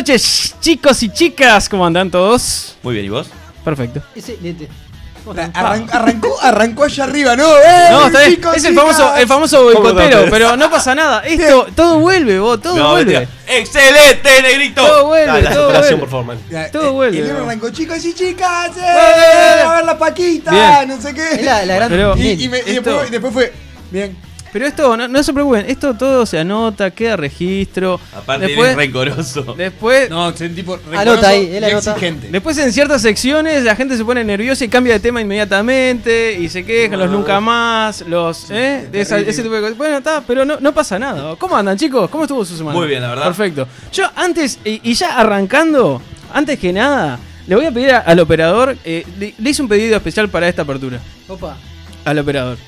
noches, chicos y chicas. ¿Cómo andan todos? Muy bien, ¿y vos? Perfecto. Excelente. Arran- arrancó, arrancó allá arriba, ¿no? ¡Eh, No, está bien. chicos, Es el famoso, el famoso ¿Cómo boicotero, pero no pasa nada. Esto, todo vuelve, vos, todo No, vuelve. mentira. ¡Excelente, negrito! Todo vuelve, Dale, todo vuelve. por favor, man. Todo eh, vuelve, El libro ¿no? arrancó, chicos y chicas, ¡eh! Eh. A ver la paquita, Bien. no sé qué. La, la gran Pero- Y, y me- y Esto- después, y después fue, bien. Pero esto, no, no se preocupen, esto todo se anota, queda registro. Aparte, después, eres rencoroso. después, No, es un tipo Anota ahí, él y anota. exigente. después en ciertas secciones la gente se pone nerviosa y cambia de tema inmediatamente y se quejan, los nunca más, los, ¿eh? Esa- ese tipo de cosas. Bueno, está, pero no, no pasa nada. ¿Cómo andan, chicos? ¿Cómo estuvo su semana? Muy bien, la verdad. Perfecto. Yo antes, y, y ya arrancando, antes que nada, le voy a pedir a- al operador, eh, le, le hice un pedido especial para esta apertura. Opa. Al operador.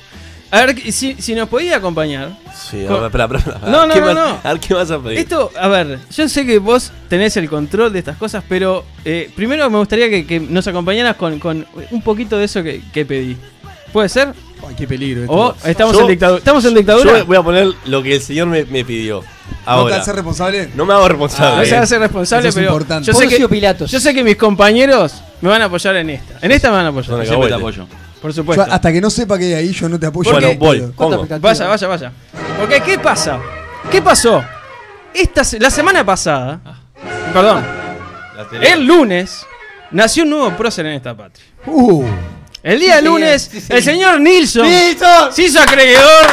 A ver, si, si nos podía acompañar. Sí, a ver, espera, espera, espera. No, no, ¿Qué no, vas- no. A ver, ¿qué vas a pedir? Esto, a ver, yo sé que vos tenés el control de estas cosas, pero eh, primero me gustaría que, que nos acompañaras con, con un poquito de eso que, que pedí. ¿Puede ser? Ay, qué peligro. esto. ¿O estamos Yo- en dictadura? ¿Estamos en dictadura? Yo voy a poner lo que el señor me, me pidió. ¿No te Ahora. haces responsable? No me hago responsable. no se hace responsable, Eso es pero importante. yo sé, que, Pilatos. yo sé que mis compañeros me van a apoyar en esta. En esta me van a apoyar, Son Siempre te apoyo. Por Yo supuesto. hasta que no sepa que hay ahí, yo no te apoyo. Bueno, voy. Vaya, vaya, vaya. Porque, ¿qué pasa? ¿Qué pasó? Esta, se- la semana pasada, perdón, La tele- el lunes, nació un nuevo prócer en esta patria. Uh, El día Sí, lunes, sí, sí. el señor Nilsson se hizo acreedor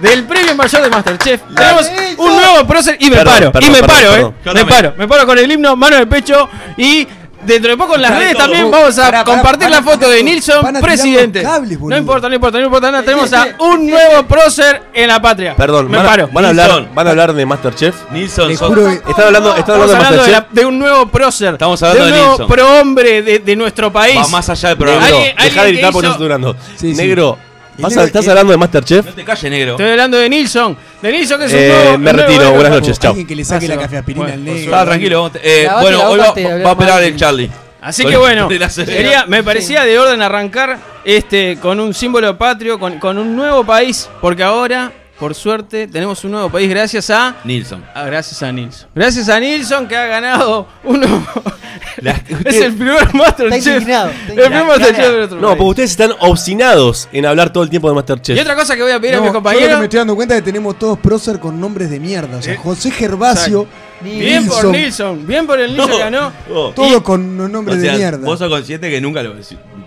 del premio mayor de Masterchef. Tenemos un nuevo prócer y me Perdón, paro, perdón, y me perdón, paro, perdón. eh. Me paro, me paro con el himno, mano de pecho y dentro de poco en las redes todo. también vamos a Pará, pará, compartir la foto de Nilsson, presidente. cables, no importa, no importa, no importa nada. Tenemos a un nuevo prócer en la patria. Perdón, me van, a- paro. van a hablar, van a hablar de Masterchef. Nilsson, juro que. Están hablando, están hablando de de, Masterchef. la- de un nuevo prócer. Estamos hablando de un de nuevo Nilsson. prohombre de, de nuestro país. va más allá del programa. Negro, alguien de gritar porque hizo- estás durando. Sí, sí. Negro, El ¿vas a- negro- ¿estás hablando de Masterchef? No te calles, negro. Estoy hablando de Nilsson. De Nilsson que es un Eh, nuevo. me un retiro, buenas noches, chao. Alguien que le saque la café aspirina Bueno, al negro. Estaba tranquilo. eh, bueno, hoy va, a operar el Charlie. Así que bueno, sería, me parecía de orden arrancar este con un símbolo patrio, con, con un nuevo país, porque ahora por suerte, tenemos un nuevo país gracias a. Nilsson. Ah, gracias a Nilsson. Gracias a Nilsson que ha ganado uno. La- es el primer Masterchef. indignado, está El primer. Masterchef del otro No, porque ustedes están obstinados en hablar todo el tiempo de Masterchef. Y otra cosa que voy a pedir No, a mis yo compañeros. me estoy dando cuenta es que tenemos todos prócer con nombres de mierda. O sea, Eh, José Gervasio, Bien por Nilsson. Bien por el Nilsson que ganó. Oh. todo con unos nombres O sea, de mierda. vos sos consciente que nunca, lo,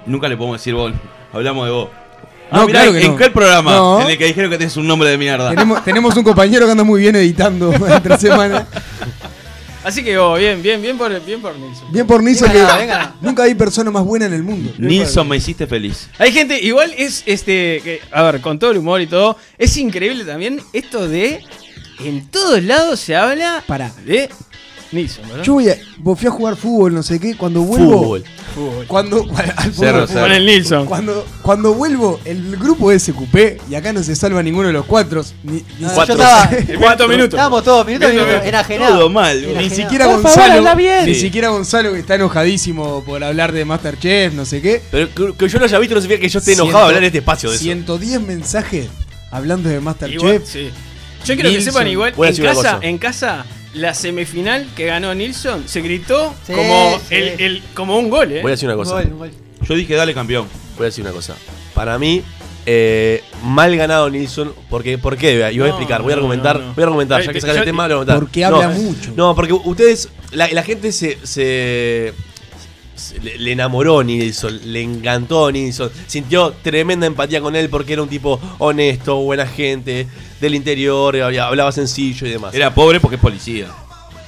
nunca le podemos decir vos. Hablamos de vos. Ah, No, mirá, claro que ¿En no. qué programa? No. En el que dijeron que tenés un nombre de mierda. Tenemos, tenemos un compañero que anda muy bien editando entre semana. Así que oh, bien, bien, bien por, bien por Nilsson. Bien por Nilsson, Venga, que venga. nunca hay persona más buena en el mundo. Nilsson, me hiciste feliz. Hay gente, igual es este. Que, a ver, con todo el humor y todo, es increíble también esto de. En todos lados se habla Pará. de Yo voy a, vos fui a jugar fútbol, no sé qué, cuando vuelvo. Fútbol. Fútbol. Cuando, al fútbol, Cerro, al fútbol. cerro. Con el Nilsson. Cuando, cuando vuelvo, el grupo SQP, y acá no se salva ninguno de los cuatro, ni, ni No, Cuatro. yo estaba. Cuatro minutos. Estábamos todos minutos, Minutos, enajenados. Todo mal, ni Enajenados. siquiera Por favor, Gonzalo, habla bien. ni Sí. siquiera Gonzalo que está enojadísimo por hablar de Masterchef, no sé qué. Pero que, que yo lo haya visto no significa que yo esté enojado de hablar en este espacio de eso. 110 mensajes hablando de Masterchef. Sí. Yo quiero que sepan igual, a casa, en casa, la semifinal que ganó Nilsson se gritó Sí, como, sí. el, el- como un gol, ¿eh? Voy a decir una Un cosa. gol, gol. Yo dije, dale campeón. Voy a decir una cosa. Para mí, eh, mal ganado Nilsson. Porque, ¿Por qué? Y voy a No, explicar, voy a argumentar. no, no. Voy a argumentar, Ay, ya que te- sacas yo- el tema, lo voy a argumentar. Porque habla mucho. No, porque ustedes, la, la gente se- le, le enamoró Nilsson, le encantó Nilsson, sintió tremenda empatía con él porque era un tipo honesto, buena gente, del interior, hablaba sencillo y demás. Era pobre porque es policía.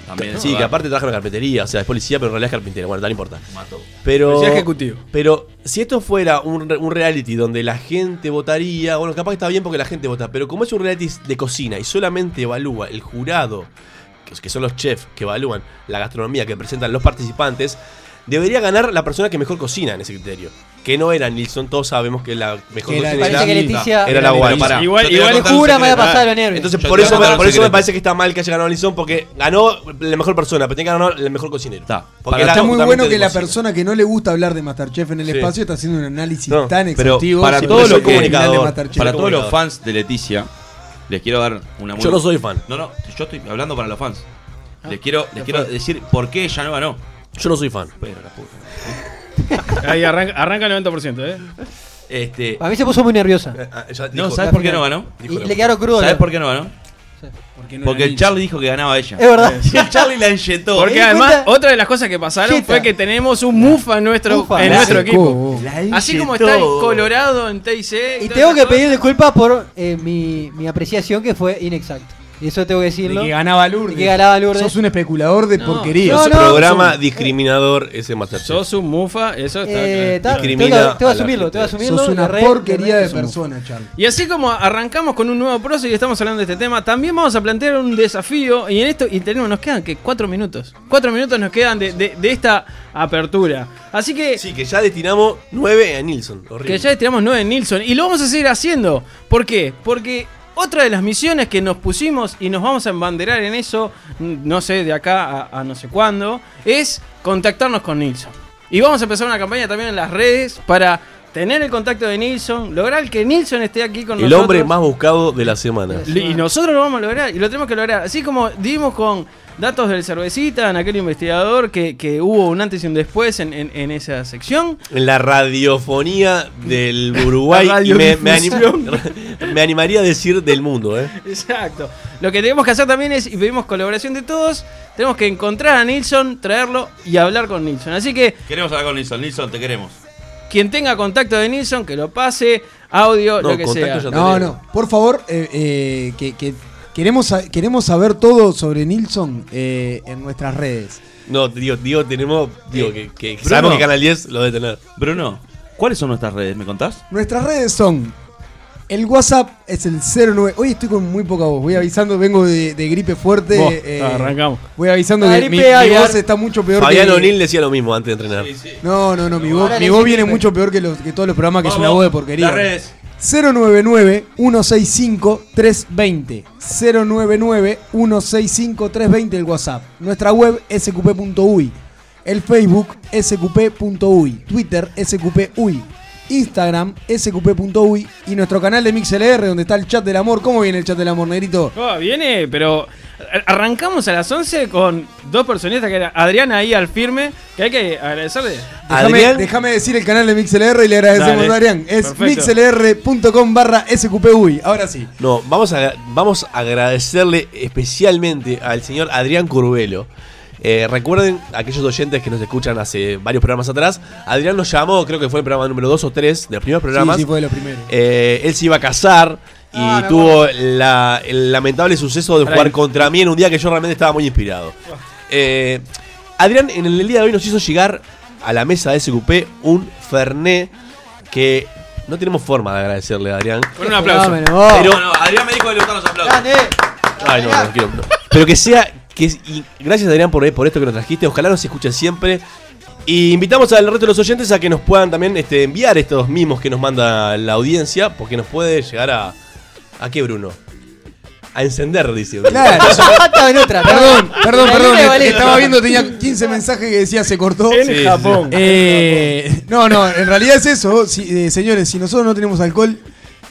También. sí, que aparte trabaja en la carpintería, o sea, es policía, pero en realidad es carpintero, bueno, tal importa. Mató. Pero, Policía ejecutivo. pero si esto fuera un, re- un reality donde la gente votaría, bueno, capaz que está bien porque la gente vota, pero como es un reality de cocina y solamente evalúa el jurado, que, que son los chefs que evalúan la gastronomía que presentan los participantes, debería ganar la persona que mejor cocina en ese criterio. Que no era Nilsson, todos sabemos que la mejor Que era- cocina Parece que Leticia. era la guay. Igual- igual- jura, me voy a secreto. pasar los nervios. Entonces, Yo por eso, me, por eso me parece que está mal que haya ganado Nilsson, porque ganó la mejor persona, pero tiene que ganar el mejor cocinero. Está. Porque era Está muy bueno que la cocina. persona que no le gusta hablar de Masterchef en el Sí. espacio está haciendo un análisis No, tan exhaustivo. para sobre todo el lo que- final de comunicador, Masterchef. Para todos los fans de Leticia, les quiero dar una muy Yo no soy fan. No, no, yo estoy hablando para los fans. Les quiero, les quiero decir por qué ella no ganó. Yo no soy fan. Pero la puta. Ahí arranca, arranca el 90%, ¿eh? Este, A mí se puso muy nerviosa. eh, ah, ya No, ¿sabes por qué no ganó? dijo Y le quedaron crudos. ¿Sabes por qué no ganó? Porque, no Porque el Charlie dijo que ganaba ella. Es verdad. Y el Charlie la enyetó. Porque además, cuenta? otra de las cosas que pasaron Cheta. fue que tenemos un Mufa en nuestro, en La nuestro secó, equipo. Así como está el Colorado en TIC. Y todas tengo que pedir disculpas por eh, mi, mi apreciación que fue inexacta. Eso tengo que De decirlo. que ganaba Lourdes. De que ganaba Lourdes. Sos un especulador de No. porquería. No, Ese no, programa sos un- discriminador ese Masterchef. Sos un Mufa, eso está Eh, claro. Discrimina que, tengo a asumirlo, gente. tengo que asumirlo. Sos una de re- porquería de persona, Charlie. Y así como arrancamos con un nuevo proceso y estamos hablando de este tema, también vamos a plantear un desafío. Y en esto, y tenemos, nos quedan que cuatro minutos. Cuatro minutos nos quedan de, de- de esta apertura. Así que, Sí, que ya destinamos 9 a Nilsson. Horrible. que ya estiramos nueve en Nilsson. Y lo vamos a seguir haciendo. ¿Por qué? Porque otra de las misiones que nos pusimos y nos vamos a embanderar en eso, no sé, de acá a, a no sé cuándo, es contactarnos con Nilsson. Y vamos a empezar una campaña también en las redes para tener el contacto de Nilsson, lograr que Nilsson esté aquí con El nosotros. hombre más buscado de la semana. Y nosotros lo vamos a lograr, y lo tenemos que lograr. Así como dimos con datos del cervecita en aquel investigador que, que hubo un antes y un después en, en- en esa sección. En la radiofonía del Uruguay. Y me, me anim- radiodifusión. me animaría a decir del mundo, ¿eh? Exacto. Lo que tenemos que hacer también es, y pedimos colaboración de todos, tenemos que encontrar a Nilsson, traerlo y hablar con Nilsson. Así que Queremos hablar con Nilsson. Nilsson, te queremos. quien tenga contacto de Nilsson, que lo pase, audio, No, lo que sea. No, tenemos. no. Por favor, eh, eh, que, que queremos, queremos saber todo sobre Nilsson eh, en nuestras redes. No, digo, digo tenemos. Digo, Eh, que, que Bruno. sabemos que Canal 10 lo debe tener. Bruno, ¿cuáles son nuestras redes? ¿Me contás? Nuestras redes son. El WhatsApp es el 09. Hoy estoy con muy poca voz. Voy avisando, vengo de, de gripe fuerte. Vos, eh, arrancamos. Voy avisando La que mi, gripe mi voz está mucho peor Fabián que. O'Neill decía lo mismo antes de entrenar. No, no, no. Mi voz, mi voz viene mucho peor que, los, que todos los programas, que es una Vamos, voz de porquería. Las redes. 099-165-320. 099-165-320 el WhatsApp. Nuestra web sqp.uy. El Facebook sqp.uy. Twitter sqp.uy. Instagram, sqp.uy y nuestro canal de MixLR donde está el chat del amor. ¿Cómo viene el chat del amor, negrito? Oh, viene, pero arrancamos a las 11 con dos personitas que era Adrián ahí al firme, que hay que agradecerle. Déjame, Adrián. déjame decir el canal de MixLR y le agradecemos Dale. a Adrián. Es mixlr.com barra sqpuy. Ahora sí. No, vamos a, vamos a agradecerle especialmente al señor Adrián Curvelo. Eh, recuerden, aquellos oyentes que nos escuchan hace varios programas atrás, Adrián nos llamó, creo que fue el programa número 2 o 3 de los primeros programas. Sí, sí, fue de los primeros. Eh, él se iba a casar y Ah, tuvo la- el lamentable suceso de jugar contra mí en un día que yo realmente estaba muy inspirado. Eh, Adrián en el día de hoy nos hizo llegar a la mesa de SQP un Fernet que no tenemos forma de agradecerle a Adrián. Con un aplauso. Fenómeno, vos. Pero- No, no, Adrián me dijo que le gustan los aplausos. Ay, no, no, quiero- no. Pero que sea. Que, y gracias Adrián por, por esto que nos trajiste. Ojalá nos escuchen siempre. Y invitamos al resto de los oyentes a que nos puedan también este, enviar estos mimos que nos manda la audiencia. Porque nos puede llegar a. ¿A qué, Bruno? A encender, dice Bruno. Claro. Estaba en otra. Perdón, perdón, perdón. Valeria. Estaba viendo, tenía 15 mensajes que decía se cortó. En Sí, Japón. Eh, no, no, en realidad es eso. Si- eh, señores, si nosotros no tenemos alcohol,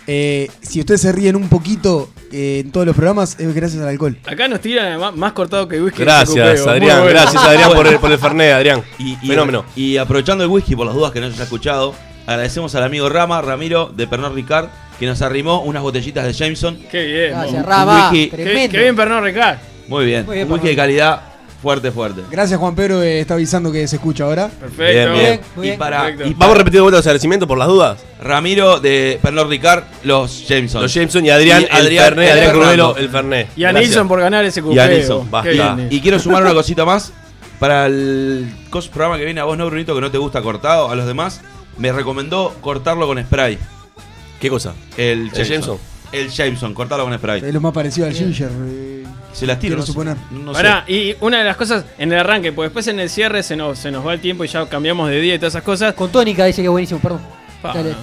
eh, si ustedes se ríen un poquito eh, en todos los programas, es gracias al alcohol. Acá nos tiran además más cortado que whisky. Gracias, Adrián. bueno. Gracias, Adrián, por el, por el Fernet, Adrián. Y, y- Fenómeno. Y aprovechando el whisky por las dudas que no se ha escuchado, agradecemos al amigo Rama, Ramiro de Pernod Ricard, que nos arrimó unas botellitas de Jameson. Qué bien. Gracias, Rama. Qué, bien Pernod Ricard. Muy bien. Muy bien, un whisky de calidad fuerte, fuerte. Gracias, Juan Pedro, eh, está avisando que se escucha ahora. Perfecto. Bien, bien. Muy Y para, Perfecto. y Vamos a para repetir de vuelta los agradecimientos por las dudas. Ramiro de Pernod Ricard, los Jameson. Los Jameson y Adrián, Y el Adrián, Fernet, el Adrián Fernando. Curvelo, el Fernet. Y a Gracias. Nilsson por ganar ese cupeo. Y a Nilsson, Qué basta. bien. Y quiero sumar una cosita más. Para el cos- programa que viene a vos, no, Brunito, que no te gusta cortado, a los demás, me recomendó cortarlo con spray. ¿Qué cosa? El ¿El Jameson. Jameson? El Jameson, cortarlo con spray. Es lo más parecido al Ginger. eh. Se las tiro, no, sé- suponer. no sé. Y una de las cosas en el arranque, pues después en el cierre se nos, se nos va el tiempo y ya cambiamos de día y todas esas cosas. Con tónica dice que es buenísimo, perdón. Pa, Dale.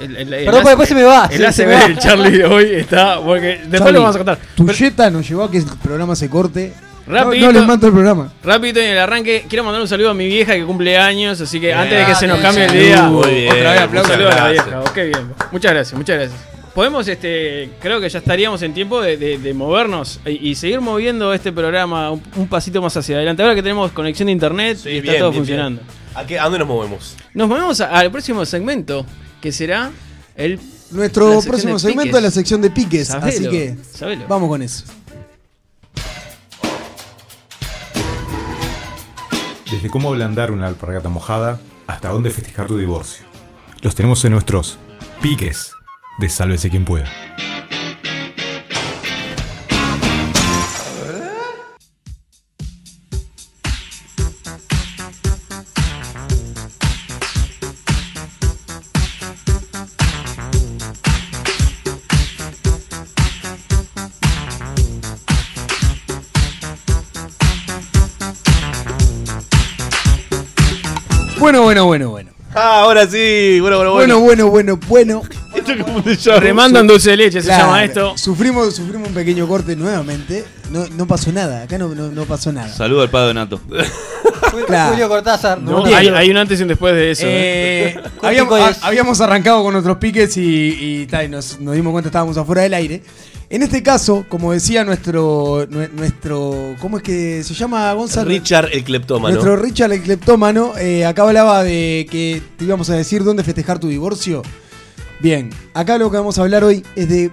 el- el- el- Perdón, porque después se me va. El ACB del Charlie de hoy está. Porque después Charlie, lo vamos a contar. Tu Pero- yeta nos llevó a que el programa se corte. No, Rapidito. no les mando el programa. Rápido en el arranque, quiero mandar un saludo a mi vieja que cumple años, así que Bien. antes de que se nos cambie el día, Muy bien, otra vez aplauso muchas saludo a la vieja. Ok, bien. Muchas gracias, muchas gracias. Podemos, este, creo que ya estaríamos en tiempo de, de- de movernos y, y seguir moviendo este programa un, un pasito más hacia adelante. Ahora que tenemos conexión de internet Sí, y está bien, todo bien, funcionando. bien. ¿A, qué- ¿A dónde nos movemos? Nos movemos a- al próximo segmento, que será el... Nuestro próximo segmento piques. es la sección de piques. Sabelo, así que sabelo. vamos con eso. Desde cómo ablandar una alpargata mojada hasta dónde festejar tu divorcio. Los tenemos en nuestros piques de Sálvese quien pueda. Bueno, bueno, bueno, bueno. Ah, ahora sí. Bueno, bueno, Bueno, bueno. bueno, bueno, bueno. Esto es como en dulce de leche se Claro, llama esto. Sufrimos, sufrimos un pequeño corte nuevamente. No, no pasó nada. Acá no, no, no pasó nada. Saludo al padre de Nato. Claro. Julio Cortázar. No, hay, un antes y un después de eso. ¿eh? Eh, ¿Cuánto habíamos, arrancado con nuestros piques y, y tal, y nos, nos dimos cuenta que estábamos afuera del aire. En este caso, como decía nuestro, nue- nuestro ¿cómo es que se llama Gonzalo? Richard el cleptómano. Nuestro Richard el cleptómano, eh, acá hablaba de que te íbamos a decir dónde festejar tu divorcio. Bien, acá lo que vamos a hablar hoy es de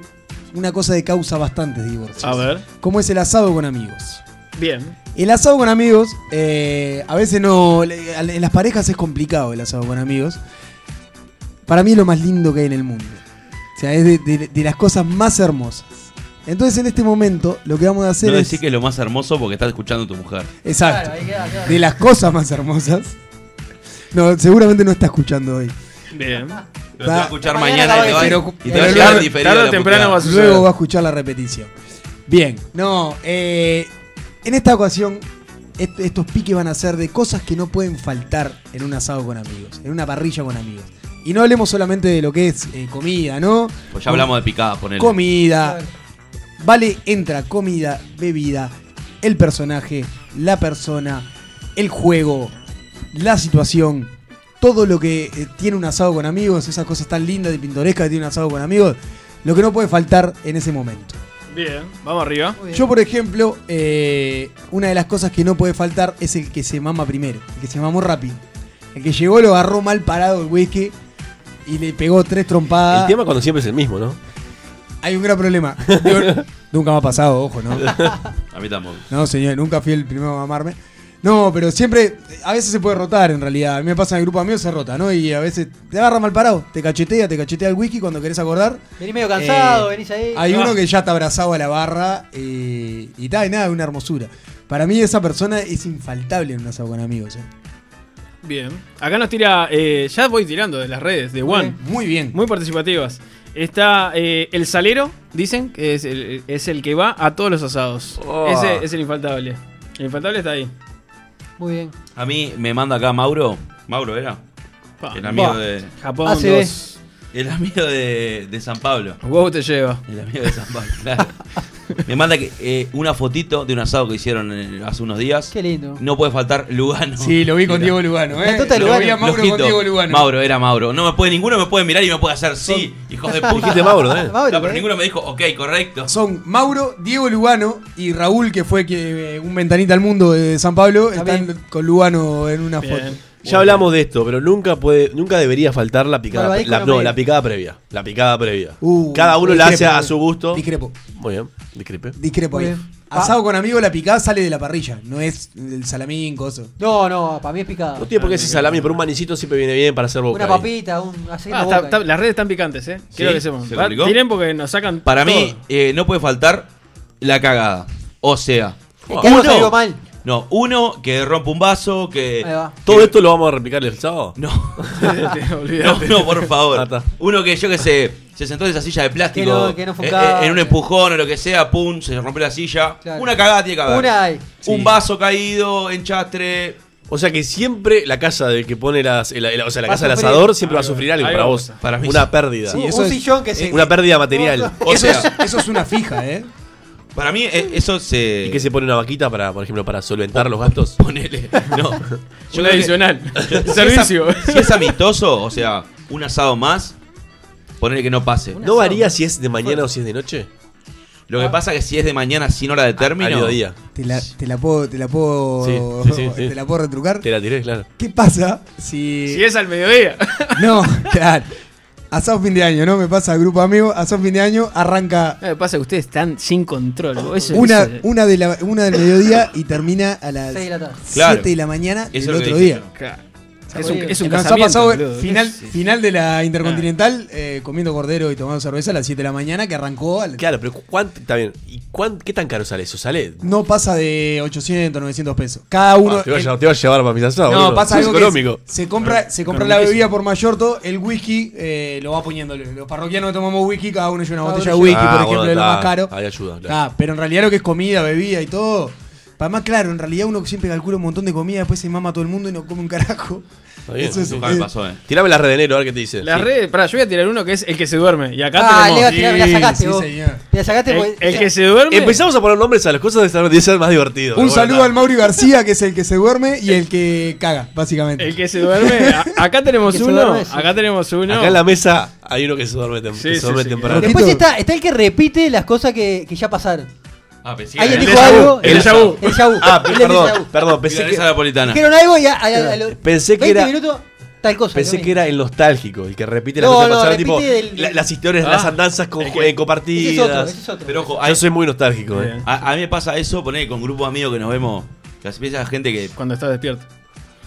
una cosa de causa bastantes divorcios. A ver. Como es el asado con amigos. Bien. El asado con amigos, eh, a veces no. En las parejas es complicado el asado con amigos. Para mí es lo más lindo que hay en el mundo. O sea, es de, de- de las cosas más hermosas. Entonces, en este momento, lo que vamos a hacer No es. decir que es lo más hermoso porque estás escuchando a tu mujer. Exacto. Claro, ahí queda, queda. De las cosas más hermosas. No, seguramente no está escuchando hoy. Bien. Te va a escuchar Mañana mañana y te va, y te va a llegar tarde- diferido. tarde o temprano va a suceder. Luego va a escuchar la repetición. Bien, no, eh, en esta ocasión est- estos piques van a ser de cosas que no pueden faltar en un asado con amigos, en una parrilla con amigos. Y no hablemos solamente de lo que es eh, comida, ¿no? Pues ya hablamos de picada, ponele. Comida. Vale, entra comida, bebida, el personaje, la persona, el juego, la situación, todo lo que eh, tiene un asado con amigos, esas cosas tan lindas y pintorescas que tiene un asado con amigos, lo que no puede faltar en ese momento. Bien, vamos arriba. Bien. Yo, por ejemplo, eh, una de las cosas que no puede faltar es el que se mama primero, el que se mamó rápido. El que llegó lo agarró mal parado el whisky y le pegó tres trompadas. El tema cuando siempre es el mismo, ¿no? Hay un gran problema. Digo, nunca me ha pasado, ojo, ¿no? A mí tampoco. No, señor, nunca fui el primero a mamarme. No, pero siempre, a veces se puede rotar en realidad. A mí me pasa en el grupo de amigos, se rota, ¿no? Y a veces te agarra mal parado, te cachetea, te cachetea el whisky cuando querés acordar. Venís medio cansado, Eh, venís ahí. Hay uno que ya está abrazado a la barra eh, y tal, y nada, una hermosura. Para mí esa persona es infaltable en un asado con amigos. eh. Bien. Acá nos tira, eh, ya voy tirando de las redes, de One. Muy bien. Muy participativas. Está eh, el salero, dicen, que es el, es el que va a todos los asados. Oh. Ese es el infaltable. El infaltable está ahí. Muy bien. A mí me manda acá Mauro. Mauro era. El amigo de. Japón ACB. 2. El amigo de, de San Pablo. Huevo te lleva. El amigo de San Pablo, claro. Me manda que, eh, una fotito de un asado que hicieron eh, hace unos días. Qué lindo. No puede faltar Lugano. Sí, lo vi con Diego Lugano, ¿eh? de Lo Lugano. vi a Mauro con Diego Lugano. Mauro, era Mauro. No me puede, ninguno me puede mirar y me puede hacer sí, hijos de puta. Dijiste Mauro, ¿eh? Mauro, No, pero ¿eh? ninguno me dijo, ok, correcto. Son Mauro, Diego Lugano y Raúl, que fue que, eh, un ventanita al mundo de San Pablo. También. Están con Lugano en una Bien. foto. Ya hablamos de esto, pero nunca puede, nunca debería faltar la picada. La- no la picada previa. La picada previa. Uh, Cada uno la hace discrepo, a su gusto. Discrepo, Muy bien, discrepe. discrepo Muy ahí. bien. Asado con amigos, la picada sale de la parrilla, no es el salamín, coso. No, no, para mí es picado. No tiene por qué ser salami, pero un manicito siempre viene bien para hacer boca. Una ahí. papita, un haciendo Ah, está- las redes están picantes, ¿eh? Quiero ¿Sí? que sepan. ¿Se Va? Tiren porque nos sacan. Para todo. mí, eh, no puede faltar la cagada. O sea, Es que algo salió mal. No, uno que rompe un vaso, que. Ahí va. ¿Todo esto lo vamos a replicar el sábado? No, no, no, por Ah, favor. está. Uno que yo que sé, se sentó en esa silla de plástico. Que no- que no fue eh, eh, en un empujón o lo que sea, pum, se rompió la silla. Claro. Una cagada tiene que haber. Una hay. Un vaso caído, enchastre. O sea que siempre la casa del que pone las. el- el- o sea, la Va a casa del sufrir. asador siempre va a sufrir algo algo para vos. Para mí Una sí. pérdida. Sí, eso un es- sillón que se. Una pérdida material. O eso, es, eso es una fija, ¿eh? Para mí eh, eso se. ¿Y que se pone una vaquita para, por ejemplo, para solventar los gastos? Ponele. No. Yo creo que- adicional. Si es, Servicio. si es amistoso, o sea, un asado más, ponele que no pase. ¿No varía si es de mañana o si es de noche? Lo que pasa que si es de mañana sin hora de Al término. mediodía. Te la, te la puedo, te la puedo, Sí, sí, sí, sí. te la puedo retrucar. Te la tiré, claro. ¿Qué pasa si, Si es al mediodía. no, claro, asado fin de año, ¿no? Me pasa al grupo de amigos, asado fin de año arranca que pasa que ustedes están sin control. Eso- una, eso- una de la, una del mediodía y termina a las Seis de la tarde. 7 Claro. de la mañana Eso del otro dije día. Claro. Es un, es un Nos ha pasado final, Sí, final de la Intercontinental eh, comiendo cordero y tomando cerveza a las 7 de la mañana que arrancó al- Claro, pero ¿cuánto, está bien. ¿Y cuán- qué tan caro sale eso? ¿Sale? no pasa de 800, 900 pesos. Cada uno Ah, te, voy a, el- te voy a llevar para mis asados. No, pasa algo económico. que es- se compra, se compra la bebida por mayor todo, el whisky eh, lo va poniendo. Los parroquianos que tomamos whisky, cada uno lleva una Cada botella de whisky, por Ah, ejemplo, bueno, es lo más caro. Ahí ayuda, claro. Ah, pero en realidad lo que es comida, bebida y todo. Además, claro, en realidad uno siempre calcula un montón de comida, después se mama a todo el mundo y no come un carajo. Bien. Eso es- Nunca me pasó, eh. Tirame la red de enero, a ver qué te dice. Las Sí. redes, pará, yo voy a tirar uno que es el que se duerme. Y acá Ah, tenemos. Leo, tirá, me la sacaste sí, vos. la sacaste El, que se duerme. Empezamos a poner nombres a las cosas de ser más divertido. Un bueno, saludo al Mauri García, que es el que se duerme y el que caga, básicamente. El que se duerme. a- acá tenemos uno. duerme, sí. Acá tenemos uno. Acá en la mesa hay uno que se duerme, tem- Sí, que se duerme sí. temprano. Después está, está el que repite las cosas que, que ya pasaron. Ah, pensé que Alguien era dijo algo. el vu. El vu. Ah, El perdón, perdón, pensé Milanesa que, napolitana. Dijeron algo y a, a- a- a los Pensé que 20 era- minutos, tal cosa. pensé que era el nostálgico, el que repite las No, cosas no, repite tipo del- la- las historias, Ah, las andanzas con, eh, que- compartidas. Ese es otro, ese es otro. Pero ojo, Yo hay- soy muy nostálgico, eh. Bien. a, a mí me pasa eso, poner con grupo de amigos que nos vemos. Que así piensa gente que. Cuando estás despierto.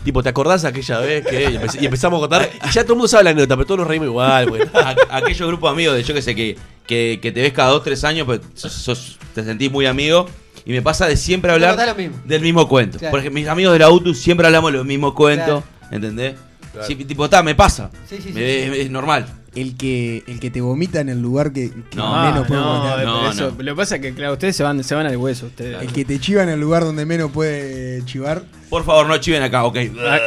Tipo, ¿te acordás aquella vez que y, empe- y empezamos a contar? Y ya todo el mundo sabe la anécdota, pero todos nos reímos igual. a- aquellos grupos de amigos de yo que sé que, que, que te ves cada dos, tres años, pues sos- sos- te sentís muy amigo. Y me pasa de siempre hablar contás lo mismo. del mismo cuento. Claro. Por ejemplo, mis amigos de la UTU siempre hablamos los mismos cuentos. ¿Entendés? Claro. Sí, tipo, está, me pasa. Sí, sí, sí, Me- sí. Es normal. El que, el que te vomita en el lugar que, que No, menos puede no, vomitar. no, pero eso- no. Lo que pasa es que, claro, ustedes se van, se van al hueso. Ustedes. El que te chiva en el lugar donde menos puede chivar. Por favor, no chiven acá, ok.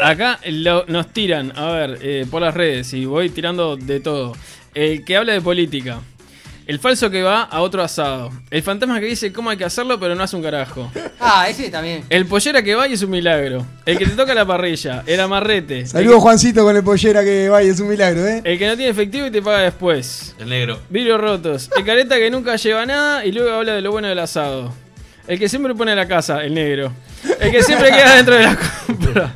A- acá lo- nos tiran, a ver, eh, por las redes, y voy tirando de todo. El que habla de política. El falso que va a otro asado. El fantasma que dice cómo hay que hacerlo, pero no hace un carajo. Ah, ese también. El pollera que va y es un milagro. El que te toca la parrilla. El amarrete. Saludos Juancito con el pollera que vaya, es un milagro, ¿eh? El que no tiene efectivo y te paga después. El negro. Vidrios rotos. El careta que nunca lleva nada y luego habla de lo bueno del asado. El que siempre pone la casa, el negro. El que siempre queda dentro de la compra.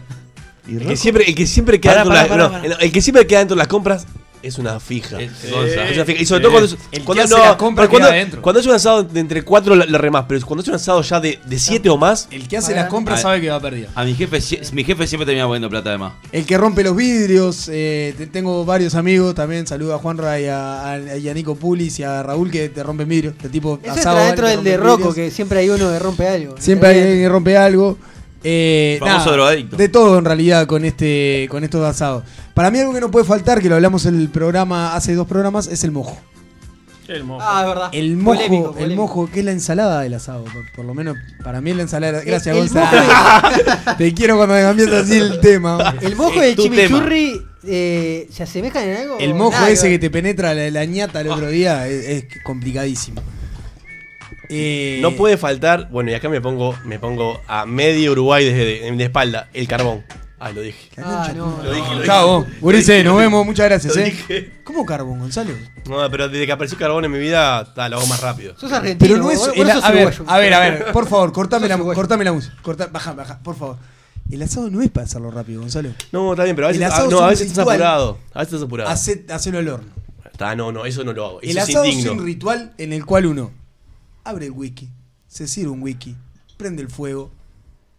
El que siempre, el que siempre queda dentro de las compras es una fija. Es Es Gonza. una fija. Y sobre todo cuando, es- cuando, no, es un asado de entre cuatro la, la remás, pero cuando es un asado ya de, de siete o más, El que hace las compras sabe que va perdido. A mi jefe, mi jefe siempre termina poniendo plata de más. El que rompe los vidrios, eh, te- tengo varios amigos también, saludo a Juanra y a, a- y a Nico Pulis y a Raúl que te rompen vidrios. De tipo Eso asado, entra dentro del de Rocco, que siempre hay uno que rompe algo. Siempre hay alguien que rompe algo. Eh, Famoso nada, drogadicto. De todo en realidad con este con estos asados. Para mí algo que no puede faltar, que lo hablamos en el programa hace dos programas, es el mojo. El mojo. Ah, es verdad. El mojo, Polémico, el polémico. mojo, que es la ensalada del asado. Por, por lo menos para mí es la ensalada. Gracias, el Gonzalo. Te quiero cuando me cambias así el tema. El mojo y el chimichurri eh, se asemejan en algo. El mojo nada ese que te penetra la, la ñata el otro día es, es complicadísimo. No puede faltar. Bueno, y acá me pongo, me pongo a medio Uruguay desde de, de espalda, el carbón. Ah, lo dije. Ah, no, Lo dije, lo dije. Chao, Ulises, nos vemos, muchas gracias, Lo eh. dije. ¿Cómo carbón, Gonzalo? No, pero desde que apareció carbón en mi vida, ta, lo hago más rápido. Sos argentino. Pero no es. el- a, ver, a ver, a ver, por favor, cortame la, cortame la música. Corta, baja, baja, por favor. El asado no es para hacerlo rápido, Gonzalo. No, está bien, pero a veces, El asado ah, no, es a un veces estás ritual. apurado. A veces estás apurado. Hace, hacelo al horno. Está, no, no, eso no lo hago. Eso El asado es indigno. un ritual en el cual uno abre el wiki, se sirve un wiki, prende el fuego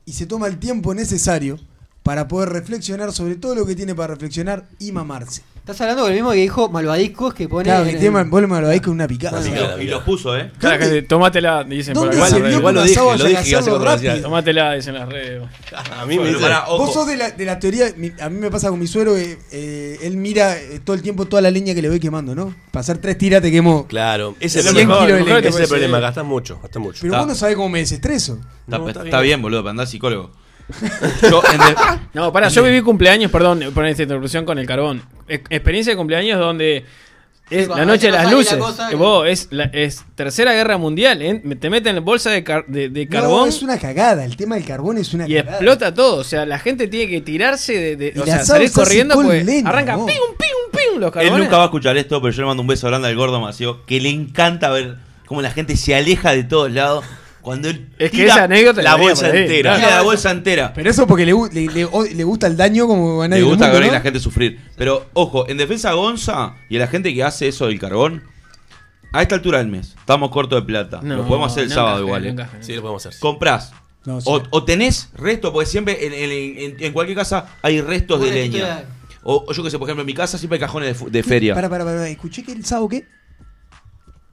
y se toma el tiempo necesario para poder reflexionar sobre todo lo que tiene para reflexionar y mamarse. Estás hablando con el mismo que dijo Malvadiscos que pone. Claro, en que el- tema, vos me lo veis con una picada. Y, picada. lo- y los puso, ¿eh? Claro, que dicen por ¿Dónde acá. se en igual lo dije, lo dije que que iba a ser hacerlo controversial. rápido? Tómatela, dicen las redes. A mí me dice. Vos sos de la, de la teoría, a mí me pasa con mi suegro, que, eh, él mira eh, todo el tiempo toda la leña que le voy quemando, ¿no? Para hacer tres tiras te quemo. Claro, ese es el lo 100 mejor, kilos de leña. Ese es el problema, gastas mucho, gastas mucho. Pero vos no sabés cómo me desestreso. Está, bien. boludo, para andar psicólogo. Yo, en de- No, para, yo viví cumpleaños, perdón por esta interrupción con el carbón. E- experiencia de cumpleaños donde es Sí, la noche de las luces. la cosa Eh, que- vos, es, la, es tercera guerra mundial. ¿eh? Te meten en bolsa de, car- de, de No, carbón es una cagada. El tema del carbón es una y cagada. explota todo. O sea, la gente tiene que tirarse de. de- Y o sea, salir corriendo con porque leña, arranca vos. pim, pim, pim los él carbones. nunca va a escuchar esto, pero yo le mando un beso grande al gordo Macio, que le encanta ver cómo la gente se aleja de todos lados cuando él Es que tira esa anécdota la bolsa entera. claro. tira la bolsa entera. Pero eso porque le, le, le- gusta el daño como a nadie Le gusta mundo, ver a ¿no? la gente sufrir. Pero, ojo, en defensa a Gonza y a la gente que hace eso del carbón, a esta altura del mes, estamos cortos de plata. No, lo podemos hacer el no sábado igual. eh. Sí, lo podemos hacer. Comprás. No, sí. O, o tenés resto, porque siempre en, en- en- en cualquier casa hay restos de leña. O, o yo que sé, por ejemplo, en mi casa siempre hay cajones de, de feria. Para, para, para, escuché que el sábado qué?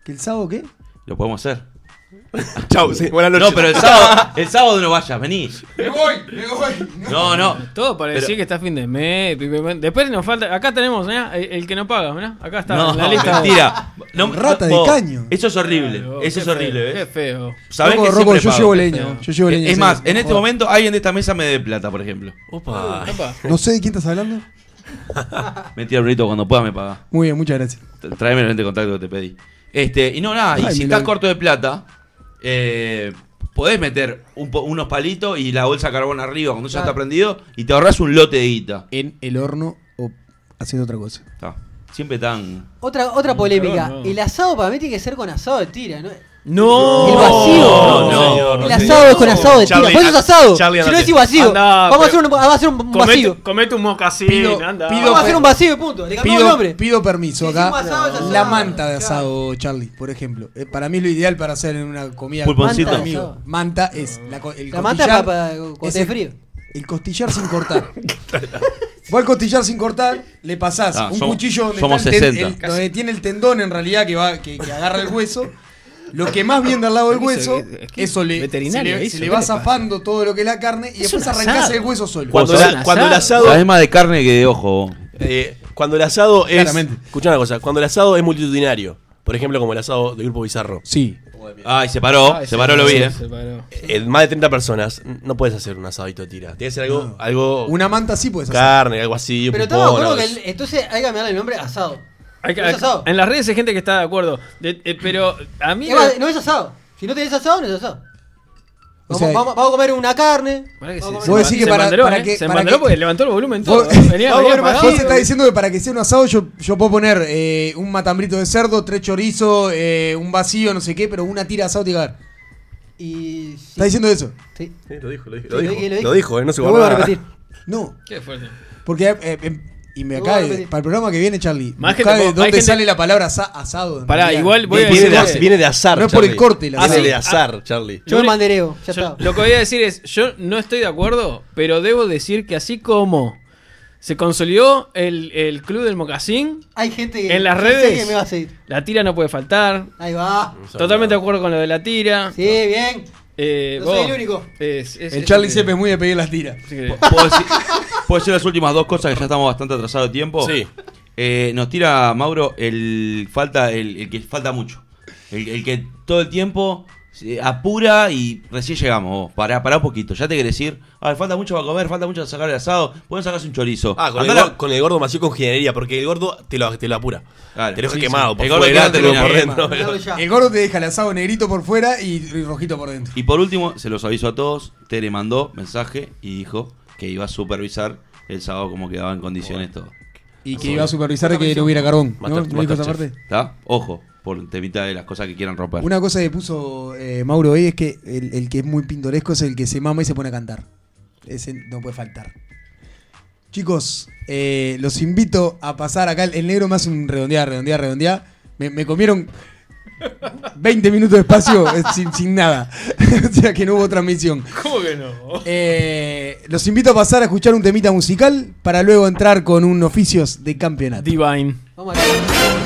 ¿Que el sábado qué? Lo podemos hacer. Chau, sí, buenas noches. No, pero el sábado, el sábado no vayas, vení. Me voy, me voy. No, no. Todo para Pero- decir que está fin de mes. Después nos falta. Acá tenemos, mirá, el, el que no paga, mirá. Acá está No, la lista. mentira. No, Rata de vos, caño. Eso es horrible. Eso es feo, horrible, Qué ¿ves? feo. Sabés que yo pago. llevo leña. Yo llevo leña. Es más, en este momento alguien de esta mesa me dé plata, por ejemplo. Opa. Opa. No sé de quién estás hablando. Mentira, Brito, cuando pueda me paga. Muy bien, muchas gracias. Tráeme el lente de contacto que te pedí. Este, y no, nada, y si estás corto de plata, eh, podés meter un po- unos palitos y la bolsa de carbón arriba cuando ya está prendido y te ahorras un lote de guita. En el horno o haciendo otra cosa. Está. Siempre tan. Otra, otra polémica. no, no. El asado para mí tiene que ser con asado de tira, ¿no? No. El vacío. No, no, señor, el asado es con asado de tira. Charlie, Por eso es asado. Charlie, si no decís vacío. Andá, vamos, a hacer un, vamos a hacer un vacío. Comete, un mocasín, Pido- anda. pido- Vamos a hacer un vacío y punto. Le cambiamos el Pido, nombre. pido permiso acá. asado, es. La manta de Claro. asado, Charlie, por ejemplo. Eh, para mí lo ideal para hacer en una comida Pulponcito. con Manta asado. Manta es la, co- el La manta para, para es el- frío. El costillar sin cortar. Vos al costillar sin cortar le pasás Ah, un somos- cuchillo donde, somos está el ten- 60. el- donde tiene el tendón en realidad que va que, que agarra el hueso. Lo que más bien del lado del ¿Qué hueso? Es que eso le, veterinario se le, hizo, se le ¿qué va zafando todo lo que es la carne y Es después arrancás asado. el hueso solo. Cuando, la- cuando el asado. Sabes más de carne que de ojo. eh, cuando el asado es. Claramente. Escucha una cosa. Cuando el asado es multitudinario. Por ejemplo, como el asado de Grupo Bizarro. Sí. Ay, se paró, Ay, se paró, lo vi, eh. se paró. Eh, más de 30 personas. No puedes hacer un asadito de tira. Tiene que ser algo. algo Una manta sí puedes hacer. carne, algo así. Pero un estamos de pupón, acuerdo que el- entonces hay que cambiarle el nombre asado. Hay que- No es asado. en las redes hay gente que está de acuerdo. De- eh, pero a mí. No es asado. Si no tenés asado, no es asado. O Vamos, sea, vamos- vamos a comer una carne. Que se- Vos decís que se para- para ¿eh? que- Se para que- porque levantó el volumen todo. Vos, Venía, estás diciendo que para que sea un asado yo, yo puedo poner eh, un matambrito de cerdo, tres chorizos, eh, un vacío, no sé qué, pero una tira de asado tiene que haber. Y. sí, ¿Estás diciendo eso? sí. Sí, lo dijo, lo dijo. Sí, Lo lo dijo, lo dijo, eh, no se Lo vuelvo a repetir. No, Qué fuerte. porque eh, eh, y me Lo acaba vuelvo a de- repetir. para el programa que viene, Charlie. Más buscá gente- de hay dónde gente- sale la palabra asa- asado. en Pará, realidad. igual voy a Viene decir. de, que- viene de azar. No es por el Charlie. corte, la Viene verdad. de azar, Charlie. Yo el Yo- ya Yo- está. lo que voy a decir es, yo no estoy de acuerdo, pero debo decir que así como se consolidó el, el club del mocasín, Hay gente que. en las yo sé redes que me va a seguir. la tira no puede faltar. Ahí va. Totalmente de acuerdo con lo de la tira. Sí, bien. Eh, No vos- soy el único. es- es- El es- Charlie Sepe es muy de pedir las tiras. ¿Puedo decir, puedo decir las últimas dos cosas que ya estamos bastante atrasados de tiempo? Sí. Eh, nos tira Mauro el falta el, el que falta mucho. El, el que todo el tiempo se apura y recién llegamos. Vos. Pará, pará un poquito. Ya te querés ir. Ah, falta mucho para comer, falta mucho para sacar el asado. Pueden sacarse un chorizo. Ah, con el, Andá a la- gor- con el gordo mació con ingeniería, porque el gordo te lo, te lo apura. Claro. te lo deja Sí, quemado sí. por El gordo fuera, te lo por terminado. dentro. El gordo te deja el asado negrito por fuera y, y rojito por dentro. Y por último, se los aviso a todos. Tere mandó mensaje y dijo que iba a supervisar el sábado como quedaba en condiciones todo. Y que iba a supervisar de que no hubiera carbón. ¿no? Master- ¿No dijo esa Masterchef. parte? ¿Está? Ojo, por temita de las cosas que quieran romper. Una cosa que puso eh, Mauro hoy es que el, el que es muy pintoresco es el que se mama y se pone a cantar. Ese no puede faltar. Chicos, eh, los invito a pasar acá. El negro me hace un redondear, redondear, redondear. Me, me comieron 20 minutos de espacio eh, sin, sin nada. o sea que no hubo transmisión. ¿Cómo que no? Eh, los invito a pasar a escuchar un temita musical para luego entrar con un oficios de campeonato. Divine. Vamos acá.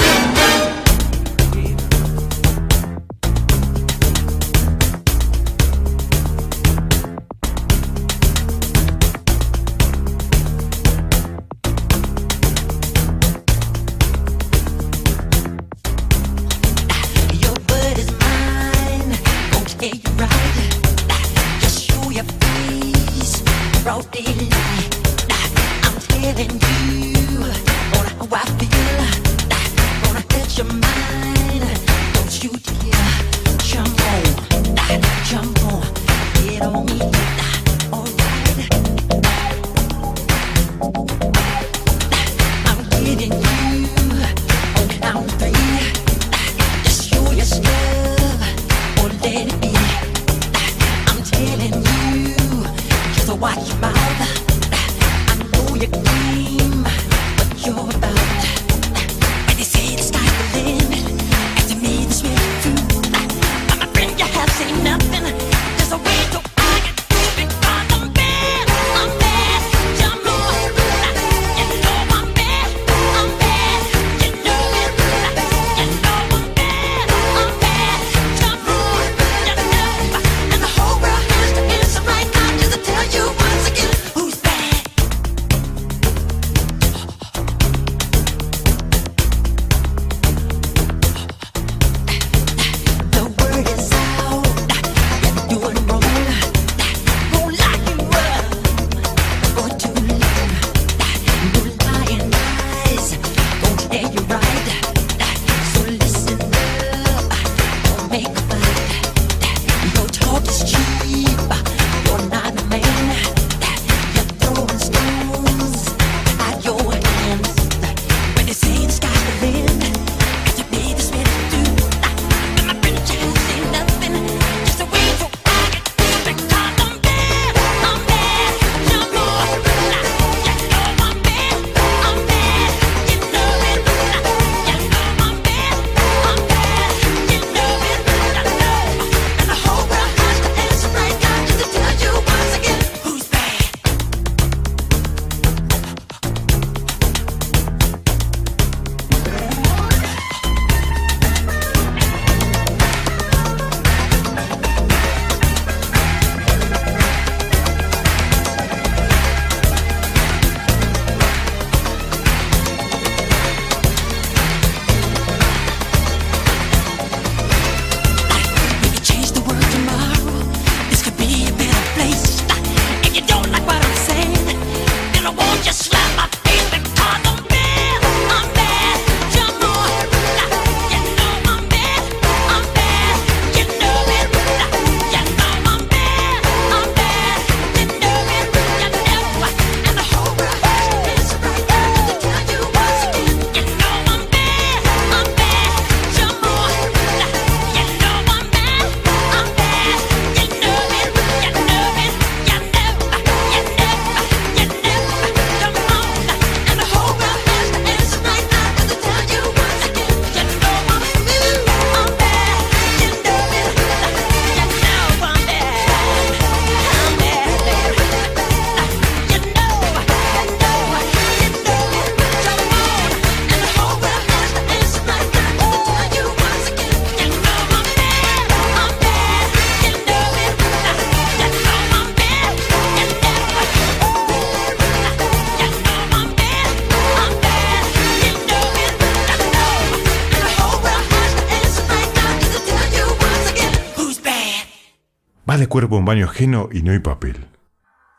Baño ajeno y no hay papel.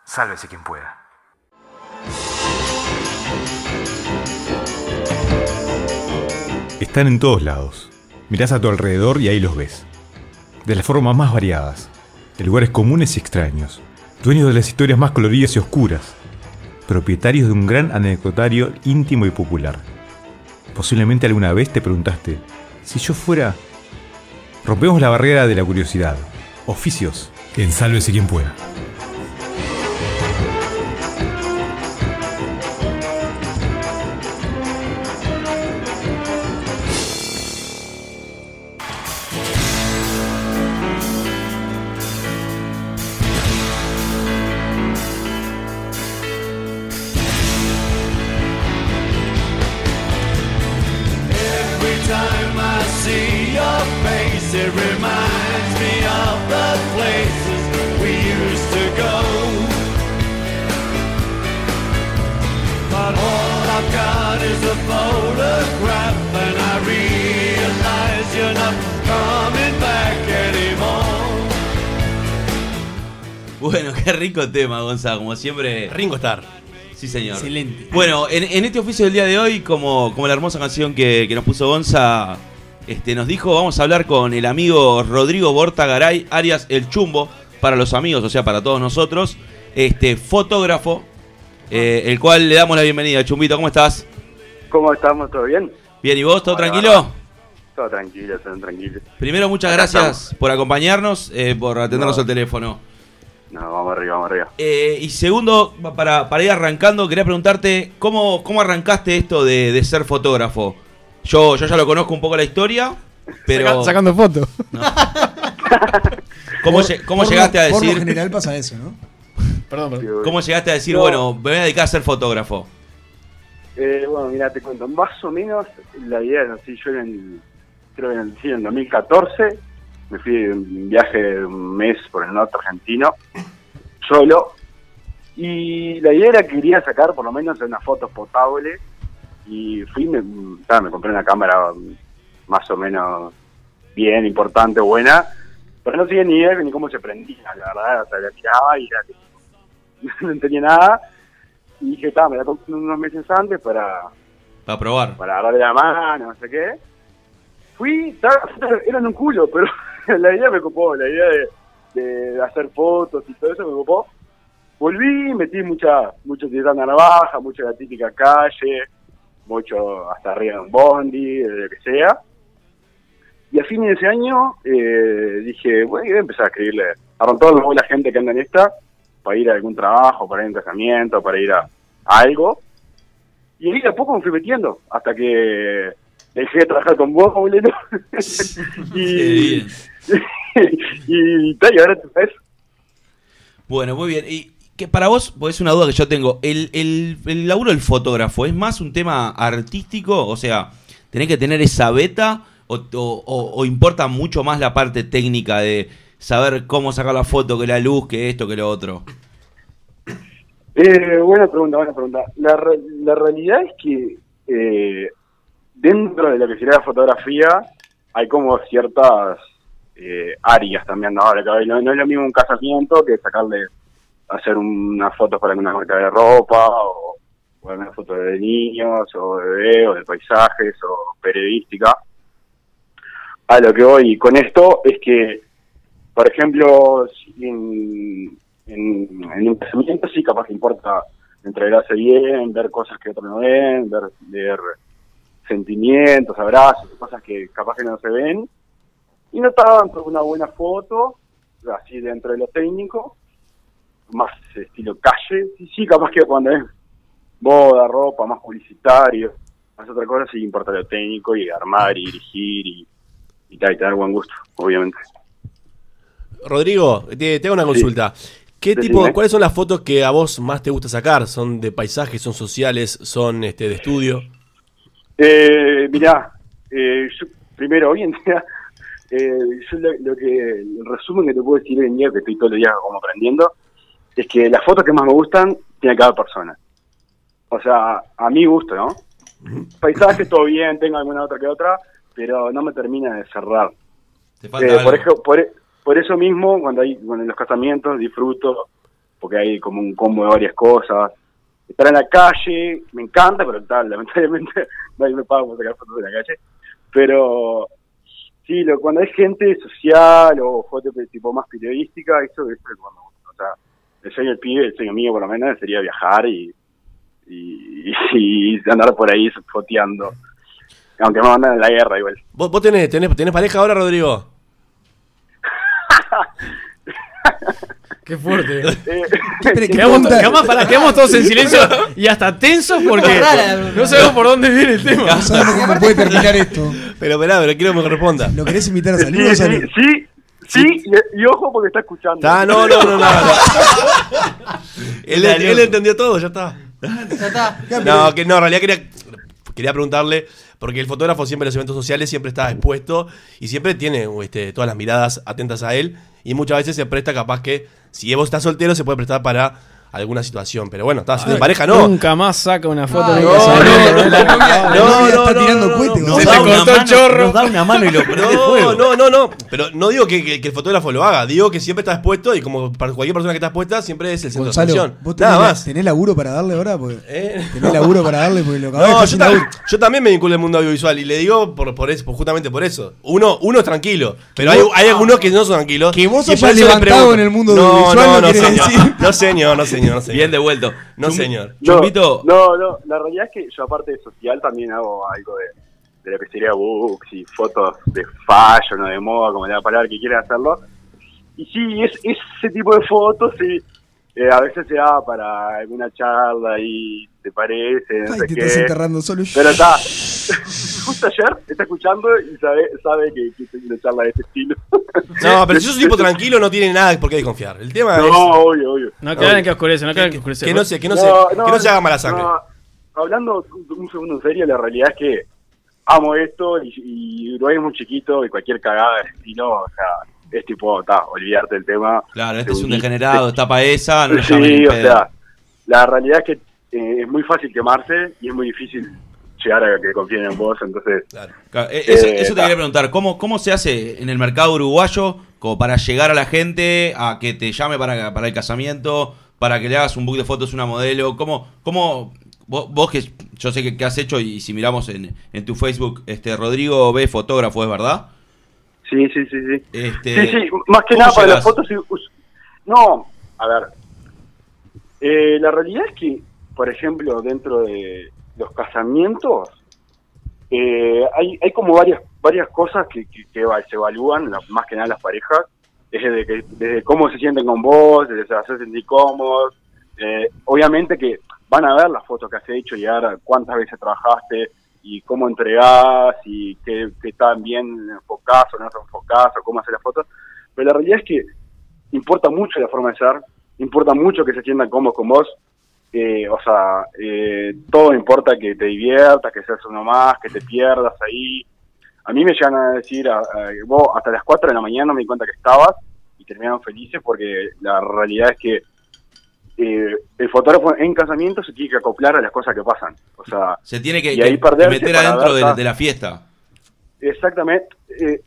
Sálvese quien pueda. Están en todos lados. Mirás a tu alrededor y ahí los ves. De las formas más variadas, de lugares comunes y extraños, dueños de las historias más coloridas y oscuras, propietarios de un gran anecdotario íntimo y popular. Posiblemente alguna vez te preguntaste, si yo fuera... Rompemos la barrera de la curiosidad. Oficios. En Sálvese quien pueda. Rico tema, Gonzalo. Como siempre. Ringo Starr. Sí, señor. Excelente. Bueno, en, en este oficio del día de hoy, como, como la hermosa canción que, que nos puso Gonza, este, nos dijo, vamos a hablar con el amigo Rodrigo Borta Garay, Arias El Chumbo, para los amigos, o sea, para todos nosotros, este fotógrafo, eh, el cual le damos la bienvenida. Chumbito, ¿cómo estás? ¿Cómo estamos? ¿Todo bien? Bien, ¿y vos? ¿Todo tranquilo? Todo tranquilo, todo tranquilo. Primero, muchas gracias por acompañarnos, eh, por atendernos No. al teléfono. No, vamos arriba, vamos arriba. Eh, y segundo, para, para ir arrancando, quería preguntarte, ¿cómo, cómo arrancaste esto de, de ser fotógrafo? Yo, yo ya lo conozco un poco la historia, pero Saca- sacando fotos. ¿cómo, lle- cómo Por lo- llegaste a Por lo decir, general pasa eso, ¿no? Perdón, perdón. Cómo llegaste a decir, No. bueno, me voy a dedicar a ser fotógrafo? eh, bueno, mira, te cuento. Más o menos la idea es así. Yo en creo que en el, sí, en el 2014 me fui de un viaje de un mes por el norte argentino, solo. Y la idea era que quería sacar por lo menos unas fotos potables. Y fui, me, me compré una cámara más o menos bien, importante, buena. Pero no tenía ni idea ni cómo se prendía, la verdad. O sea, la tiraba y era que no entendía nada. Y dije, está, me la compré unos meses antes para, Para probar. para agarrarle la mano, no sé qué. Fui, eran un culo, pero la idea me ocupó, la idea de, hacer fotos y todo eso me ocupó. Volví, metí mucha, mucho tirando navaja, mucho de la típica calle, mucho hasta arriba de un bondi, de lo que sea. Y a fines de ese año eh, dije, bueno, voy a empezar a escribirle a romper los la gente que anda en esta, para ir a algún trabajo, para ir a un casamiento, para ir a, algo. Y ahí de a poco me fui metiendo, hasta que dejé de trabajar con vos, boludo. Y. y, y ahora te ves. Bueno, muy bien. Y que para vos, pues es una duda que yo tengo, ¿el, el, el laburo del fotógrafo es más un tema artístico? O sea, ¿tenés que tener esa beta o, o- o- o importa mucho más la parte técnica de saber cómo sacar la foto, que la luz, que esto, que lo otro? Eh, buena pregunta, buena pregunta. La, re- la realidad es que eh, dentro de lo que sería la fotografía hay como ciertas eh, áreas también. Ahora, no, no es lo mismo un casamiento que sacarle, hacer unas fotos para una marca de ropa o, o una foto de niños o de bebé o de paisajes o periodística. A lo que voy con esto es que, por ejemplo, en, en un casamiento sí capaz que importa entregarse bien, ver cosas que otros no ven, ver, ver sentimientos, abrazos, cosas que capaz que no se ven. Y no tanto una buena foto, así dentro de lo técnico, más estilo calle, sí, sí, capaz que cuando es boda, ropa, más publicitario, más otra cosa, sí importa lo técnico y armar y dirigir y, y y tener buen gusto, obviamente. Rodrigo, te, te hago una Sí. consulta. ¿Qué Decime. tipo, cuáles son las fotos que a vos más te gusta sacar? ¿Son de paisajes, son sociales, son este de estudio? Eh, mirá, eh, yo, primero, hoy en día, eh, yo lo, lo que, el resumen que te puedo decir hoy en día, que estoy todo el día como aprendiendo, es que las fotos que más me gustan tiene cada persona. O sea, a mi gusto, ¿no? Paisajes, todo bien, tengo alguna otra que otra, pero no me termina de cerrar. Te falta Eh, por, ejemplo, por, por eso mismo, cuando hay cuando en los casamientos disfruto, porque hay como un combo de varias cosas. Estar en la calle, me encanta, pero tal, lamentablemente nadie me paga por sacar fotos de la calle. Pero sí, lo, cuando hay gente social o fotos de tipo más periodística, eso, eso es cuando, o sea, el sueño del pibe, el sueño mío por lo menos, sería viajar y, y, y andar por ahí foteando. Aunque me mandan en la guerra igual. ¿Vos, vos tenés, tenés, tenés pareja ahora, Rodrigo? Qué fuerte. Eh, qué Quedamos, quedamos- pará, quedamos todos en silencio y hasta tensos porque no sabemos por dónde viene el tema. No sabemos cómo puede terminar esto. Pero, esperá, pero quiero que me responda. ¿Lo querés invitar a salir o sí, no sí, salir? sí, sí, y, y ojo porque está escuchando. Ah, no, no, no, no. no. él, él entendió todo, ya está. Ya está. No, que no, en realidad quería, quería preguntarle, porque el fotógrafo siempre en los eventos sociales siempre está expuesto y siempre tiene este, todas las miradas atentas a él y muchas veces se presta capaz que si vos estás soltero se puede prestar para alguna situación. Pero bueno, estás en pareja, no. Nunca más saca una foto Ay, de no, No, está no, tirando. Se te cortó el chorro. Nos da una mano y lo No, no, no, no. Pero no digo que, que- que el fotógrafo lo haga. Digo que siempre está expuesto y como para cualquier persona que está expuesta, siempre es el centro de Gonzalo, atención. ¿vos tenés, Nada más. tenés laburo para darle ahora? Porque ¿Eh? tenés laburo para darle porque lo No, yo, también, laburo. yo también me vinculo al mundo audiovisual y le digo por, por eso, por- justamente por eso. Uno, uno es tranquilo, pero hay, hay algunos que no son tranquilos. Que vos le levantado en el mundo audiovisual no, no no, quiere señor. decir- No, señor, no, señor, no, señor. Bien devuelto. No, Chum- señor. No, Chumbito, no, no, la realidad es que yo aparte de social también hago algo de, de lo que sería books y fotos de fashion o de moda, como le da la palabra que quiera hacerlo. Y sí, es, ese tipo de fotos, sí, eh, a veces se da para alguna charla y te parece, no Ay, sé te qué. estás enterrando solo. Pero está, justo ayer está escuchando y sabe, sabe que, que tengo una charla de este estilo. No, pero si sos un tipo tranquilo, no tiene nada por qué desconfiar. El tema No, es obvio, obvio. No quedan que oscurece, no quedan que oscurece. que no se, que no, se, No, que no, no se haga mala sangre. no, hablando un, un segundo en serio, la realidad es que amo esto y, y lo es muy chiquito y cualquier cagada de estilo, o sea, es tipo, ta, olvidarte del tema. claro, este Te es un degenerado, está pa' esa, no le Sí, o sea, la realidad es que eh, es muy fácil quemarse y es muy difícil llegar a que confíen en vos, entonces... Claro. Claro, eso, Eh, eso te quería preguntar, ¿cómo, ¿cómo se hace en el mercado uruguayo como para llegar a la gente, a que te llame para, para el casamiento, para que le hagas un book de fotos una modelo? ¿Cómo, cómo vos, vos que yo sé que, que has hecho y si miramos en, en tu Facebook, este Rodrigo B, fotógrafo, ¿es verdad? Sí, sí, sí, sí. Este, Sí, sí, más que ¿cómo nada para las fotos. No, a ver. Eh, la realidad es que, por ejemplo, dentro de los casamientos, eh, hay, hay como varias varias cosas que, que, que se evalúan, más que nada las parejas, desde, que, desde cómo se sienten con vos, desde se hacer sentir cómodos. Eh, obviamente que van a ver las fotos que has hecho y a ver cuántas veces trabajaste y cómo entregás y qué, qué tan bien enfocás o no enfocás o cómo hacer las fotos. Pero la realidad es que importa mucho la forma de ser, importa mucho que se sientan cómodos con vos. Eh, o sea, eh, todo importa que te diviertas, que seas uno más, que te pierdas ahí. A mí me llegan a decir, a- a- vos hasta las 4 de la mañana me di cuenta que estabas y terminaron felices porque la realidad es que eh, el fotógrafo en casamiento se tiene que acoplar a las cosas que pasan. O sea, Se tiene que, meter adentro de, de la fiesta. Exactamente, eh,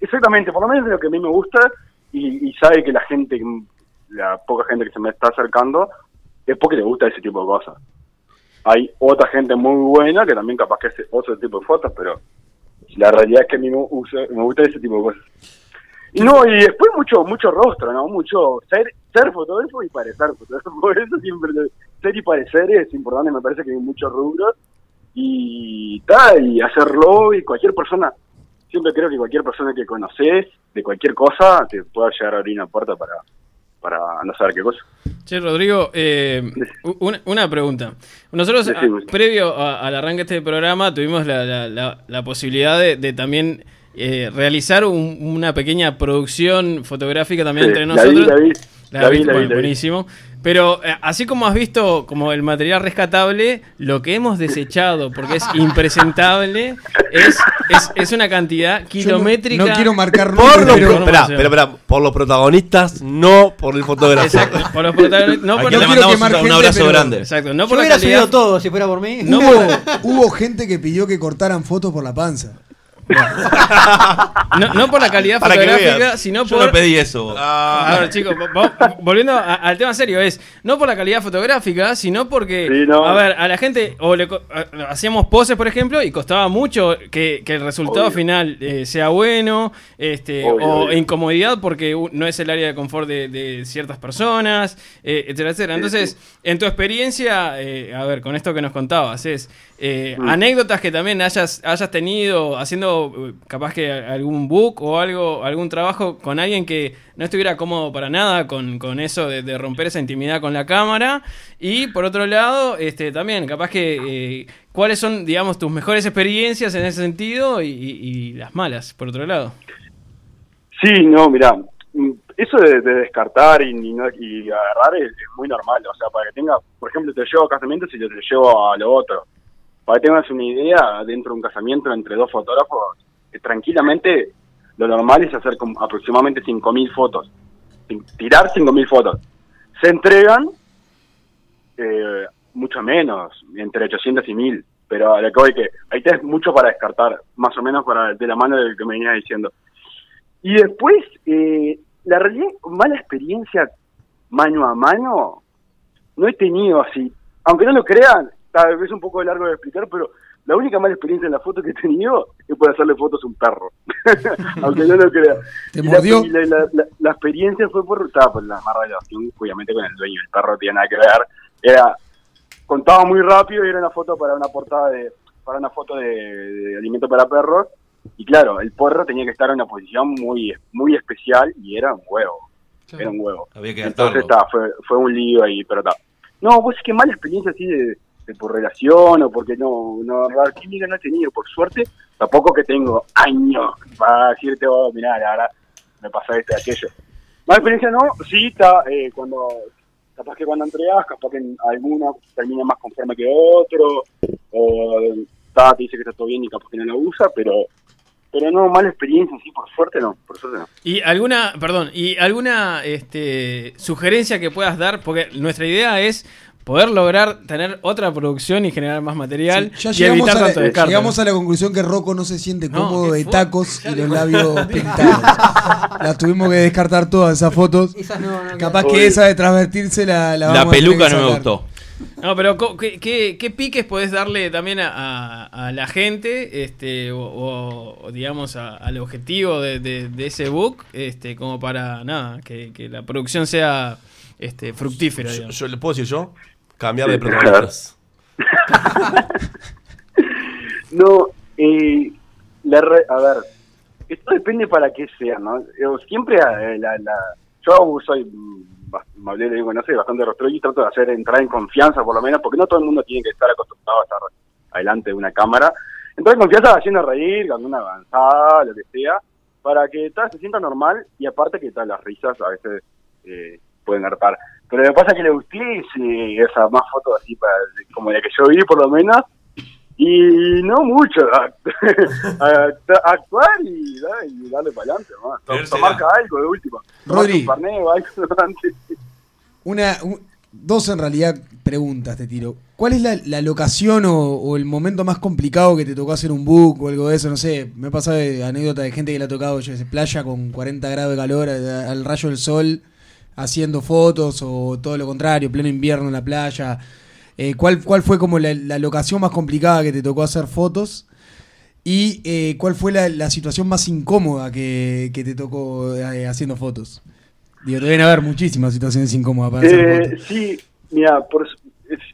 exactamente, por lo menos es lo que a mí me gusta y, y sabe que la gente, la poca gente que se me está acercando, es porque le gusta ese tipo de cosas. Hay otra gente muy buena que también capaz que hace otro tipo de fotos, pero la realidad es que a mí me, gusta ese tipo de cosas. Y no, y después mucho mucho rostro, ¿no? Mucho ser, ser fotógrafo y parecer fotógrafo. Eso siempre ser y parecer es importante, me parece que hay muchos rubros y tal, y hacerlo y cualquier persona, siempre creo que cualquier persona que conoces de cualquier cosa te pueda llegar a abrir una puerta para, para no saber qué cosa. Che, Rodrigo, eh, una, una pregunta. Nosotros, a- previo a- al arranque de este programa, tuvimos la, la- la- la posibilidad de, de también eh, realizar un- una pequeña producción fotográfica también Sí, entre nosotros. vi, la vi, La vi, bueno, buenísimo. Pero eh, así como has visto como el material rescatable, lo que hemos desechado, porque es impresentable, es, es, es una cantidad no- kilométrica. No, quiero marcar Por los, pero pro- espera, espera, espera, por los protagonistas, no por el fotógrafo. Exacto, por los protagonistas. No Aquí por le mandamos un, gente, abrazo pero- grande. Exacto, no Yo por la hubiera calidad. subido todo si fuera por mí. No hubo, por- hubo gente que pidió que cortaran fotos por la panza. No, no por la calidad Para fotográfica, sino Yo por. no pedí eso. A ver, chicos, vo- vo- volviendo a- al tema serio, es no por la calidad fotográfica, sino porque, Sí, no. a ver, a la gente, o le hacíamos poses, por ejemplo, y costaba mucho que, que el resultado Obvio. final eh, sea bueno, este, Obvio, o obvio. incomodidad porque no es el área de confort de, de ciertas personas, eh, etcétera, etcétera. Sí, Entonces, en tu experiencia, eh, a ver, con esto que nos contabas, es eh, Mm. anécdotas que también hayas, hayas tenido haciendo eh, capaz que algún book o algo, algún trabajo con alguien que no estuviera cómodo para nada con, con eso de, de romper esa intimidad con la cámara. Y por otro lado, este también, capaz que eh, cuáles son, digamos, tus mejores experiencias en ese sentido y, las malas, por otro lado. Sí, no, mira, mm, eso de, de descartar y, y no- y agarrar es, es muy normal. O sea, para que tenga, por ejemplo, te llevo a casamientos y yo te llevo a lo otro. Para que tengas una idea, dentro de un casamiento entre dos fotógrafos, eh, tranquilamente lo normal es hacer como aproximadamente 5.000 fotos. Tirar 5.000 fotos. Se entregan eh, mucho menos, entre 800 y 1.000. Pero a lo que voy que ahí tenés mucho para descartar, más o menos para de la mano del que me venía diciendo. Y después, eh, la realidad, mala experiencia mano a mano, no he tenido así. Aunque no lo crean, tal vez un poco largo de explicar, pero la única mala experiencia en la foto que he tenido es por hacerle fotos a un perro. Aunque no lo crean. ¿Te mordió? La, la- la- la experiencia fue por, estaba por la más relación, obviamente, con el dueño. El perro no tiene nada que ver. Era, contaba muy rápido y era una foto para una portada de, para una foto de, de alimento para perros. Y claro, el perro tenía que estar en una posición muy, muy especial y era un huevo. Era un huevo. Había que Entonces está, fue, fue un lío ahí, pero está. No, pues es que mala experiencia así de, por relación o porque no, no, la química no he tenido, por suerte, tampoco que tengo años para decirte, oh, mirá, la verdad, me pasa esto y aquello. Mala experiencia no, sí, está, eh, cuando, capaz que cuando entregas, capaz que alguna termina más conforme que otro, o está, te dice que está todo bien y capaz que no lo usa, pero, pero no, mala experiencia, sí, por suerte no, por suerte no. Y alguna, perdón, y alguna este, sugerencia que puedas dar, porque nuestra idea es poder lograr tener otra producción y generar más material Ya y llegamos evitar a, tanto la, descarte. llegamos a la conclusión que Rocco no se siente cómodo de tacos ya y los labios pintados. Las tuvimos que descartar todas esas fotos. Esas no, no Capaz que esa de transvertirse la, la, vamos peluca no me gustó. No, pero ¿qué, qué, qué piques podés darle también a, a- a la gente, este, o, o- digamos a- al objetivo de, de- de ese book, este, como para nada, que, que la producción sea este, fructífera, Yo, digamos. yo- ¿Le puedo decir yo? Cambiar de protagonistas. No, eh, la re- a ver, esto depende para qué sea, ¿no? Yo siempre eh, la, la, yo soy, hablé de no sé, bastante rostro y trato de hacer entrar en confianza por lo menos, porque no todo el mundo tiene que estar acostumbrado a estar adelante de una cámara. Entrar en confianza haciendo reír, con una avanzada, lo que sea, para que tal se sienta normal y aparte que tal las risas a veces eh, pueden hartar. Pero lo que pasa es que le gusté ese- esa más fotos así para, como la que yo vi por lo menos, y no mucho, act- actuar y, da- y darle para adelante, nomás. Creérsela. tomar algo de última. Rodri. Un algo. Una, un- dos en realidad preguntas te tiro. ¿Cuál es la, la locación o, o el momento más complicado que te tocó hacer un book o algo de eso? No sé, me ha pasado de anécdota de gente que le ha tocado, yo sé, playa con 40 grados de calor al rayo del sol haciendo fotos o todo lo contrario, pleno invierno en la playa. Eh, ¿cuál, ¿Cuál fue como la, la locación más complicada que te tocó hacer fotos? ¿Y eh, cuál fue la, la situación más incómoda que, que te tocó eh, haciendo fotos? Digo, te deben haber muchísimas situaciones incómodas para hacer Eh, fotos. sí, mira, por,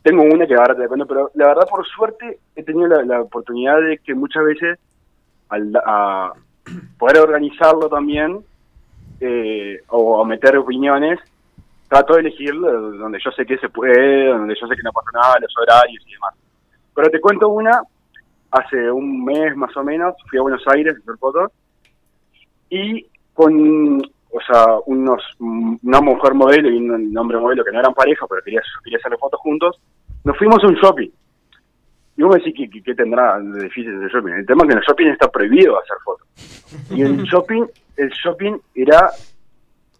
tengo una que ahora te cuento, pero la verdad, por suerte, he tenido la, la oportunidad de que muchas veces, al a poder organizarlo también, eh, o, meter opiniones, trato de elegir donde yo sé que se puede, donde yo sé que no pasa nada, los horarios y demás. Pero te cuento una, hace un mes más o menos, fui a Buenos Aires hacer fotos, y con, o sea, unos, una mujer modelo y un hombre modelo que no eran pareja, pero quería, quería hacerle fotos juntos, nos fuimos a un shopping. Y vos me decís, ¿qué, tendrá de difícil ese shopping? El tema es que en el shopping está prohibido hacer fotos. Y el shopping, el shopping era,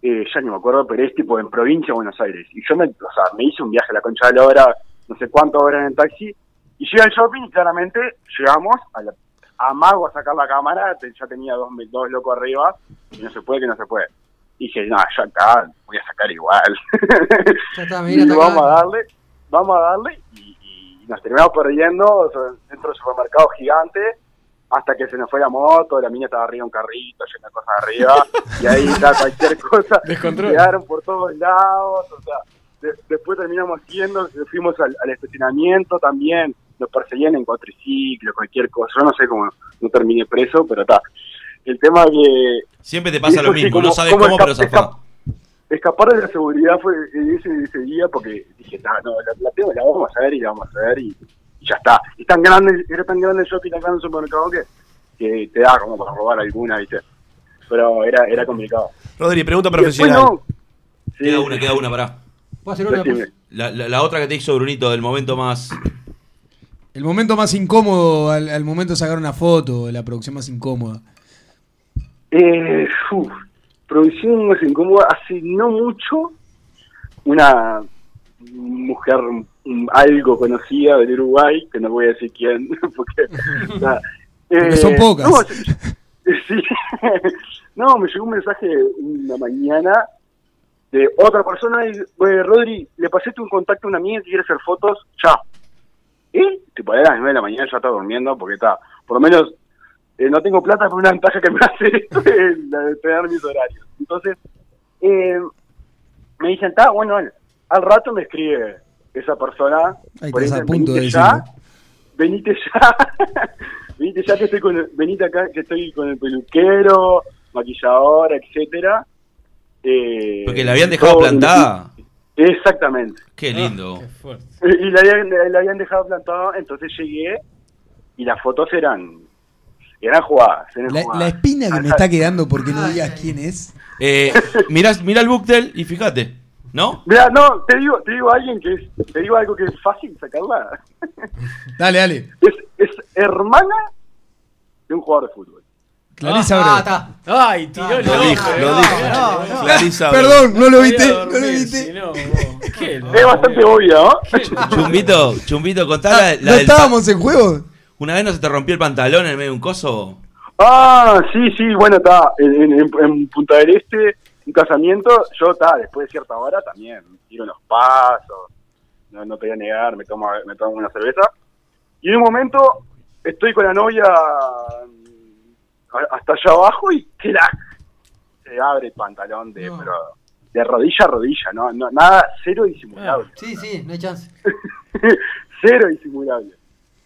eh, ya no me acuerdo, pero es tipo en provincia de Buenos Aires. Y yo me, o sea, me hice un viaje a la concha de la hora, no sé cuántas horas en taxi, y llegué al shopping y claramente llegamos a la, amago a sacar la cámara, ya tenía dos, dos locos arriba, y no se puede, que no se puede. Y dije, no, ya está, voy a sacar igual. Ya está, me y vamos a darle, vamos a darle, y nos terminamos perdiendo o sea, dentro del supermercado gigante, hasta que se nos fue la moto, la mina estaba arriba un carrito, llena de cosas arriba, y ahí está cualquier cosa, Descontrol. quedaron por todos lados, o sea, de- después terminamos haciendo, fuimos al, al estacionamiento también, nos perseguían en cuatriciclo, cualquier cosa, yo no sé cómo no terminé preso, pero está. El tema que Siempre te pasa lo Sí, mismo, como- no sabes como cómo, pero. Escapar de la seguridad fue ese, ese día porque dije, "Nah, no, la, la tengo, la vamos a ver y la vamos a ver y, y ya está. Y tan grande, era tan grande el shopping, tan grande el supermercado que, que te da como para robar alguna, ¿viste? Pero era, era complicado. Rodri, pregunta profesional. no. Sí, Queda una, queda una, pará. ¿Puedo hacer una? La, la- la otra que te hizo Brunito, del momento más. El momento más incómodo al, al momento de sacar una foto, la producción más incómoda. Eh, uf, producción más incómoda. Hace no mucho, una mujer algo conocida del Uruguay, que no voy a decir quién, porque, son pocas. No, sí, no, me llegó un mensaje una mañana de otra persona y, "Oye, Rodri, le pasé un contacto a una amiga que quiere hacer fotos, ya. Y, tipo, a las 9 de la mañana ya está durmiendo porque está, por lo menos eh, no tengo plata por una ventaja que me hace esto es la de tener mis horarios. Entonces, eh, me dicen, está, bueno, al rato me escribe esa persona, Ahí por estás ahí a punto de ya, venite ya, venite ya que estoy con el, venite acá que estoy con el peluquero, maquilladora, etcétera. Eh, Porque la habían dejado plantada. Exactamente. Qué lindo. Y la habían, la habían dejado plantada, entonces llegué y las fotos eran La, espina que me está quedando porque no digas quién es. Eh, mirá, mirá el booktel y fíjate, ¿no? Mira, no, te digo, te digo a alguien que es, te digo algo que es fácil sacarla. Dale, dale. Es, es hermana de un jugador de fútbol. Clarisa Ah, Abreu. está. Ay, tiró Lo el dijo, ojo, lo no, dijo. no, no. Clarisa Abreu. Perdón, no lo viste. No lo viste. no, Es bastante obvio, ¿no? Chumbito, Chumbito, contá la, la Ah, ¿No del estábamos en juego? Una vez no se te rompió el pantalón en medio de un coso. Ah, sí, sí, bueno, está. En, en- en- en Punta del Este, un casamiento, yo está, después de cierta hora también, tiro unos pasos, no, no te voy a negar, me tomo, me tomo una cerveza. Y en un momento estoy con la novia mm, hasta allá abajo y ¡crack! Se abre el pantalón de, No. pero de rodilla a rodilla, ¿no? no nada, cero disimulable. Sí, sí, no hay chance. cero disimulable.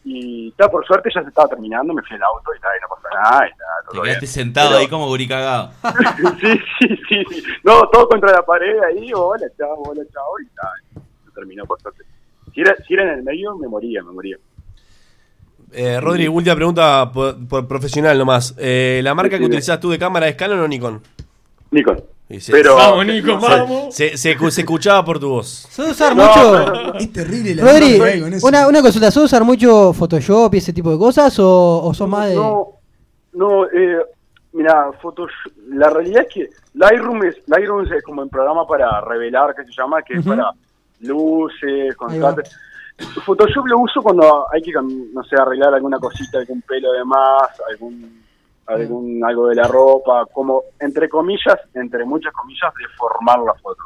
Y está, por suerte ya se estaba terminando, me fui al auto y, está, y no pasa nada. Y, está, Te todo quedaste bien. sentado Pero- ahí como gurí cagado. sí, sí, sí, sí. No, todo contra la pared ahí, hola, chao, hola, chao, y tal. Se terminó por suerte. Si era, si era en el medio, me moría, me moría. Eh, Rodri, última pregunta por, por profesional nomás. Eh, ¿La marca que Decime. utilizás tú de cámara es Canon o Nikon? Nikon. Se- Pero. Vamos, Nico, se- vamos. Se, se- se escuchaba por tu voz. ¿Sos usar No, mucho? no, no, no. Es terrible la Rodri, con eso. una, una consulta, ¿sos usar mucho Photoshop y ese tipo de cosas o, o sos más de...? No, no, eh, mira, Photoshop, la realidad es que Lightroom es, Lightroom es como un programa para revelar, que se llama, que es para luces, contrastes. Photoshop lo uso cuando hay que, no sé, arreglar alguna cosita, algún pelo de más, algún, algún algo de la ropa, como, entre comillas, entre muchas comillas, deformar la foto.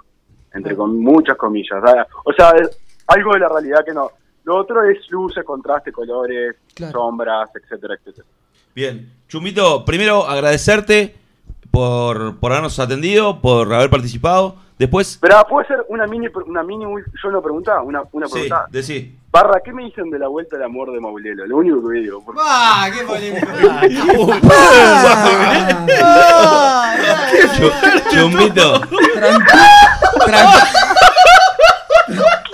Entre con muchas comillas. ¿sabes? O sea, es algo de la realidad que no. Lo otro es luces, contraste, colores, Claro. sombras, etcétera, etcétera. Bien. Chumbito, primero agradecerte por, por habernos atendido, por haber participado. Después, Pero ah, puede ser una mini, una mini, yo una pregunta, una, una sí, pregunta. decí. Barra, ¿qué me dicen de la vuelta al amor de Maulelo? Lo único que digo. porque- ¡Ah, qué polémico! Chu- Chumbito,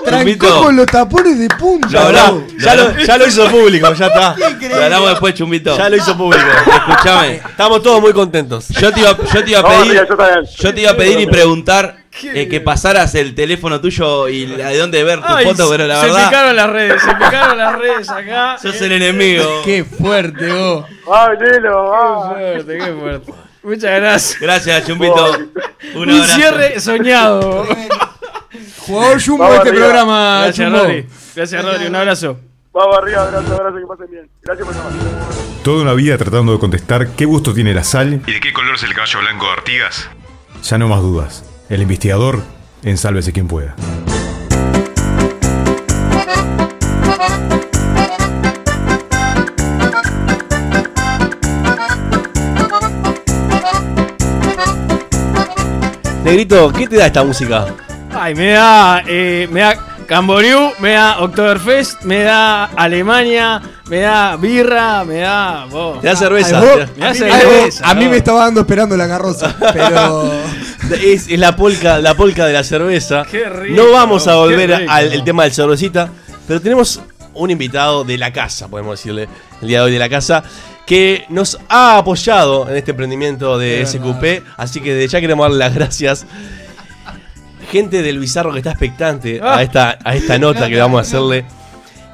Trancó Chumbito. con los tapones de punta. Hablamos. bro. Ya lo, ya lo hizo público, ya está. Lo hablamos después, Chumbito. Ya lo hizo público. Escuchame. Estamos todos muy contentos. Yo te iba, yo te iba a No, pedir. mira, yo. Yo te iba a pedir y preguntar eh, que pasaras el teléfono tuyo y la- de dónde ver tu Ay, foto, pero la se verdad, picaron las redes, se picaron las redes acá. sos el enemigo. Qué fuerte, vos. ¡Ah, Lelo! Qué ah. fuerte, qué fuerte. Muchas gracias. Gracias, Chumbito. Un Un abrazo. cierre soñado. Jugador Jumbo Vamos de este arriba. programa, Gracias, Jumbo. Rodri. Gracias, Rodri. Un abrazo. Vamos arriba, abrazo, abrazo, que pasen bien. Gracias por llamar. Toda una vida tratando de contestar qué gusto tiene la sal y de qué color es el caballo blanco de Artigas. Ya no más dudas. El investigador en Sálvese quien pueda. Negrito, ¿qué te da esta música? Ay, me da, eh, me da Camboriú, me da Oktoberfest, me da Alemania, me da birra, me da. Te da cerveza. Ay, vos- Me da a mí, cerveza, a mí me estaba dando esperando la carroza, pero Es, es la polca, la polca de la cerveza. Qué rico, no vamos a volver al el tema del cervecita, pero tenemos un invitado de la casa, podemos decirle, el día de hoy de la casa, que nos ha apoyado en este emprendimiento de Es SQP, así que de ya queremos darle las gracias. Gente del Bizarro que está expectante Ah. a esta, a esta nota que vamos a hacerle.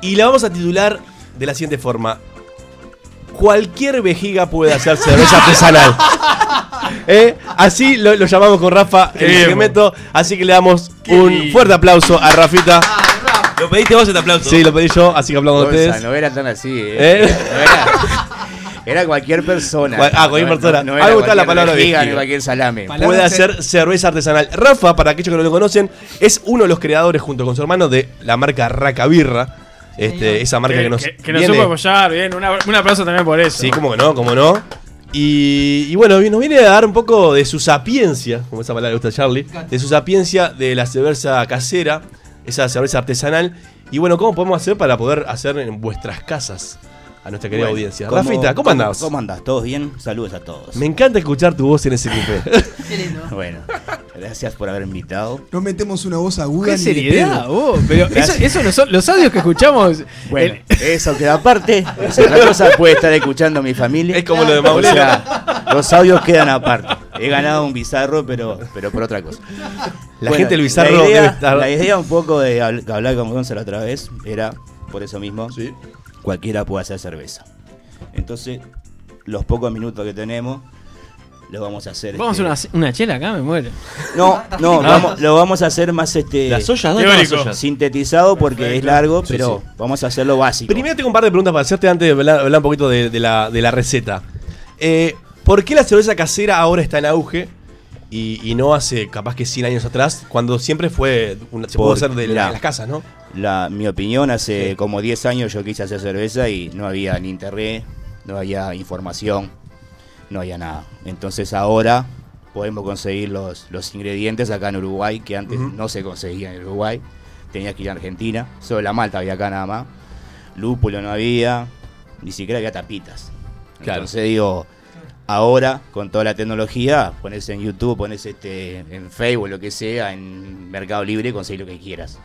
Y la vamos a titular de la siguiente forma. Cualquier vejiga puede hacer cerveza artesanal. ¿Eh? Así lo, lo llamamos con Rafa en el bien, segmento. Así que le damos Qué un lindo. fuerte aplauso a Rafita. Lo pediste vos este aplauso. Sí, lo pedí yo, así que aplaudan Gonza, ustedes. no era tan así, ¿eh? ¿Eh? No era, era cualquier persona. Cual- ah, cualquier No- persona. No, A mí era me gusta la palabra vejiga, cualquier salame. Palabra Puede ce- hacer cerveza artesanal. Rafa, para aquellos que no lo conocen, es uno de los creadores junto con su hermano de la marca Raca Birra. Este, esa marca que, nos, que, que nos viene- supo apoyar, bien. una- un aplauso también por eso. Sí, como que no, como no. Y, y bueno, nos viene a dar un poco de su sapiencia, como esa palabra le gusta a Charlie, de su sapiencia de la cerveza casera, esa cerveza artesanal. Y bueno, ¿cómo podemos hacer para poder hacer en vuestras casas a nuestra querida Bueno, audiencia? ¿cómo- Rafita, ¿cómo andás? ¿Cómo andás? ¿Todos bien? Saludos a todos. Me encanta escuchar tu voz en ese lindo. Bueno, gracias por haber invitado. no metemos una voz aguda Qué seriedad, vos. Pero eso, eso no son los audios que escuchamos. Bueno, el- eso queda aparte. Es otra cosa puede estar escuchando mi familia. Es como lo de O Maulera. sea, los audios quedan aparte. He ganado un bizarro, pero, pero por otra cosa. La Bueno, gente del bizarro la idea, debe estar. La idea un poco de habl- hablar con Gonzalo otra vez era, por eso mismo, Sí. Cualquiera puede hacer cerveza. Entonces, los pocos minutos que tenemos, lo vamos a hacer. Vamos a este, hacer una, una chela acá, me muero. No, no, vamos, lo vamos a hacer más este Las ollas, ¿dónde sintetizado porque es largo, Sí, pero sí. vamos a hacerlo básico. Primero tengo un par de preguntas para hacerte antes de hablar, hablar un poquito de, de la, de la receta. Eh, ¿Por qué la cerveza casera ahora está en auge y, y no hace capaz que 100 años atrás, cuando siempre fue, una, se pudo hacer de la- de las casas, ¿no? La, mi opinión, hace Sí. como 10 años yo quise hacer cerveza y no había ni internet, no había información, no había nada. Entonces ahora podemos conseguir los, los ingredientes acá en Uruguay, que antes no se conseguían en Uruguay. Tenías que ir a Argentina, solo la malta había acá nada más. Lúpulo no había, ni siquiera había tapitas. Claro. Entonces digo, ahora con toda la tecnología, pones en YouTube, pones este, en Facebook, lo que sea, en Mercado Libre, conseguir lo que quieras.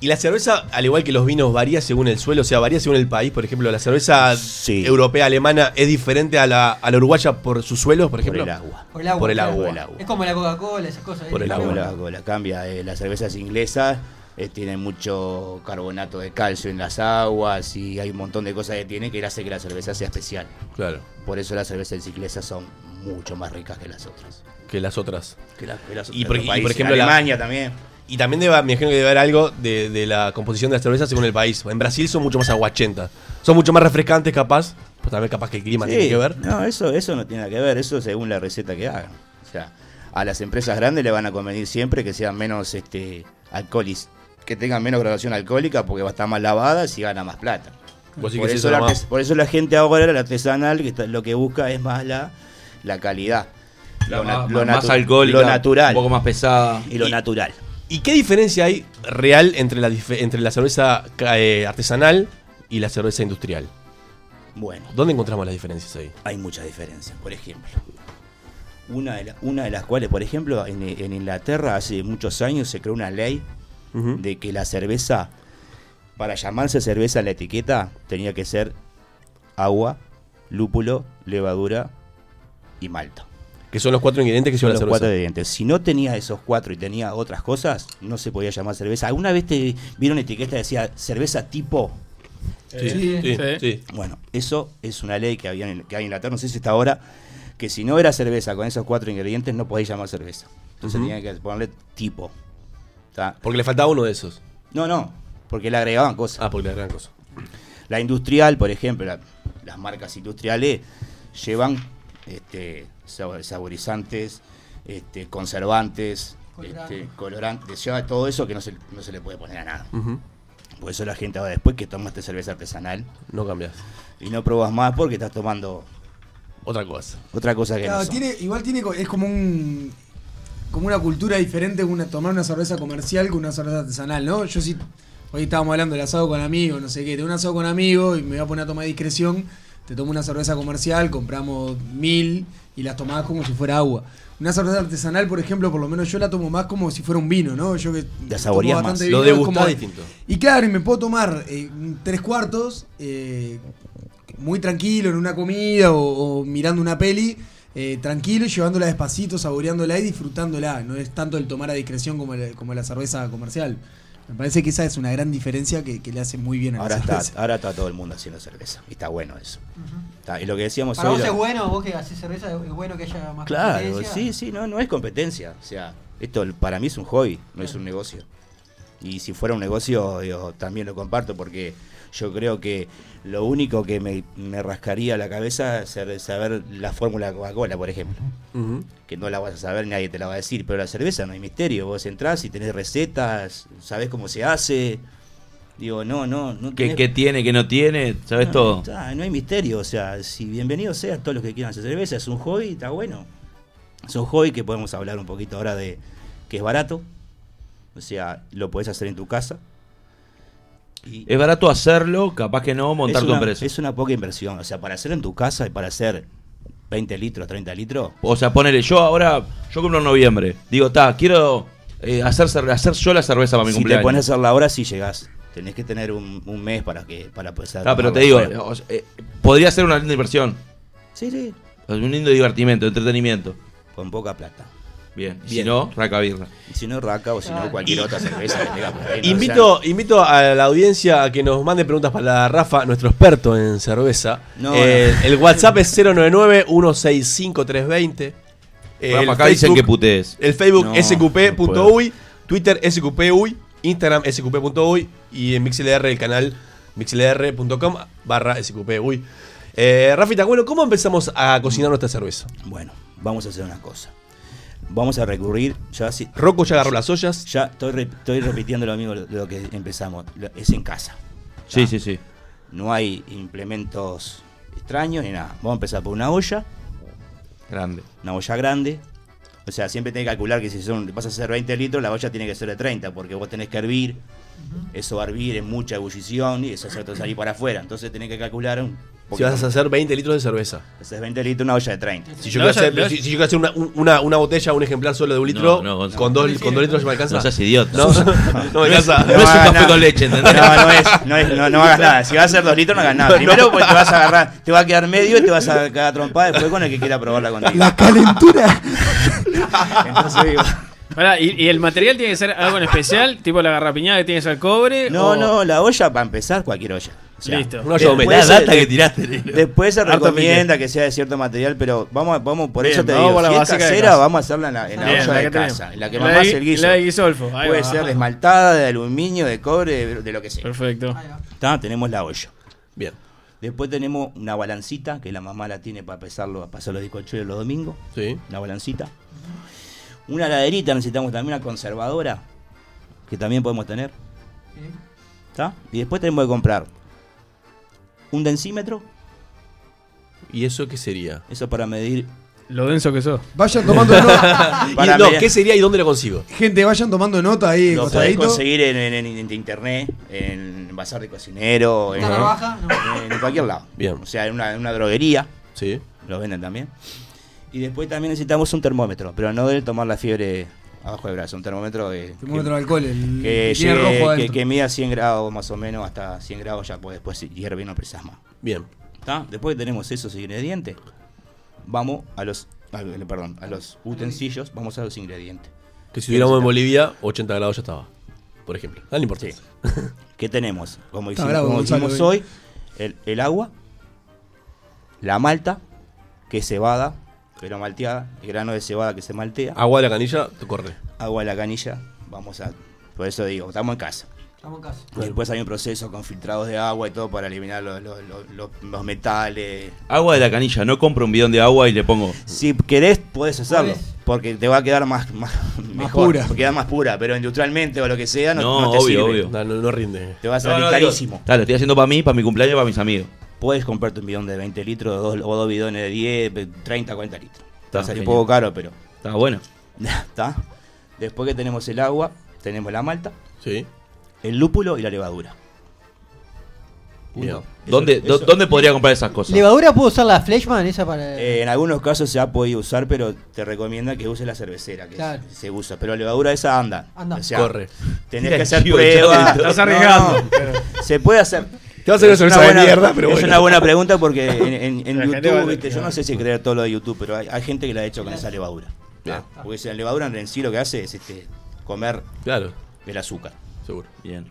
Y la cerveza, al igual que los vinos, varía según el suelo, o sea, varía según el país. Por ejemplo, la cerveza Sí. europea, alemana, es diferente a la, a la uruguaya por sus suelos, por Por ejemplo. el agua. Por el agua. Por el agua. Por el agua. Es como la Coca-Cola, esas cosas. Por el ¿viste? agua. Coca-Cola cambia, eh, las cervezas inglesas eh, tienen mucho carbonato de calcio en las aguas y hay un montón de cosas que tiene que hace que la cerveza sea especial. Claro, Por eso las cervezas inglesas son mucho más ricas que las otras. que las otras. Que las, que las Y otras por- y por ejemplo, la- Alemania también. Y también debe, me imagino que debe haber algo de, de la composición de la cerveza según el país. En Brasil son mucho más aguachentas. Son mucho más refrescantes, capaz. Pues también capaz que el clima tiene que ver. No, eso, eso no tiene nada que ver, eso según la receta que hagan. O sea, a las empresas grandes le van a convenir siempre que sean menos este alcoholis, que tengan menos graduación alcohólica porque va a estar más lavadas y gana más plata. Por eso, la por eso la gente ahora, el artesanal, que está- lo que busca es más la, la calidad. La Lo más, lo más alcohólica, Lo natural. un poco más pesada. Y lo Y- natural. ¿Y qué diferencia hay real entre la, entre la cerveza eh, artesanal y la cerveza industrial? Bueno, ¿Dónde encontramos las diferencias ahí? hay muchas diferencias. Por ejemplo, una de, la- una de las cuales, por ejemplo, en, en Inglaterra hace muchos años se creó una ley De que la cerveza, para llamarse cerveza en la etiqueta, tenía que ser agua, lúpulo, levadura y malta. Que son los cuatro ingredientes que Son lleva la los cerveza. cuatro ingredientes. Si no tenía esos cuatro y tenía otras cosas, no se podía llamar cerveza. ¿Alguna vez te vieron etiqueta que decía cerveza tipo? Sí, Sí, sí, sí. sí. Bueno, eso es una ley que, había en, que hay en Inglaterra, no sé si está ahora, que si no era cerveza con esos cuatro ingredientes no podéis llamar cerveza. Entonces tenían que ponerle tipo. Porque le faltaba uno de esos. No, no, porque le agregaban cosas. Ah, porque le gran cosa. La industrial, por ejemplo, la- las marcas industriales llevan este, sabor- saborizantes, este, conservantes, este, colorantes, lleva todo eso que no se, no se le puede poner a nada. Por eso la gente ahora después que tomaste cerveza artesanal No cambias. y no probas más porque estás tomando Otra cosa. otra cosa que Claro, no son. tiene, igual tiene, es como un como una cultura diferente una, tomar una cerveza comercial que una cerveza artesanal, ¿no? Yo sí, hoy estábamos hablando del asado con amigos, no sé qué, de un asado con amigos y me voy a poner a tomar discreción, te tomo una cerveza comercial, compramos mil y las tomás como si fuera agua. Una cerveza artesanal, por ejemplo, por lo menos yo la tomo más como si fuera un vino, ¿no? Yo que La saboreás más. bastante Lo vino, es degustás como- distinto. Y claro, y me puedo tomar eh, tres cuartos, eh, muy tranquilo en una comida o, o mirando una peli, eh, tranquilo y llevándola despacito, saboreándola y disfrutándola. No es tanto el tomar a discreción como, el- como la cerveza comercial. Me parece que esa es una gran diferencia que, que le hace muy bien a Ahora la está, cerveza. ahora está todo el mundo haciendo cerveza. Y está bueno eso. Está- y lo que decíamos Para hoy. vos lo- es bueno, vos que haces cerveza, es bueno que haya más Claro, competencia. sí, sí, no, no es competencia. O sea, esto para mí es un hobby, no es un negocio. Y si fuera un negocio, yo también lo comparto porque yo creo que lo único que me, me rascaría la cabeza es saber, la fórmula de Coca-Cola, por ejemplo. Que no la vas a saber, nadie te la va a decir. Pero la cerveza no hay misterio. Vos entrás y tenés recetas, sabés cómo se hace. Digo, no, no, no. ¿Qué, tenés- qué tiene, qué no tiene? ¿Sabes no, todo? está, no hay misterio, o sea, si bienvenidos sean todos los que quieran hacer cerveza, es un hobby, está bueno. Es un hobby que podemos hablar un poquito ahora de que es barato, o sea, lo podés hacer en tu casa. Y Es barato hacerlo, capaz que no, montar tu una, empresa. es una poca inversión, o sea, para hacer en tu casa y para hacer 20 litros, 30 litros, O sea, ponele, yo ahora, yo compro en noviembre. Digo, ta, quiero eh, hacer, cer- hacer yo la cerveza para mi si te cumpleaños. pones a hacerla ahora, sí llegás. Tenés que tener un, un mes para que para poder Ah, pero te digo, afuera. o sea, eh, podría ser una linda inversión. Sí, sí, Un lindo divertimento, entretenimiento. con poca plata. Bien. Si no, raca birra. Y si no, raca o si no, cualquier otra cerveza que tenga por ahí, ¿no? O sea, Invito, invito a la audiencia a que nos mande preguntas para Rafa, nuestro experto en cerveza. No, Eh, El WhatsApp es 099-165-320. Rafa, acá dicen que putees. El Facebook No, sqp.uy, Twitter sqp.uy, Instagram sqp.uy y en MixLR el canal mixlr.com barra sqp.uy. Eh, Rafita, bueno, ¿cómo empezamos a cocinar nuestra cerveza? Bueno, vamos a hacer una cosa. Vamos a recurrir, ya si, Rocco ya agarró las ollas. ya estoy, re- estoy repitiendo lo mismo de lo que empezamos, lo- es en casa. Sí, sí, sí. No hay implementos extraños ni nada. Vamos a empezar por una olla, Grande. una olla grande. O sea, siempre tenés que calcular que si son, vas a hacer 20 litros, la olla tiene que ser de 30, porque vos tenés que hervir. Eso va a hervir en mucha ebullición y eso se va a salir para afuera. Entonces tenés que calcular un Si vas a hacer 20 litros de cerveza. Haces 20 litros, una olla de 30. Si yo quiero olla- hacer, si, yo quiero hacer una, un- una, una botella, un ejemplar solo de un litro, No, no, Gonzalo. con, dos, con dos litros ya me alcanza. No seas idiota. No, no me alcanza. No es un café nada. con leche, ¿entendés? No, no es, no, es- no, no hagas nada. Si vas a hacer dos litros, no hagas nada. Primero, pues te vas a agarrar, te va a quedar medio y te vas a quedar trompada después con el que quiera probarla contigo. La calentura. Entonces digo, Pará, ¿y, y el material tiene que ser algo en especial? Tipo la garrapiñada que tiene que ser cobre. no, o- no, la olla para empezar, cualquier olla. Sea, Listo. La data de- que tiraste. Después se recomienda que sea de cierto material, pero vamos, vamos por Bien, eso te vamos digo, la si es casera, vamos a hacerla en la, en la Bien, olla la de casa, en la que mamás el guiso. la de guisolfo, ahí Puede va. ser de esmaltada, de aluminio, de cobre, de, de lo que sea. Perfecto. Va. ¿Está? Tenemos la olla. Bien. Después tenemos una balancita, que la mamá la tiene para pesarlo, para pasar los bizcochuelos los domingos. Sí. Una balancita. Una laderita, necesitamos también una conservadora, que también podemos tener. ¿Está? Y después tenemos que comprar un densímetro, ¿Y eso qué sería? eso para medir. Lo denso que sos. Vayan tomando nota. Para no, ¿qué sería y dónde lo consigo? Gente, vayan tomando nota ahí. Lo costadito. conseguir en, en- en- en internet, en bazar de cocinero, en, ¿Está baja? No. en cualquier lado. Bien. O sea, en una, en una droguería, Sí. lo venden también. Y después también necesitamos un termómetro, pero no de tomar la fiebre abajo del brazo, un termómetro de, Termómetro de alcohol. El, que, tiene llegue- rojo que, que mida 100 grados más o menos, hasta 100 grados ya puede después hierve y no precisas más. Bien. ¿Está? Después que tenemos esos ingredientes, vamos a los, a- perdón, a los utensilios, vamos a los ingredientes. Que si estuviéramos en Bolivia, 80 grados ya estaba. Por ejemplo. Dale Sí. importancia. ¿Qué tenemos? Como bravo, dijimos eh. hoy, el, el agua, la malta, que es cebada, pero malteada, el grano de cebada que se maltea, Agua de la canilla, te corre. agua de la canilla, vamos a... Por eso digo, estamos en casa. Estamos en casa. Y después hay un proceso con filtrados de agua y todo para eliminar los, los- los- metales. Agua de la canilla, no compro un bidón de agua y le pongo. Si querés, podés hacerlo. Porque te va a quedar más, más, mejor, pura. Queda más pura. Pero industrialmente o lo que sea, no, No, no te obvio, sirve. obvio. No, no, no rinde. Te va a salir carísimo. Claro, estoy haciendo para mí, para mi cumpleaños y para mis amigos. Puedes comprarte un bidón de 20 litros dos- o dos bidones de 10, 30, 40 litros. Te va a Está salir un poco caro, pero Está bueno. está. Después que tenemos el agua, tenemos la malta, Sí. el lúpulo y la levadura. Bien. ¿Dónde, eso- dó- ¿Dónde podría comprar esas cosas? ¿Levadura puedo usar la Fleshman esa para.? Eh, en algunos casos se ha podido usar, pero te recomienda que uses la cervecera, que Claro. se usa. Pero levadura esa anda. Anda. O sea, Corre. Tenés Mira que hacer pruebas. estás arriesgando. se puede hacer. Te vas a hacer una de buena- mierda, pero Es bueno. una buena pregunta porque en, en- en La gente YouTube, viste, yo no sé si creer todo lo de YouTube, pero hay, hay gente que la ha hecho con esa levadura. Bien. Porque esa levadura en sí lo que hace es este, comer Claro, el azúcar. seguro. Bien.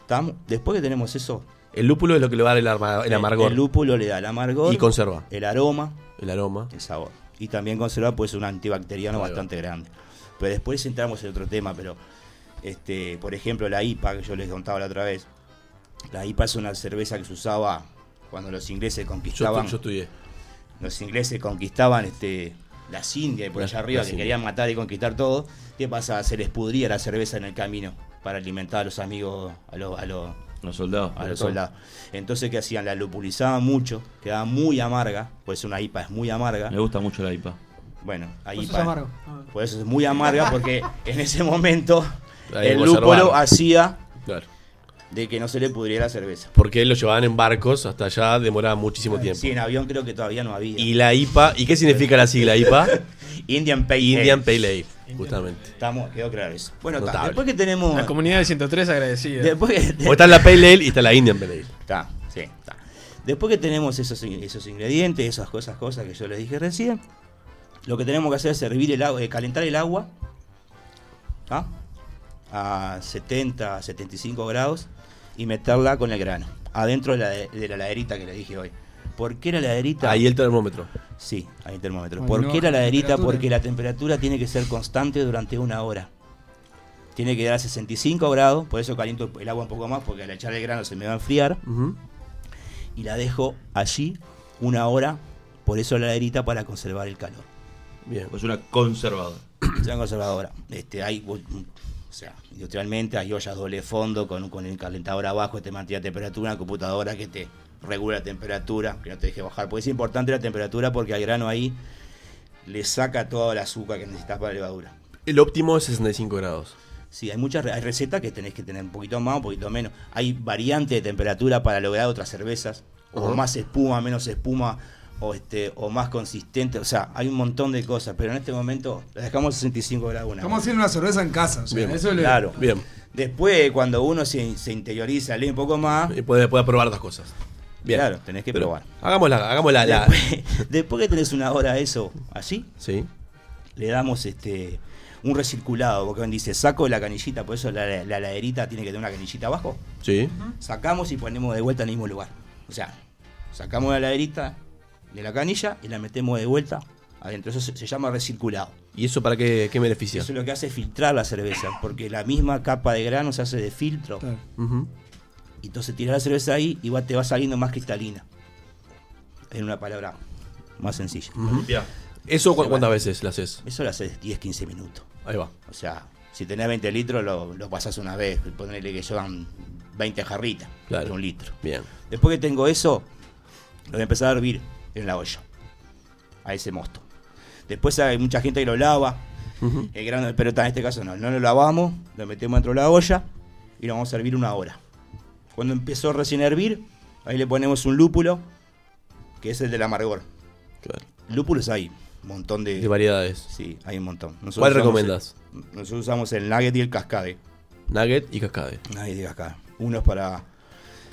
¿Estamos? Después que tenemos eso, El lúpulo es lo que le va a dar el, arma- el amargor. el lúpulo le da el amargor, y conserva el aroma, el aroma. el sabor. Y también conserva pues un antibacteriano bastante grande. Pero después entramos en otro tema, pero este, por ejemplo la IPA que yo les contaba la otra vez. La IPA es una cerveza que se usaba cuando los ingleses conquistaban. yo estudié. los ingleses conquistaban este las Indias y por allá arriba que querían matar y conquistar todo. ¿Qué pasa? Se les pudría la cerveza en el camino para alimentar a los amigos, a los, a los, Los soldados. a los soldados. Entonces, ¿qué hacían? La lupulizaban mucho, quedaba muy amarga, pues una IPA es muy amarga. Me gusta mucho la IPA. Bueno, la Pues es IPA amargo. Ah. por eso es muy amarga porque en ese momento Ahí el lúpulo hacía Claro. De que no se le pudriera la cerveza. Porque lo llevaban en barcos hasta allá, demoraba muchísimo tiempo. Sí, en avión creo que todavía no había. Y la IPA, ¿y qué significa la sigla IPA? Indian Pale Indian Ale. Pale Ale, justamente. Estamos, quedó claro eso. Bueno, ta, después que tenemos. La comunidad del 103 agradecida. Después que, Porque está la Pale Ale y está la Indian Pale Ale. Está, sí, está. Después que tenemos esos, esos ingredientes, esas cosas, cosas que yo les dije recién, lo que tenemos que hacer es hervir el agua, eh, calentar el agua ¿tá? a 70, 75 grados y meterla con el grano, adentro de la, de la heladerita que le dije hoy. ¿Por qué la heladerita? Ahí el termómetro. Sí, hay un termómetro. Ay, ¿Por no, qué la temperatura. Porque la temperatura tiene que ser constante durante una hora. Tiene que dar a 65 grados, por eso caliento el agua un poco más, porque al echar el grano se me va a enfriar. Y la dejo allí una hora, por eso la heladerita para conservar el calor. Bien. Es una conservadora. Es una conservadora. Este, hay, o sea, industrialmente hay ollas doble fondo con, con el calentador abajo que te mantiene la temperatura, una computadora que te regula la temperatura, que no te deje bajar. Porque es importante la temperatura porque al grano ahí le saca todo el azúcar que necesitas para la levadura. El óptimo es 65 grados. Sí, hay muchas hay recetas que tenés que tener un poquito más, un poquito menos. Hay variantes de temperatura para lograr otras cervezas, o Ajá. más espuma, menos espuma, o este, o más consistente. O sea, hay un montón de cosas, pero en este momento la dejamos a 65 grados una Estamos hora. haciendo una cerveza en casa. O sea, Bien. eso le- Claro. Bien. Después, cuando uno se, se interioriza, lee un poco más, Y puede, puede probar dos cosas. Bien. claro, tenés que Pero probar. Hagámosla, hagámosla. La, Después, después que tenés una hora eso así, Sí. le damos este un recirculado, porque dice, saco la canillita, por eso la, la, la heladerita tiene que tener una canillita abajo. Sí. sacamos y ponemos de vuelta en el mismo lugar. O sea, sacamos la laderita de la canilla y la metemos de vuelta adentro. Eso se, se llama recirculado. ¿Y eso para qué, qué beneficia? Eso es lo que hace es filtrar la cerveza, porque la misma capa de grano se hace de filtro. Claro. Ujú. Y entonces tiras la cerveza ahí y va, te va saliendo más cristalina. En una palabra más sencilla. ¿Eso cu- cuántas veces lo haces? Eso lo haces 10-15 minutos. Ahí va. O sea, si tenés 20 litros, lo, lo pasás una vez. Ponele que llevan 20 jarritas Claro. de un litro. Bien. Después que tengo eso, lo voy a empezar a hervir en la olla. A ese mosto. Después hay mucha gente que lo lava. El grano, pero ta, en este caso no. No lo lavamos, lo metemos dentro de la olla y lo vamos a hervir una hora. Cuando empezó recién a hervir, ahí le ponemos un lúpulo, que es el del amargor. Claro. Lúpulos hay un montón de. De variedades. Sí, hay un montón. Nosotros ¿Cuál usamos recomiendas? el- nosotros usamos el nugget y el cascade. Nugget y cascade. Nugget y cascade. Uno es para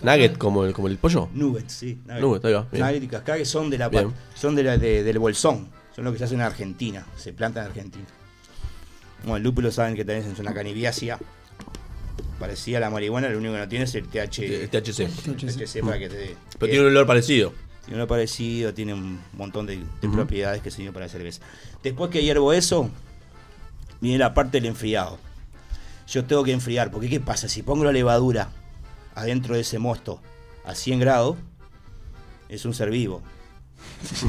Nugget como el, como el pollo. Nuggets, sí. Nugget. Nugget, ahí va, bien. Nugget y cascade son de la Bien. son de la, de- del bolsón. Son lo que se hace en Argentina. Se planta en Argentina. Bueno, el lúpulo saben que tenés en una canibiacia. Parecía a la marihuana, lo único que no tiene es el TH, El THC. THC para que te dé. Pero tiene un olor parecido. Tiene uno parecido, tiene un montón de, propiedades que sirven para la cerveza. Después que hiervo eso, viene la parte del enfriado. yo tengo que enfriar. Porque ¿qué pasa? Si pongo la levadura adentro de ese mosto a 100 grados, es un ser vivo.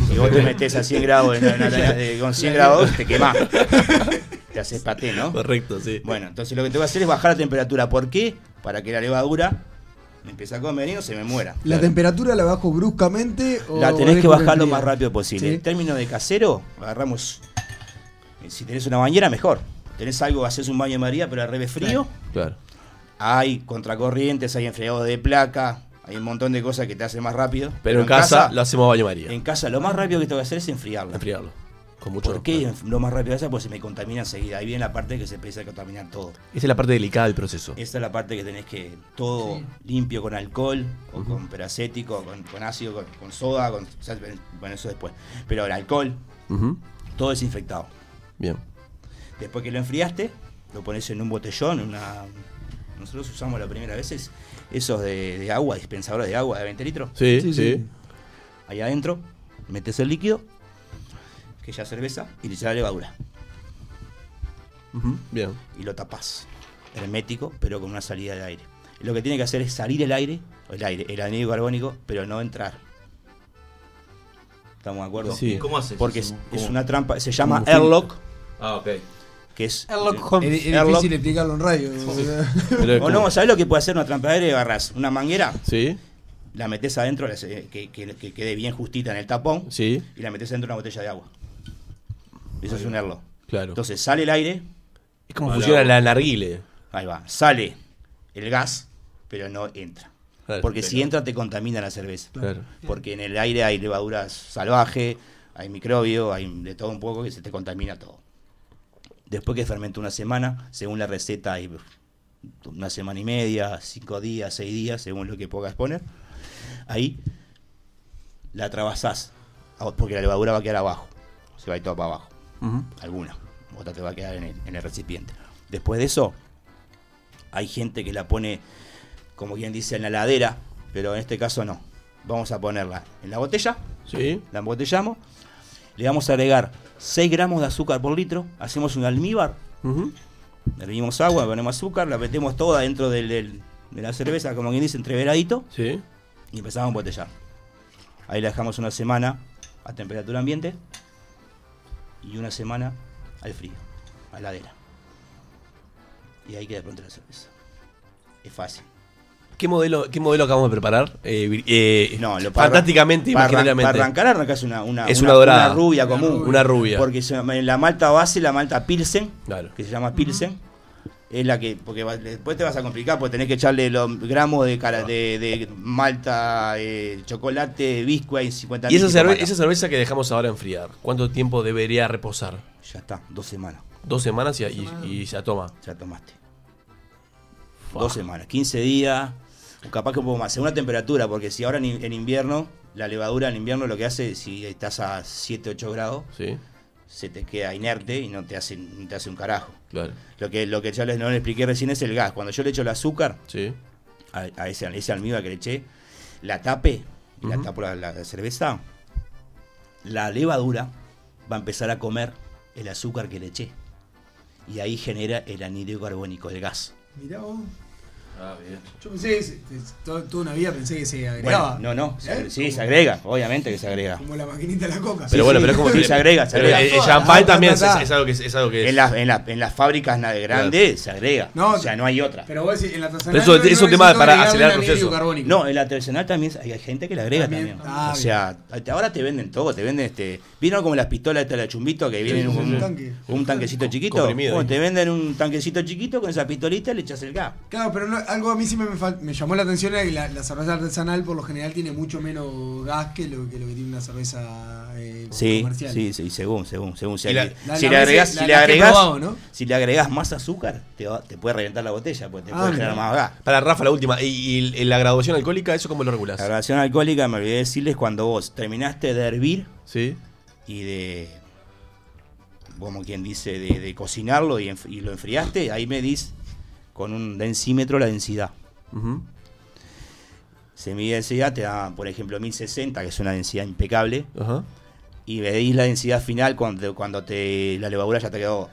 Si vos te metés a 100 grados en una- una- de- con 100 grados, te quemás. Te haces paté, ¿no? Correcto, sí. Bueno, entonces lo que tengo que hacer es bajar la temperatura. ¿Por qué? Para que la levadura me empiece a comer y no se me muera. ¿La temperatura la bajo bruscamente o La tenés que bajar lo más rápido posible. Sí. En términos de casero, agarramos. eh, Si tenés una bañera, mejor. Tenés algo, haces un baño de María, pero al revés frío. Claro. Hay contracorrientes, hay enfriados de placa, hay un montón de cosas que te hacen más rápido. Pero en casa lo hacemos a baño María. En casa lo más rápido que tengo que hacer es enfriarlo. Enfriarlo. Con mucho ¿Por qué lo más rápido que hacer? Pues se me contamina enseguida. Ahí viene la parte que se empieza a contaminar todo. Esa es la parte delicada del proceso. Esta es la parte que tenés que todo limpio con alcohol, o con peracético, con, con ácido, con, con soda, con, o sea, bueno, eso después. Pero el alcohol, todo desinfectado. Bien. Después que lo enfriaste, lo pones en un botellón, en una. Nosotros usamos la primera vez es- esos de, de agua, dispensadores de agua de 20 litros. Sí, Sí, sí. Ahí adentro, metes el líquido, que ya es cerveza, y le echas la levadura. Bien. y lo tapás. Hermético, pero con una salida de aire. Y lo que tiene que hacer es salir el aire, o el aire, el anillo carbónico, pero no entrar. ¿Estamos de acuerdo? Sí. ¿Cómo haces Porque eso? es, una trampa, se llama airlock. Ah, ok. Que es Airlock Holmes. Es- es difícil explicarlo en radio. o no, ¿sabés lo que puede hacer una trampa de aire? Agarrás una manguera, Sí. la metes adentro, que, que- que quede bien justita en el tapón, Sí. y la metes dentro de una botella de agua. Eso es un airlock. Claro. Entonces sale el aire. Es como funciona la narguile. Ahí va. Sale el gas, pero no entra. Claro. Porque Pero- si entra te contamina la cerveza. Claro. Porque en el aire hay levaduras salvajes, hay microbios, hay de todo un poco que se te contamina todo. Después que fermenta una semana, según la receta hay una semana y media, cinco días, seis días, según lo que pongas poner. Ahí la trabasás, porque la levadura va a quedar abajo. Se va a ir todo para abajo. Alguna. Otra te va a quedar en el, en el recipiente. Después de eso, hay gente que la pone, como quien dice, en la ladera, pero en este caso no. Vamos a ponerla en la botella. Sí. La embotellamos. Le vamos a agregar 6 gramos de azúcar por litro. Hacemos un almíbar. Ujú. Le hervimos agua, ponemos azúcar, la metemos toda dentro del, del- de la cerveza, como quien dice, entreveradito. Sí. Y empezamos a embotellar. Ahí la dejamos una semana a temperatura ambiente y una semana al frío, a la heladera. Y ahí queda pronta la cerveza. Es fácil. ¿Qué modelo, ¿Qué modelo acabamos de preparar? Eh, eh, No, lo para- fantásticamente, para, para arrancar, arrancás una, una, Es una dorada. una rubia común. Una rubia. Porque se la malta base, la malta Pilsen, Claro. que se llama Pilsen, es la que. Porque va- después te vas a complicar, porque tenés que echarle los gramos de, cara, de, de malta, eh, chocolate, biscuit y 50 Y esa, cerve- cerveza que dejamos ahora enfriar, ¿cuánto tiempo debería reposar? Ya está, dos semanas. Dos semanas y, y, y se toma. Ya tomaste. Dos semanas, 15 días, capaz que un poco más, según la temperatura, porque si ahora en, in- en invierno, la levadura en invierno lo que hace, si estás a 7, 8 grados, Sí. se te queda inerte y no te hace, no te hace un carajo. Claro. Lo que, lo que ya les, no les expliqué recién es el gas. Cuando yo le echo el azúcar Sí. a, a ese, a ese almíbar que le eché, la tape, y la tapo la, la cerveza, la levadura va a empezar a comer el azúcar que le eché. Y ahí genera el anhídrido carbónico, el gas. Mirá vos. Ah, bien. Yo pensé que toda, toda una vida pensé que se agregaba. Bueno, no, no, se- ¿Eh? sí, se agrega, obviamente que se agrega. Como la maquinita de la coca. Pero bueno, pero es como sí, que- se agrega, se agrega. el- el champán también ta, ta, es, es algo que es, es algo que es. En, las en, las en las fábricas grandes se agrega. No, o sea, no hay otra. Pero vos decís, en la artesanal eso- no- es no un tema para acelerar el proceso. carbónico. No, en la artesanal también hay gente que le agrega También. también. Ah, o sea, ahora te venden todo, te venden este. ¿Vieron como las pistolas de la chumbito que vienen sí, un, sí, un, tanque. un tanquecito chiquito? te venden un tanquecito chiquito con esa pistolita y le echas el gas. Claro, pero no- algo a mí sí me, me llamó la atención es que la, la cerveza artesanal por lo general tiene mucho menos gas que lo que, lo que tiene una cerveza eh, Sí, comercial. sí, sí, según, según, según. Si, la- le- la- si si probado, ¿no? si le agregas más azúcar, te, va- te puede reventar la botella, porque te Ah, puede generar más gas. Para Rafa, la última. ¿Y, y la graduación alcohólica, eso cómo lo regulás? La graduación alcohólica, me olvidé decirles, cuando vos terminaste de hervir Sí. y de, como quien dice, de, de cocinarlo y, enf- y lo enfriaste, ahí medís con un densímetro la densidad. Ujú. Se mide densidad, te da, por ejemplo, 1060, que es una densidad impecable, y medís la densidad final cuando, cuando te, la levadura ya te quedó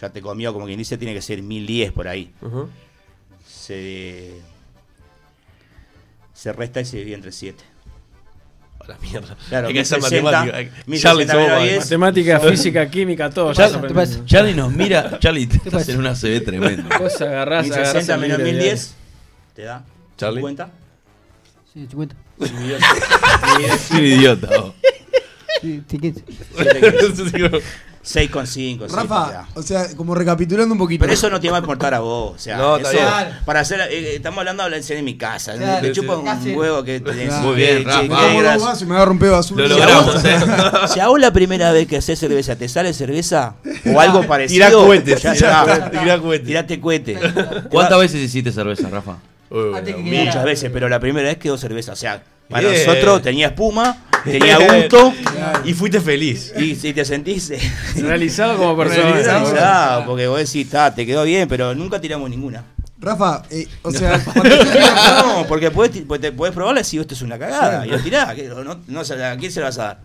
ya te comió, como quien dice, tiene que ser 1010 por ahí. Se, se resta y se divide entre 7. A la mierda. Claro, Hay que hacer 1060, matemática. Hay- 1060 Charlie. 10. Matemática, física, química, todo. Char- ya se ¿Qué aprendió. pasa? Charlie nos mira. Charlie, te estás en una CB tremendo. Vos agarrás, 1060 agarrás el menos libro de 1010 te da Charlie. 50. Sí, 50. Soy un idiota. vos. Sí, sí, 15. 6,5. Rafa, o sea, como recapitulando un poquito. Pero eso no te va a importar a vos. O sea, No, está eso, bien. para hacer. eh, estamos hablando de hablar en mi casa. Claro, chupa sí. un huevo que tenés. Claro. Muy bien, Rafa. Me me azul. Lo Si a eh. Si a vos la primera vez que haces cerveza te sale cerveza o algo parecido, Tirá cohetes, ya tirá cohetes. Tirate cohete. ¿Cuántas veces hiciste cerveza, Rafa? Uy, bueno. Muchas veces, pero la primera vez quedó cerveza. O sea, para Bien. nosotros tenía espuma, tenía gusto Y fuiste feliz. y si te sentís eh, Realizado como persona. realizado, porque vos decís, "Ta, te quedó bien, pero nunca tiramos ninguna. Rafa, eh, o sea, cuando No, porque podés, ti- pues podés probarla decís, esto es una cagada. Y lo tirás. No, no, ¿A quién se la vas a dar?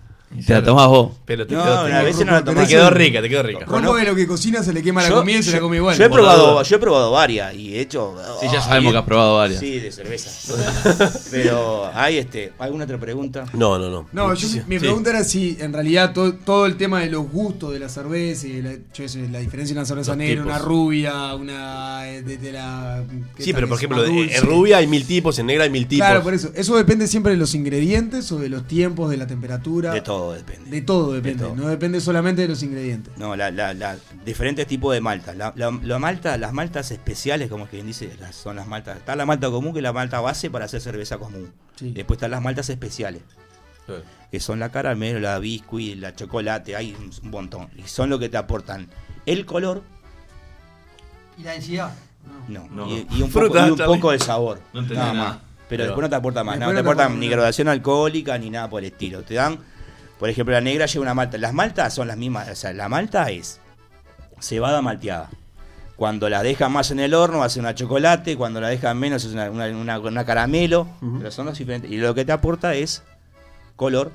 Te la tomás vos. Pero te No, quedó, una vez no la te tomás. quedó rica, te quedó rica. Rompo que lo que cocina se le quema la comida y se la come igual. yo he probado, yo he probado varias y he hecho. Sí, ya sabemos que has probado varias. Sí, de cerveza. Pero hay este, ¿alguna otra pregunta? No, no, no. No, yo, mi Sí. pregunta era si en realidad to- todo el tema de los gustos de la cerveza y la, yo qué sé, la diferencia de una cerveza Los negra, tipos. una rubia, una eh, de, de la. Sí, pero por ejemplo, de- en rubia hay mil tipos, en negra hay mil tipos. Claro, por eso. Eso depende siempre de los ingredientes o de los tiempos, de la temperatura. De todo depende. De todo depende. todo. No depende solamente de los ingredientes. No, la, la, la- diferentes tipos de maltas. La, la- la malta, las maltas especiales, como quien dice, las- son las maltas. Está la malta común, que es la malta base para hacer cerveza común. Sí. Después están las maltas especiales, Sí. que son la caramelo, la biscuit, la chocolate, hay un, un montón. Y son lo que te aportan el color, ¿Y la densidad? no, No. Y, y un, Fruta, poco, y un poco de sabor. No nada nada. más. Pero Pero- después no te aporta más, no no te aportan aporta ni graduación alcohólica ni nada por el estilo. Te dan, por ejemplo, la negra lleva una malta. Las maltas son las mismas, o sea, la malta es cebada malteada. Cuando la dejan más en el horno hace una chocolate, cuando la dejan menos es una, una- una- una caramelo, pero son los diferentes. Y lo que te aporta es color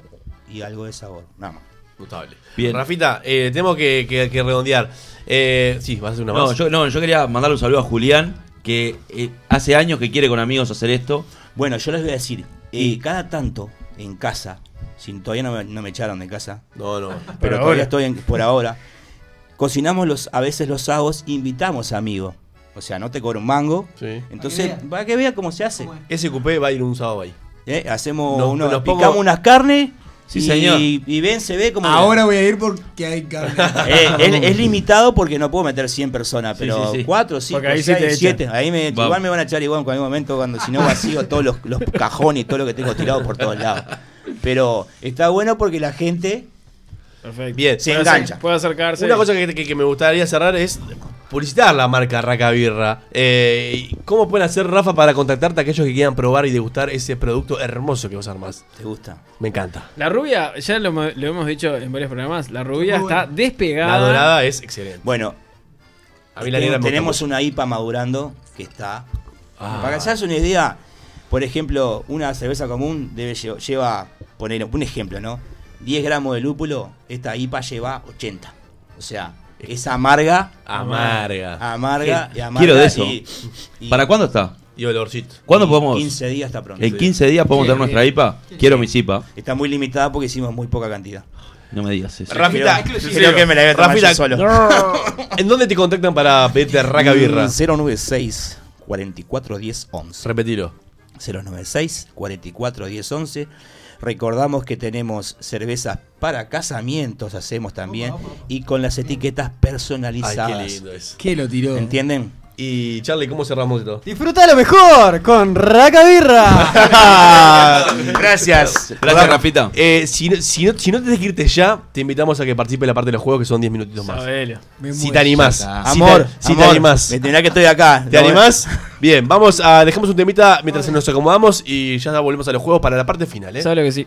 y algo de sabor, nada más. Notable. Bien. Rafita, eh, tenemos que, que- que redondear. Eh, sí, vas a hacer una No más. yo, no, yo quería mandarle un saludo a Julián, que eh, hace años que quiere con amigos hacer esto. Bueno, yo les voy a decir, eh, cada tanto en casa, si todavía no me, no me echaron de casa, No, no. pero todavía estoy en- por ahora. Cocinamos los, a veces los sábados, invitamos amigos. O sea, no te cobro un mango. Sí. Entonces, Para que vea. para que vea cómo se hace. ¿Cómo es? SQP va a ir un sábado ahí. ¿eh? Hacemos pongo- picamos unas carnes. Sí, y, señor. Y ven, se ve como. Ahora voy a ir porque hay carne. Eh, es, es limitado porque no puedo meter 100 personas, pero sí, sí. 4, 5, Porque ahí sí te 6, echan. 7. Ahí me, igual me van a echar igual en cualquier momento cuando si no vacío todos los, los cajones y todo lo que tengo tirado por todos lados. Pero está bueno porque la gente Perfecto. Bien. se Puede engancha. Puede acercarse. Una cosa que, que- que me gustaría cerrar es publicitar la marca Raca Birra. Eh, ¿Cómo pueden hacer, Rafa, para contactarte a aquellos que quieran probar y degustar ese producto hermoso que vos armás? ¿Te gusta? Me encanta. La rubia, ya lo, hemos- lo hemos dicho en varios programas, la rubia Muy está buena. despegada. La dorada es excelente. Bueno, A mí la tenemos una IPA madurando que está. Ah. Para que se hagas una idea, por ejemplo, una cerveza común debe lle- lleva, poner un ejemplo, ¿no? 10 gramos de lúpulo, esta IPA lleva 80. O sea, es amarga, Amarga. amarga y amarga. quiero de eso. y- y- ¿Para cuándo está? Y olorcito. ¿Cuándo y podemos? 15 días está pronto. En 15 días podemos tener nuestra. IPA. Quiero mi IPA. Está muy limitada porque hicimos muy poca cantidad. No me digas eso. Rafita, creo, creo que me la voy a tomar Rafita, yo solo. ¿En dónde te contactan para pedirte Raca Birra? 096 44 10 11. Repetilo. 096 44 10 11. Recordamos que tenemos cervezas para casamientos, hacemos también, y con las etiquetas Ay, personalizadas. qué lindo es. ¿Qué lo tiró? ¿Entienden? Y Charlie, ¿cómo cerramos esto? Disfruta lo mejor con Raca Birra. Gracias. Gracias, Rafita. Eh, si, no- si, no, si no tenés que irte ya, te invitamos a que participe en la parte de los juegos, que son 10 minutitos más. Sabelo. Si te animás. Si amor, te, si te amor, animás. Me tendrá que estoy acá. ¿Te animás? Bien, vamos a. Dejamos un temita mientras nos acomodamos y ya volvemos a los juegos para la parte final, ¿eh? ¿Sabes lo que sí?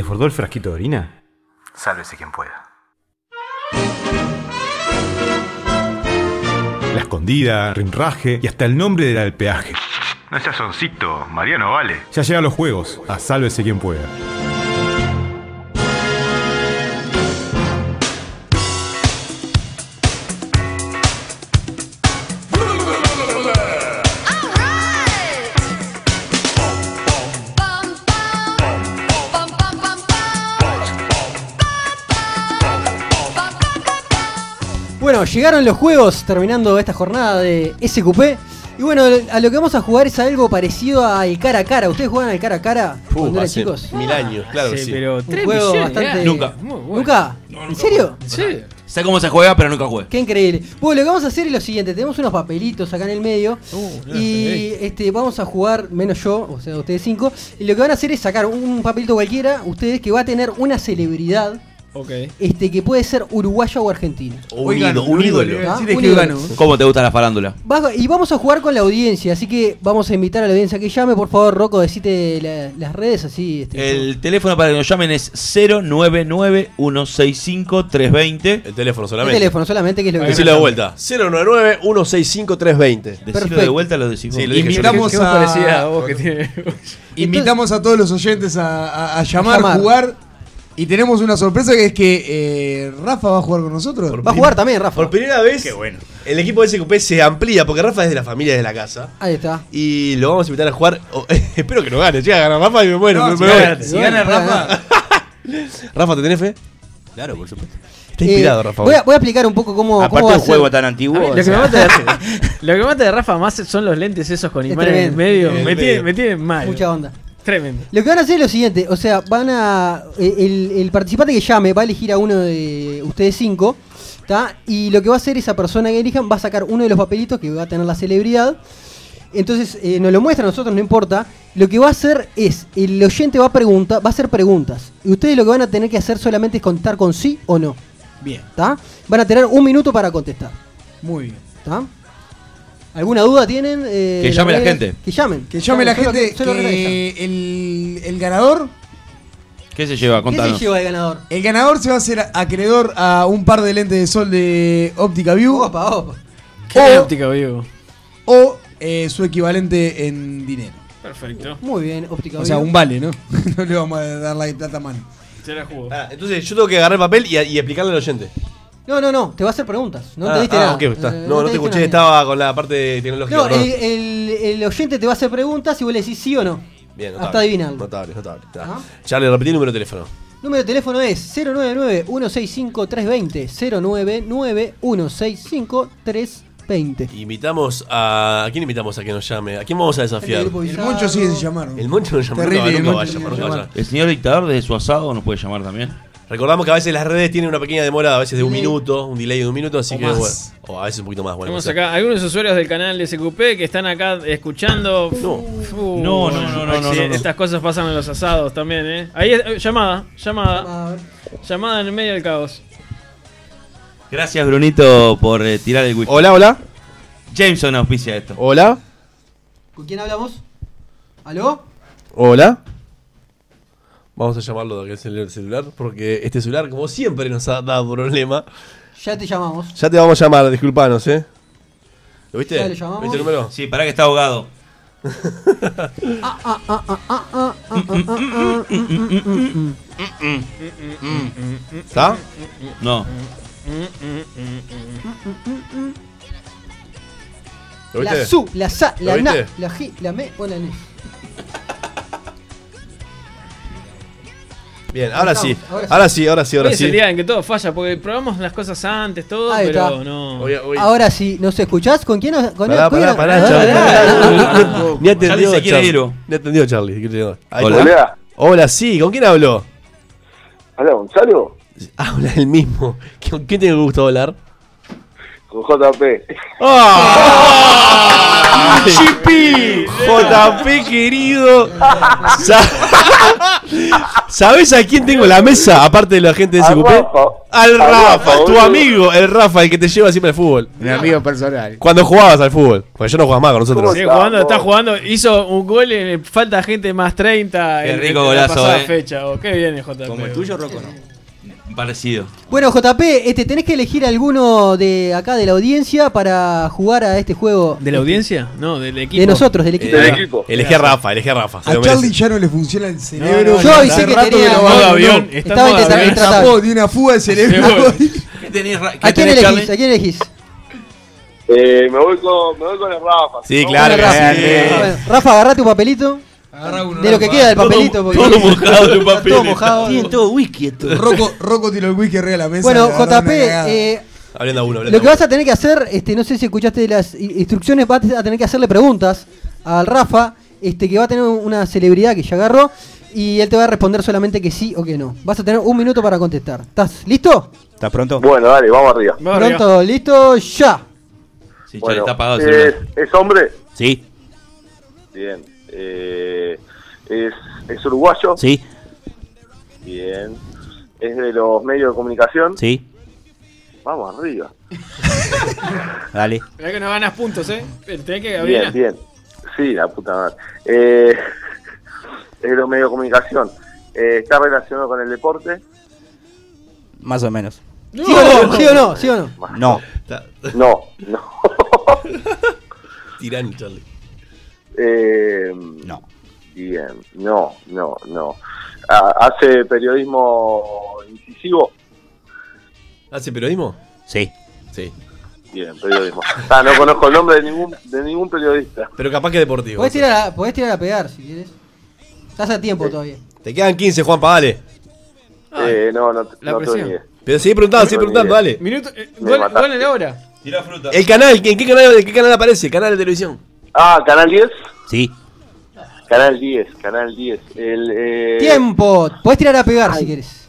¿Desbordó el frasquito de orina? Sálvese quien pueda. La escondida, rinraje y hasta el nombre del alpeaje. No seas soncito, Mariano vale. Ya llegan los juegos, a sálvese quien pueda. Llegaron los juegos terminando esta jornada de SQP. Y bueno, a lo que vamos a jugar es algo parecido al cara a cara. ¿Ustedes juegan al cara a cara cuando eran hace chicos? Mil años, claro que Sí, sí. pero Un tres juego millones, bastante. Nunca. ¿Nunca? ¿En serio? Sí. Sé cómo se juega, pero nunca jugué. Qué increíble. Bueno, lo que vamos a hacer es lo siguiente: tenemos unos papelitos acá en el medio. y este, vamos a jugar, menos yo, o sea, ustedes cinco. Y lo que van a hacer es sacar un papelito cualquiera, ustedes que va a tener una celebridad. Ok. Este, que puede ser uruguaya o argentina. Un ídolo, un ídolo. ¿Ah? Un ídolo. ¿Cómo te gusta la farándula? Va- Y vamos a jugar con la audiencia, así que vamos a invitar a la audiencia que llame. Por favor, Rocco, decite la- las redes así. Este, El teléfono para que nos llamen es 099-165-320. El teléfono el solamente. teléfono solamente, que es lo que Decilo de vuelta. 099-165-320. Decilo Perfecto. de vuelta, lo decimos. Sí, lo dije yo. Invitamos ¿Qué más a- parecía a vos que tiene? Invitamos a todos los oyentes a, a- a llamar, llamar. jugar. Y tenemos una sorpresa que es que eh, Rafa va a jugar con nosotros. Va a jugar también, Rafa. Por primera vez, el equipo de SQP se amplía porque Rafa es de la familia de la casa. Ahí está. Y lo vamos a invitar a jugar. oh, espero que no gane. Llega a ganar Rafa y me muero. No, me- si me gana-. Si gana Rafa, Rafa, ¿te tenés fe? Claro, por supuesto. Está inspirado, Eh, Rafa. Voy a, voy a explicar un poco cómo, cómo Aparte va a de un ser. juego tan antiguo. Mí o Lo que, sea, me mata de, lo que me mata de Rafa más son los lentes esos con Es imanes en medio. Me tienen mal. Mucha onda. Tremendo. Lo que van a hacer es lo siguiente, o sea, van a. eh, El, el participante que llame va a elegir a uno de ustedes cinco, ¿está? Y lo que va a hacer esa persona que elijan va a sacar uno de los papelitos que va a tener la celebridad. Entonces eh, nos lo muestra a nosotros, no importa. Lo que va a hacer es, el oyente va a preguntar, va a hacer preguntas. Y ustedes lo que van a tener que hacer solamente es contar con sí o no. Bien, ¿Está? Van a tener un minuto para contestar. muy bien. ¿Está? ¿Alguna duda tienen? eh, Que llame la gente. Que llamen. Que llame la Solo- gente solo reglas que el, el ganador. ¿qué se lleva? ¿Qué se Contanos. lleva el ganador? El ganador se va a hacer acreedor a un par de lentes de sol de Óptica View Opa, opa. Qué O- óptica, vivo. o eh, su equivalente en dinero. Perfecto. Muy bien, óptica. O sea, View. un vale, ¿no? no le vamos a dar la plata a mano. Se la jugó. Ah, entonces yo tengo que agarrar el papel y, y explicarle al oyente. No, no, no, te va a hacer preguntas. No ah, te diste ah, nada. está. Eh, no, no te escuché, nada. estaba con la parte de tecnología. No, el, el- el oyente te va a hacer preguntas y vos le decís sí o no. Bien, hasta adivinarlo. Notable, notable. está. Ajá. Charlie, repetí el número de teléfono. Número de teléfono es 099-165-320. 099-165-320. Invitamos a. ¿A quién invitamos a que nos llame? ¿A quién vamos a desafiar? El Bizarro. Moncho sí se llamaron. El Moncho nos. Terrible, Nunca, el. El señor dictador desde su asado nos puede llamar también. Recordamos que a veces las redes tienen una pequeña demora, a veces de un minuto, un delay de un minuto, así O que más. bueno. O a veces un poquito más. Bueno, Tenemos no sé. acá algunos usuarios del canal de SQP que están acá escuchando. No. No, no, no, no, no, sí, no, no. Estas cosas pasan en los asados también, ¿eh? Ahí, eh, llamada, llamada, llamada en el medio del caos. Gracias, Brunito, por eh, tirar el whisky. Hola, hola. Jameson auspicia esto. Hola. ¿Con quién hablamos? ¿Aló? Hola. Vamos a llamarlo de que es el celular, porque este celular, como siempre, nos ha dado problema. Ya te llamamos. Ya te vamos a llamar, disculpanos, ¿eh? ¿Lo viste? Ya lo llamamos. ¿Viste el número? Sí, pará que está ahogado. ¿Está? No. ¿Lo La viste? su, la sa, ¿Lo la na, la ji, la me o la ne. Bien, ahora sí. Ahora sí. Ahora sí, ahora sí, ahora Hoy es el sí. día en que todo falla, porque probamos las cosas antes, todo, Ahí pero está. no. Hoy- hoy- Ahora sí, ¿nos escuchás? ¿Con quién? Con Pará, con- pará, pará, Charlie. Ni atendió Charlie. Ni atendió Charlie. Hola. Hola, sí. ¿Con quién habló? hola Gonzalo, Habla el mismo. ¿Con quién tiene gusto hablar? Con JP. ¡Ah! JP querido. Sa- ¿Sabes a quién tengo en la mesa? Aparte de la gente de SQP. Al Rafa, tu amigo, el Rafa, el que te lleva siempre al fútbol. Mi amigo personal. Cuando jugabas al fútbol. Porque yo no jugaba más con nosotros. Sí, jugando, está jugando, hizo un gol en falta gente más 30 Qué rico en golazo, la pasada eh. fecha. Oh, qué bien el JP. Como el tuyo, Rocco, no. Parecido. Bueno, JP, este, tenés que elegir alguno de acá de la audiencia para jugar a este juego. ¿De la audiencia? No, del equipo. De nosotros, del equipo. Del Eh, equipo. Elegí a Rafa, elegí a Rafa. A Charlie ya no le funciona el cerebro. no, Yo ya avisé hace que tenía avión. Estaba intentando. Escapó de una fuga de cerebro. ¿Qué tenés, Ra- qué ¿A quién tenés, elegís? ¿A quién elegís? Eh, me, voy con, me voy con el Rafa. Sí, ¿no? claro Rafa, sí. Bueno, Rafa, agarrá tu papelito. Uno, De lo que queda del papelito. porque- todo mojado en un Está papel. Todo mojado. Tienen todo whisky esto. Rocco, Rocco tiró el whisky arriba de la mesa. Bueno, JP, eh, Hablando uno, hablando lo que vas a tener que hacer, este, no sé si escuchaste las instrucciones, vas a tener que hacerle preguntas al Rafa, este, que va a tener una celebridad que ya agarró, y él te va a responder solamente que sí o que no. Vas a tener un minuto para contestar. ¿Estás listo? ¿Estás pronto? Bueno, dale, vamos arriba. Vamos arriba. Pronto, listo, ya. Sí, Bueno, está apagado el. ¿Es hombre? Sí, Bien. Eh, es, ¿Es uruguayo? sí, Bien. ¿Es de los medios de comunicación? sí. Vamos arriba. Dale. Mirá que no ganas puntos, ¿eh? Tenés que Bien, adivinar. bien. Sí, la puta madre. Eh, es de los medios de comunicación. Eh, ¿Está relacionado con el deporte? Más o menos. ¿Sí o no? ¿Sí o no? ¿Sí o no? No. No, no. Tirán, Charlie. Eh, No. Bien, no, no, no. Ah, ¿Hace periodismo incisivo? ¿Hace periodismo? Sí. Sí. Bien, periodismo. Ah, no conozco el nombre de ningún, de ningún periodista. Pero capaz que deportivo. Podés tirar, a, podés tirar a pegar si quieres. Estás a tiempo todavía. Te quedan 15, Juanpa, dale. Eh, no, no, la no te presión. Pero sigue preguntando, sigue preguntando, dale. Minuto, eh, Me gol, mataste. gol en la hora. Tira fruta. El canal, ¿en qué canal, en qué canal aparece? ¿Canal de televisión? Ah, Canal 10. Sí. Canal 10, Canal 10. El, eh, Tiempo. Podés tirar a pegar si quieres.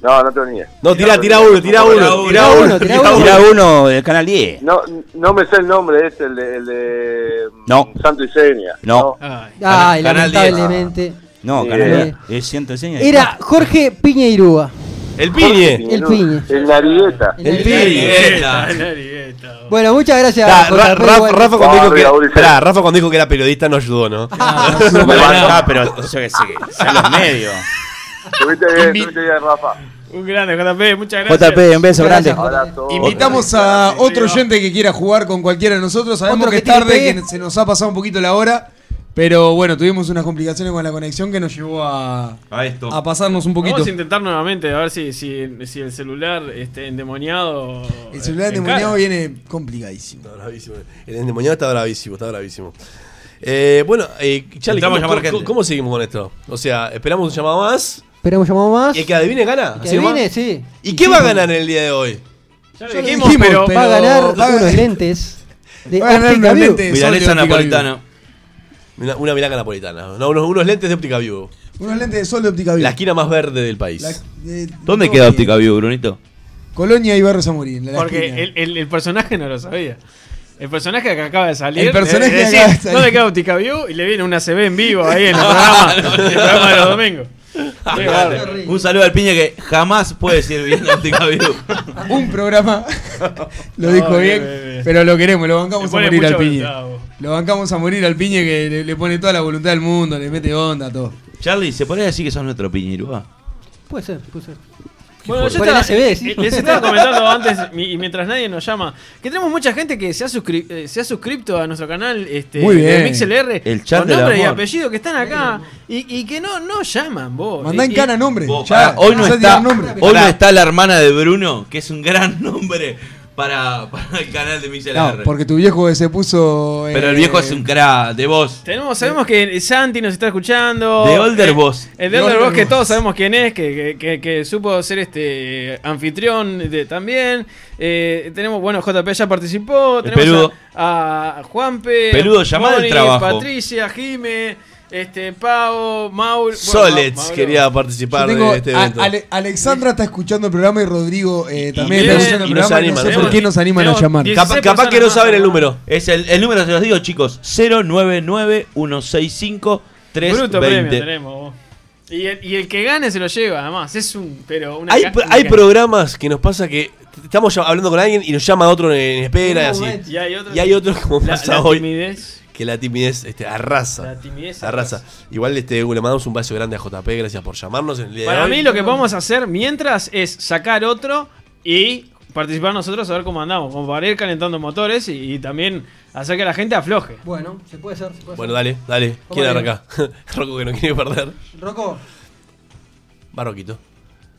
No, no tengo ni idea. No, tira, tira uno, tira uno, tira uno. tira uno. Tira uno del canal 10. No, no me sé el nombre, es el de, el de No. Santo y Seña. No. Ay. Ay, Canal 10. lamentablemente. No, Sí. canal 10. Es ciento enseña. Era Jorge Piñeirúa. El piñe. El Piñe. El Narigueta. El piñe. Bueno, muchas gracias. JP, Ra- Ra- bueno. Rafa, cuando dijo que. Pará, Rafa cuando dijo que era periodista no ayudó, ¿no? No, ah, pero yo qué sé, son los medios. Estuviste bien, estuviste bien, Rafa. Un grande, JP, muchas gracias. JP, un beso Gracias, grande. Invitamos a otro oyente que quiera jugar con cualquiera de nosotros. Sabemos Otro que que es tarde, que se nos ha pasado un poquito la hora. Pero bueno, tuvimos unas complicaciones con la conexión que nos llevó a, A esto. a pasarnos un poquito. Vamos a intentar nuevamente a ver si, si, si el celular este, endemoniado. El celular endemoniado viene complicadísimo. Está bravísimo. El endemoniado está bravísimo, está bravísimo. Eh, bueno, eh, Charlie, ¿cómo, seguimos con esto? O sea, esperamos un llamado más. Esperamos llamado más. ¿Y el que adivine gana? Que adivine, sí. ¿Y qué va a ganar en el día de hoy? Ya lo Ya lo dijimos, dijimos, pero. pero- Va a ganar va a unos lentes de va a ganar unos lentes. Milanesa napolitana. Una, una milanga napolitana. No, unos, unos lentes de óptica vivo. Unos lentes de sol de óptica La View. esquina más verde del país. La- de- ¿Dónde queda. Óptica View, Brunito? Colonia y Barrio Zamorín. la Porque el, el, el personaje no lo sabía. El personaje que acaba de salir. El personaje eh, que decía, acaba de salir. ¿Dónde queda Óptica View? Y le viene una CB en vivo ahí en el programa, en el programa de los domingos. Bárbaro. Un saludo al piña que jamás puede decir bien Óptica View. Un programa. lo dijo bien, bien, bien, bien. pero lo queremos, lo bancamos a morir al piñe. Lo bancamos a morir al piñe que le, le pone toda la voluntad del mundo, le mete onda, todo. Charlie, ¿se podría decir que sos nuestro piñirúa? Puede ser, puede ser. Bueno, yo estaba- ACB, sí. eh, les estaba comentando antes, y mientras nadie nos llama, que tenemos mucha gente que se ha, suscri- eh, se ha suscrito a nuestro canal este, Muy bien. de MixLR El chat con nombre y apellido que están acá y, y que no, no llaman vos. Mandá en y- cana nombre. Vos, Ya, pará, hoy no está, nombre. hoy no está la hermana de Bruno, que es un gran nombre para, para el canal de Mixel No, porque tu viejo se puso. Pero el eh, viejo es un crack de voz. Tenemos, sabemos que Santi nos está escuchando. De Older Eh, Boss. El de De Older Older Boss que todos sabemos quién es, que, que- que- que supo ser este anfitrión de, también. Eh, tenemos, bueno, JP ya participó. El tenemos peludo. a, a Juanpe. Peludo, llamá del Moni, trabajo. Patricia, Jime, este, Pau, Maul. bueno, Solets Mauro. quería participar tengo- de este a- evento. Ale- Alexandra está escuchando el programa y Rodrigo eh, también bien, está escuchando el y no programa. y por qué nos animan a llamar. diez- Capa- 16 capaz que no saben el número. Es el, el número, se los digo, chicos. 099-165-320. Bruto premio tenemos. vos. Y el, y el que gane se lo lleva, además. Es un. Pero una Hay, hay programas que nos pasa que estamos hablando con alguien y nos llama otro en espera y así. Y hay otro. Y hay otro como la, pasa la hoy timidez. Que la timidez este, arrasa. La timidez arrasa. Igual este, le mandamos un beso grande a JP, gracias por llamarnos en el día de Para hoy. mí lo que podemos hacer mientras es sacar otro y participar nosotros a ver cómo andamos, como para ir calentando motores y, y también hacer que la gente afloje. Bueno, se puede hacer. Se puede Bueno, hacer. dale, dale. ¿Cómo ¿Quién arranca? Rocco que no quiere perder. Rocco, Va, Roquito.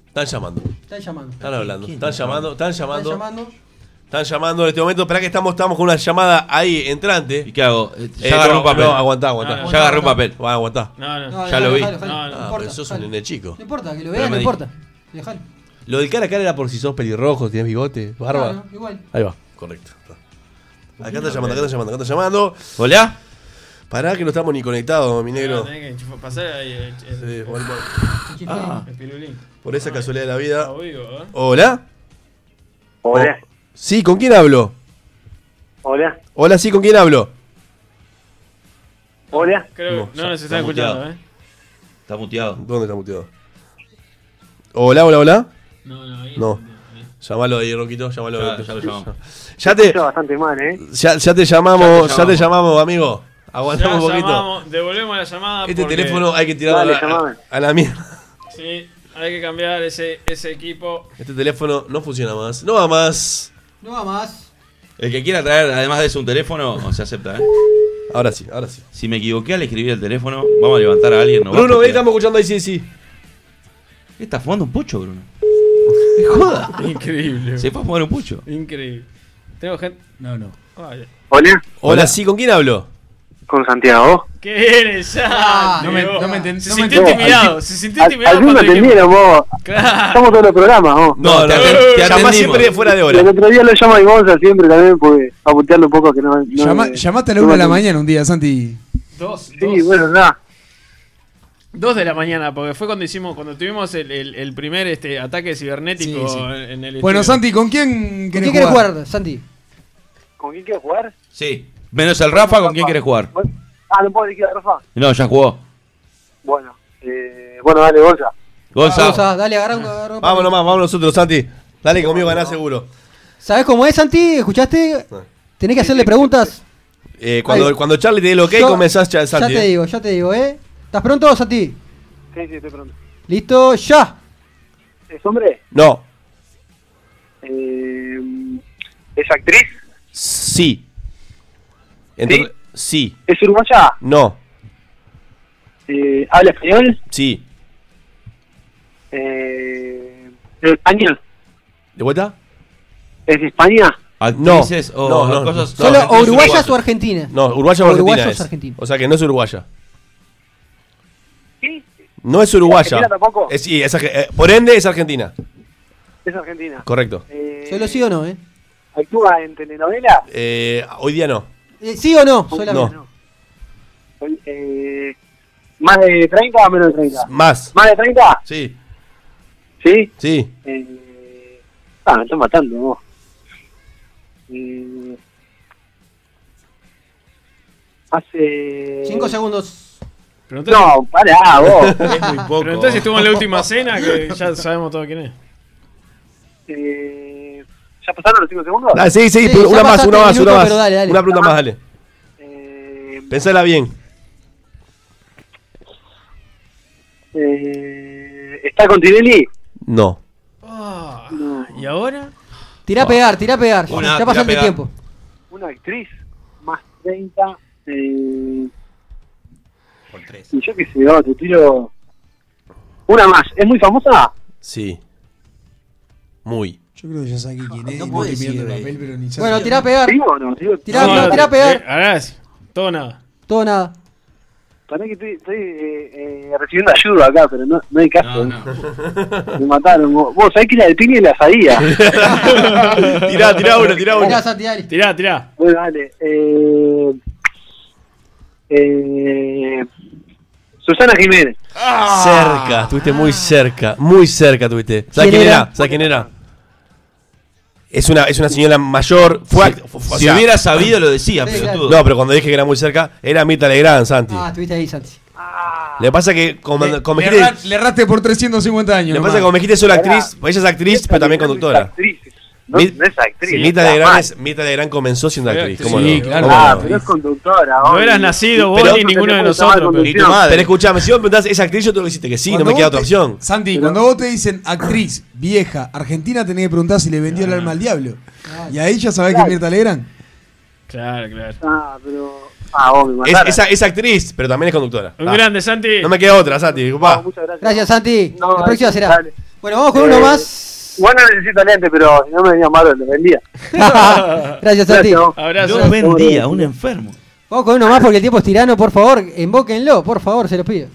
Están llamando. están llamando. Están hablando. Están llamando. Están Están llamando. Están llamando en este momento. Esperá que estamos, estamos con una llamada ahí entrante. ¿Y qué hago? Eh, Eh, Ya agarré no, un papel. No, aguantá, aguantá. No, no, ya agarré un papel. Va, aguantá. No, no. No, Ya dejalo, lo vi. No, no. Ah, No pero importa. sos un nene chico. No importa, que lo vean, no importa. Dejalo. Lo del cara a cara era por si sos pelirrojo, tienes bigote, barba. Igual. Ahí va, correcto. Acá está llamando, acá está llamando, acá está llamando. ¿Hola? Pará que no estamos ni conectados, mi negro. Tenés que enchufar- pasar ahí el, el- Sí, bueno, Ah. el pilulín. por esa casualidad de la vida. Ah, ¿eh? Hola. Hola, Sí, ¿con quién hablo? hola, Hola, sí, ¿con quién hablo? hola. Creo que no nos están está escuchando, muteado. ¿eh? Está muteado. ¿Dónde está muteado? Hola, hola, hola. No, no, ahí. No. Llamalo ahí, Roquito, llamalo. Ya- ya lo llamamos. Ya te, Escucho bastante mal, ¿eh? ya, ya te llamamos, ya te llamamos, amigo. Ya Aguantamos un poquito. llamamos, devolvemos la llamada. Este porque- teléfono hay que tirarlo Dale, a, llamame. a- a la mierda. Sí, hay que cambiar ese, ese equipo. Este teléfono no funciona más. No va más. No va más. El que quiera traer, además de eso, un teléfono, se acepta, ¿eh? Ahora sí, ahora sí. Si me equivoqué al escribir el teléfono, vamos a levantar a alguien. ¿no? va, Bruno, ven, estamos escuchando ahí, sí, sí. ¿Está fumando un pucho, Bruno? Increíble. Se fue a fumar un pucho. Increíble. Tengo gente. No, no. Ay, Hola, Hola, sí, ¿con quién hablo? con Santiago. ¿Qué eres ya? Ah, no me- no me enten- Se no me sintió intimidado. Se sintió intimidado al vos. Claro. Estamos todos los programas, vos. No, te te, llamás siempre fuera de Y el hora. otro día lo llama Gonza siempre también, porque a putearlo un poco que no. no Llama- me- llamaste a la no una de la mañana un día, Santi. Dos, Sí, dos, bueno, nada. dos de la mañana, porque fue cuando hicimos, cuando tuvimos el, el, el primer este ataque cibernético Sí, sí. En, el Bueno, estudio. Santi, ¿con quién ¿Con querés quién querés jugar? jugar, Santi? ¿Con quién quieres jugar? Sí. Menos el Rafa, ¿con quién quieres jugar? Bueno, Ah, ¿no puedo elegir a Rafa? No, ya jugó. Bueno, eh, bueno, dale, Gonza. Gonzalo. Gonza, dale, agarra un. agarra un Vamos nomás, vamos nosotros, Santi. Dale que conmigo ganás seguro. ¿Sabés cómo es, Santi? ¿Escuchaste? Tenés que hacerle preguntas. Eh, cuando, cuando Charlie te dé el ok, Yo- comenzás, ya, Ya Santi. te eh. digo, ya te digo, ¿eh? ¿Estás pronto, Santi? Sí, sí, estoy pronto. ¿Listo? ¡Ya! ¿Es hombre? No, Eh, ¿Es actriz? sí. Entonces, sí. ¿Es uruguaya? No, Eh, ¿Habla español? sí. Eh, ¿Es España? ¿De vuelta? ¿Es de España? Actrices o no, no, cosas. no. ¿Solo uruguayas o argentinas? No, uruguaya o argentina es. O sea que no es uruguaya. Sí, No es uruguaya. ¿Argentina tampoco? Es, sí, es eh, por ende es argentina. es argentina. Correcto. Eh, ¿Solo sí o no, eh? ¿Actúa en telenovela? Eh, hoy día no. Eh, ¿Sí o no? Solamente. No. Eh, ¿Más de 30 o menos de 30? Más. ¿Más de 30? Sí, ¿Sí? sí. Eh, ah, me están matando vos. Eh, hace... Cinco segundos. Pero entonces, No, pará, vos. Es muy poco. pero entonces estuvo en la última cena que ya sabemos todo quién es. Eh, ¿Ya pasaron los 5 segundos? Ah, sí, sí, una más, una más, minuto, una más. pero dale, dale. Una pregunta más, dale. Eh, Pensala bien. eh, ¿Está con Tinelli? No. ¿Y ahora? Tirá a pegar, tirá a pegar. Una, ya tirá pasaste a el tiempo. Una actriz más 30. Eh, Por tres. y yo qué sé, oh, te tiro. Una más. ¿Es muy famosa? Sí. Muy. Yo creo que ya saqué quién es. no puedo decir, el papel, eh. pero ni Bueno, tirá a pegar. ¿Digo o no? Digo, Tirá, no, tirá a pegar. Ahora es todo nada. Todo nada. Pará que estoy, estoy eh, eh, recibiendo ayuda acá, pero no, no hay caso. No, no. Me mataron. Vos, sabés que la del Pini la sabía. tirá, tirá uno, tirá uno. Tirá, tirá. bueno, dale. Eh, eh, Susana Jiménez. Cerca, estuviste muy cerca, muy cerca estuviste. ¿Sabes ¿Quién quién era? era? ¿Sabes quién era? Es una, es una señora mayor. Fue o Si sea, hubiera sabido, lo decía, Sí, pero claro. No, pero cuando dije que era muy cerca, era Mirta Legrand, Santi. Ah, estuviste ahí, Santi. Le pasa que como, Le, como le dijiste- erra- le erraste por 350 años. le pasa que como me dijiste sola actriz, ella es actriz, pero también conductora. Actriz. No, no es actriz. Mirta está Legrand, mal. es, Mirta Legrand comenzó siendo actriz. sí, ¿cómo sí, no? claro. ¿Cómo Ah, no? pero es conductora. No eras nacido vos Pero- ni ninguno de que nosotros. pero- Ni tu madre. Pero escuchame, si vos me preguntás, ¿es actriz? Yo te lo dijiste que sí, no me queda otra opción. Santi, cuando vos te dicen actriz, vieja, argentina, tenés que preguntar si le vendió el alma al diablo. Y ahí ya sabés que es Mirta Legrand. Claro, claro. Ah, pero. Ah, Es, mataron. es, es actriz, pero también es conductora. Un Ah, grande, Santi. No me queda otra, Santi, disculpa. muchas gracias. Gracias, Santi. No, La próxima será. dale. Bueno, vamos con Eh, uno más. Igual no necesito lente, pero si no me venía malo, le vendía. Gracias, Santi. Abrazo. No vendía, un enfermo. Vamos con uno más porque el tiempo es tirano, por favor. Embóquenlo, por favor, se los pido.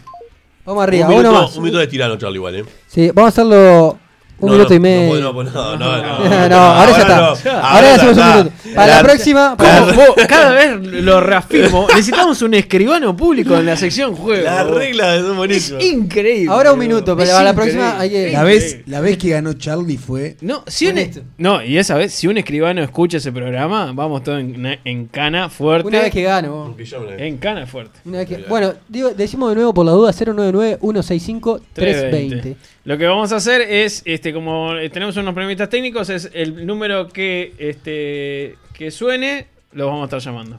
Vamos arriba, un, uno minuto, más. un minuto de tirano, Charlie, igual, ¿eh? Sí, vamos a hacerlo un No, minuto no, y medio. No, no, no, no, ahora ya está. Ahora ya hacemos un minuto. Para la próxima, vos, cada vez lo reafirmo. Necesitamos un escribano público en la sección juego. Las reglas son Es buenísimas. increíble. Ahora un minuto, pero Es a la próxima hay que. La vez, la vez que ganó Charlie fue. No, si un, Honesto. no, y esa vez, si un escribano escucha ese programa, vamos todos en, en cana fuerte. Una vez que gano. vos. En cana fuerte. Una vez que- Bueno, digo, decimos de nuevo por la duda: 099-165-320. Lo que vamos a hacer es, este, como eh, tenemos unos problemitas técnicos, es el número que, este, que suene, lo vamos a estar llamando.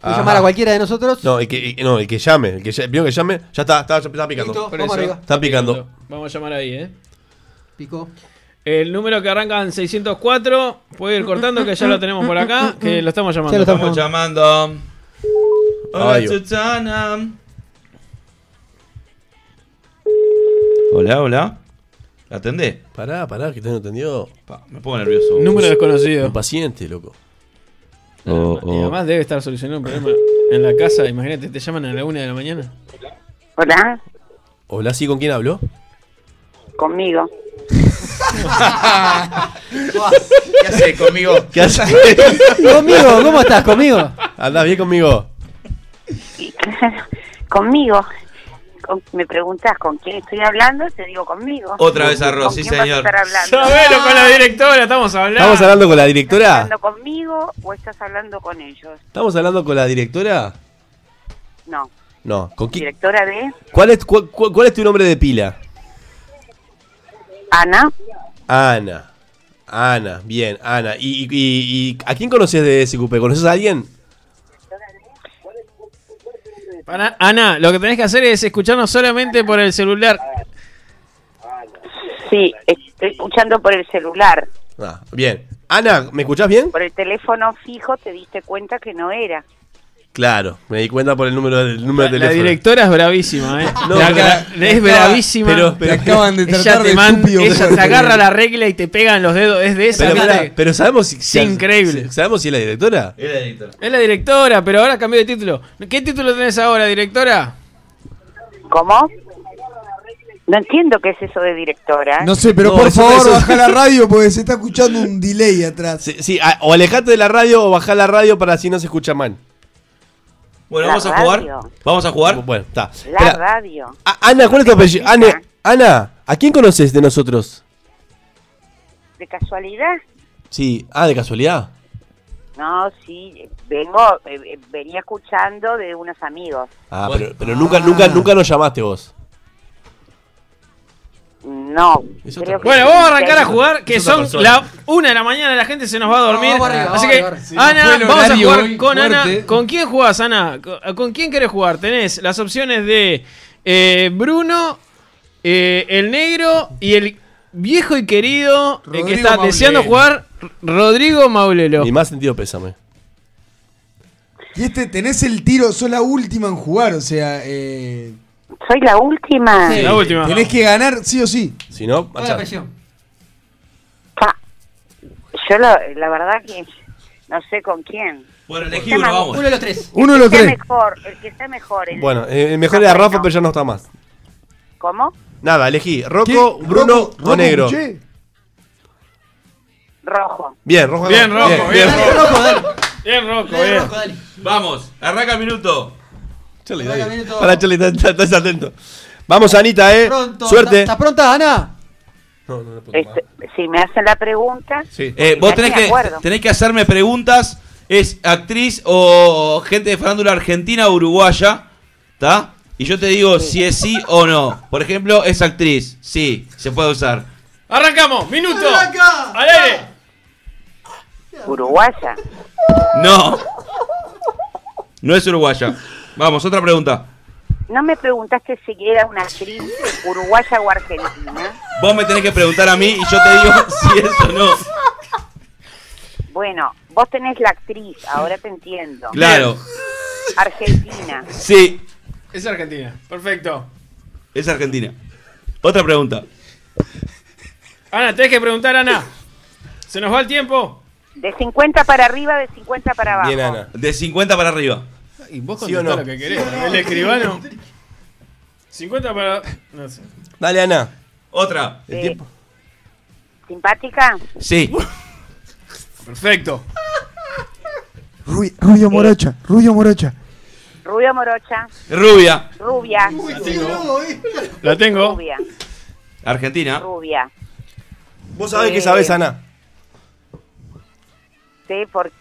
Puedes llamar a cualquiera de nosotros. No, el que, no, el que llame, el que primero que llame, ya está, está, está picando. Listo. Por Vamos eso, arriba. Está picando. Vamos a llamar ahí, ¿eh? Picó. El número que arranca en 604, puede ir cortando, que ya lo tenemos por acá, que lo estamos llamando. Ya lo Estamos llamando. Hola, Ay, Susana. Hola, hola. ¿La atendé? Pará, pará, que te no entendió. Pa, me pongo nervioso. Número desconocido. Impaciente, loco. Oh, Y oh. además debe estar solucionando un problema en la casa. Imagínate, te llaman a la una de la mañana. Hola, Hola, ¿sí con quién habló? conmigo. ¿Qué haces conmigo? ¿Qué haces? Conmigo, ¿cómo estás? Conmigo. ¿Andás bien conmigo? Y, conmigo. Con- me preguntas con quién estoy hablando, te digo conmigo. Otra vez arroz, ¿Con sí, quién vas a señor. estar hablando? Sabelo con la directora, estamos hablando. ¿Estamos hablando con la ¿Estás directora? hablando conmigo o estás hablando con ellos? ¿Estamos hablando con la directora? No. No, ¿con quién? Directora de ¿Cuál es, cu- cu- cuál es tu nombre de pila? Ana. Ana. Ana, bien, Ana. ¿Y, y- y- y a quién conoces de SQP? ¿Conoces a alguien? Para- Ana, lo que tenés que hacer es escucharnos solamente por el celular. Sí, estoy escuchando por el celular. Ah, bien. Ana, ¿me escuchás bien? Por el teléfono fijo te diste cuenta que no era. Claro, me di cuenta por el número, del número de La teléfono. directora es bravísima, ¿eh? No, La- pero- la- es bravísima. pero- pero- Te acaban de ella tratar te, de man- estúpido. ella te agarra la regla y te pega en los dedos. Es de esa. Pero, pero sabemos si, si- increíble. ¿Sabemos si es la directora? Era directora. Es la directora, pero ahora cambió de título. ¿Qué título tenés ahora, directora? ¿Cómo? No entiendo qué es eso de directora. No sé, pero No, por favor, eso- baja la radio porque se está escuchando un delay atrás. Sí, sí, a- o alejate de la radio o bajá la radio para así no se escucha mal. Bueno, La vamos a jugar. Vamos a jugar. Bueno, está. La Espera, radio. a- Ana, ¿cuál es tu apellido? Ana, Ana, ¿a quién conoces de nosotros? ¿De casualidad? Sí, ah, de casualidad. No, sí, vengo, eh, eh, venía escuchando de unos amigos. Ah, Bueno. pero, pero nunca, nunca, nunca nos llamaste vos. No, creo que Bueno, vamos a arrancar a jugar, que son la una de la mañana, la gente se nos va a dormir. Vamos arriba, Así que. Sí, Ana, vamos a jugar con Ana. ¿Con quién jugás, Ana? ¿Con, quién querés jugar? Tenés las opciones de eh, Bruno, eh, el negro y el viejo y querido eh, que Rodrigo está Maulelo. deseando jugar, Rodrigo Maulelo. Mi más sentido pésame. Y este, tenés el tiro, sos la última en jugar, o sea. Eh, Soy la última. sí, Tenés que ganar sí o sí. Si no, presión. Yo la, la verdad que no sé con quién. Bueno, elegí uno, vamos. Uno de los tres. Uno de los El que sea tres. mejor, el que sea mejor. el- Bueno, eh, el mejor era Rafa, bueno. pero ya no está más. ¿Cómo? Nada, elegí. Rocco, ¿Qué? Bruno o ¿Rocco negro. Rojo. Bien, rojo. Bien. Rocco, bien, bien. Rocco. Bien, Rocco, bien. Vamos, arranca el minuto. Arranca dale. Para, Chale, estás- atento. Vamos, Anita, eh. Pronto. Suerte. ¿Estás pronta, Ana? No, no. Este, si me hacen la pregunta, Sí. Eh, vos Me tenés que, acuerdo. tenés que hacerme preguntas. ¿Es actriz o gente de farándula argentina o uruguaya? ¿Está? Y yo te digo si es sí o no. Por ejemplo, es actriz. Sí, se puede usar. Arrancamos, minuto. Al aire. uruguaya. No. No es uruguaya. Vamos, otra pregunta. ¿No me preguntaste si era una actriz uruguaya o argentina? Vos me tenés que preguntar a mí y yo te digo si es o no. Bueno, vos tenés la actriz, ahora te entiendo. Claro. Argentina. Sí, Es Argentina. Perfecto. es argentina. Otra pregunta. Ana, tenés que preguntar, Ana. ¿Se nos va el tiempo? De 50 para arriba, de 50 para abajo. Bien, Ana. De 50 para arriba. Y vos ¿Sí o contestá no? lo que querés. El escribano. 50 para. No sé. Dale, Ana. Otra. El Sí. tiempo. ¿Simpática? Sí. Perfecto. Rubi- Rubio Morocha, Rubio Morocha. Rubia morocha. Rubia. Rubia. La tengo. Rubia. Argentina. Rubia. Vos sabés Eh, que sabés, Ana. Sí, por...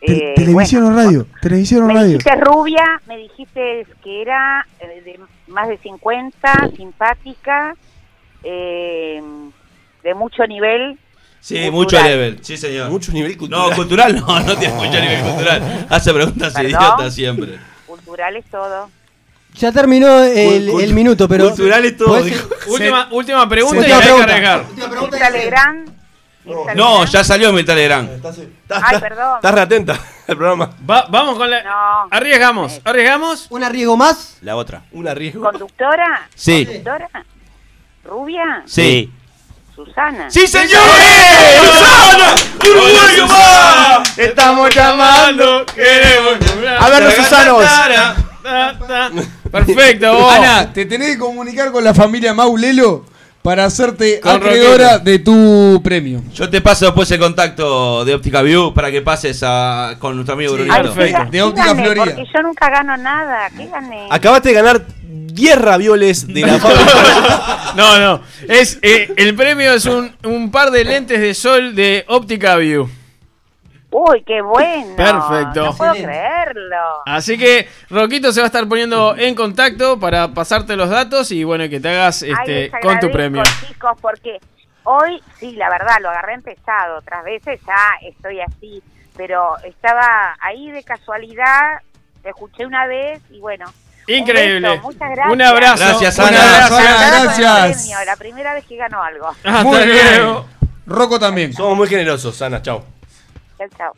Te- eh, televisión bueno, o radio, televisión o Me radio. dijiste rubia, me dijiste que era eh, de más de 50, simpática, eh, de mucho nivel. Sí, Cultural. mucho level. Sí, señor. Mucho nivel cultural. No, cultural no, no tiene mucho nivel cultural. Hace preguntas ¿Perdón? idiotas siempre. Cultural es todo. Ya terminó el, minuto, pero. cultural es todo, ¿Puedes- dijo. Última, última pregunta Última y hay que pregunta. Mirta Legrand. No, Legrand. ya salió Mirta Legrand. Estás, Ay, estás- perdón. estás reatenta al programa. Va- vamos con la. No. Arriesgamos, arriesgamos. ¿Un arriesgo más? La otra. Un arriesgo. ¿Conductora? Sí. ¿Conductora? ¿Rubia? Sí. ¿Susana? ¡Sí, señor! ¡Susana! ¡Uruguayo más! Estamos llamando. Queremos A ver, los Susanos. Perfecto, vos. Ana, te tenés que comunicar con la familia Maulelo para hacerte Con acreedora de tu premio. Yo te paso después el contacto de Óptica View para que pases a, con nuestro amigo Sí, Brunito. perfecto. De óptica díganme, Florida. Porque yo nunca gano nada. ¿Qué gané? Acabaste de ganar 10 ravioles de la fábrica. No, no. Es, eh, el premio es un, un par de lentes de sol de Optica View. Uy, qué bueno. Perfecto. No puedo creerlo. Así que Roquito se va a estar poniendo en contacto para pasarte los datos y bueno, que te hagas Ay, este, les con tu premio. chicos, porque hoy, sí, la verdad, lo agarré empezado. Otras veces ya estoy así. Pero estaba ahí de casualidad. Te escuché una vez y bueno. un Increíble. beso, muchas gracias. Un abrazo. Gracias, Un Ana. gracias. premio, La primera vez que gano algo. Hasta Muy bien. Rocco también. Somos muy generosos, Ana. Chao. Chao, chao.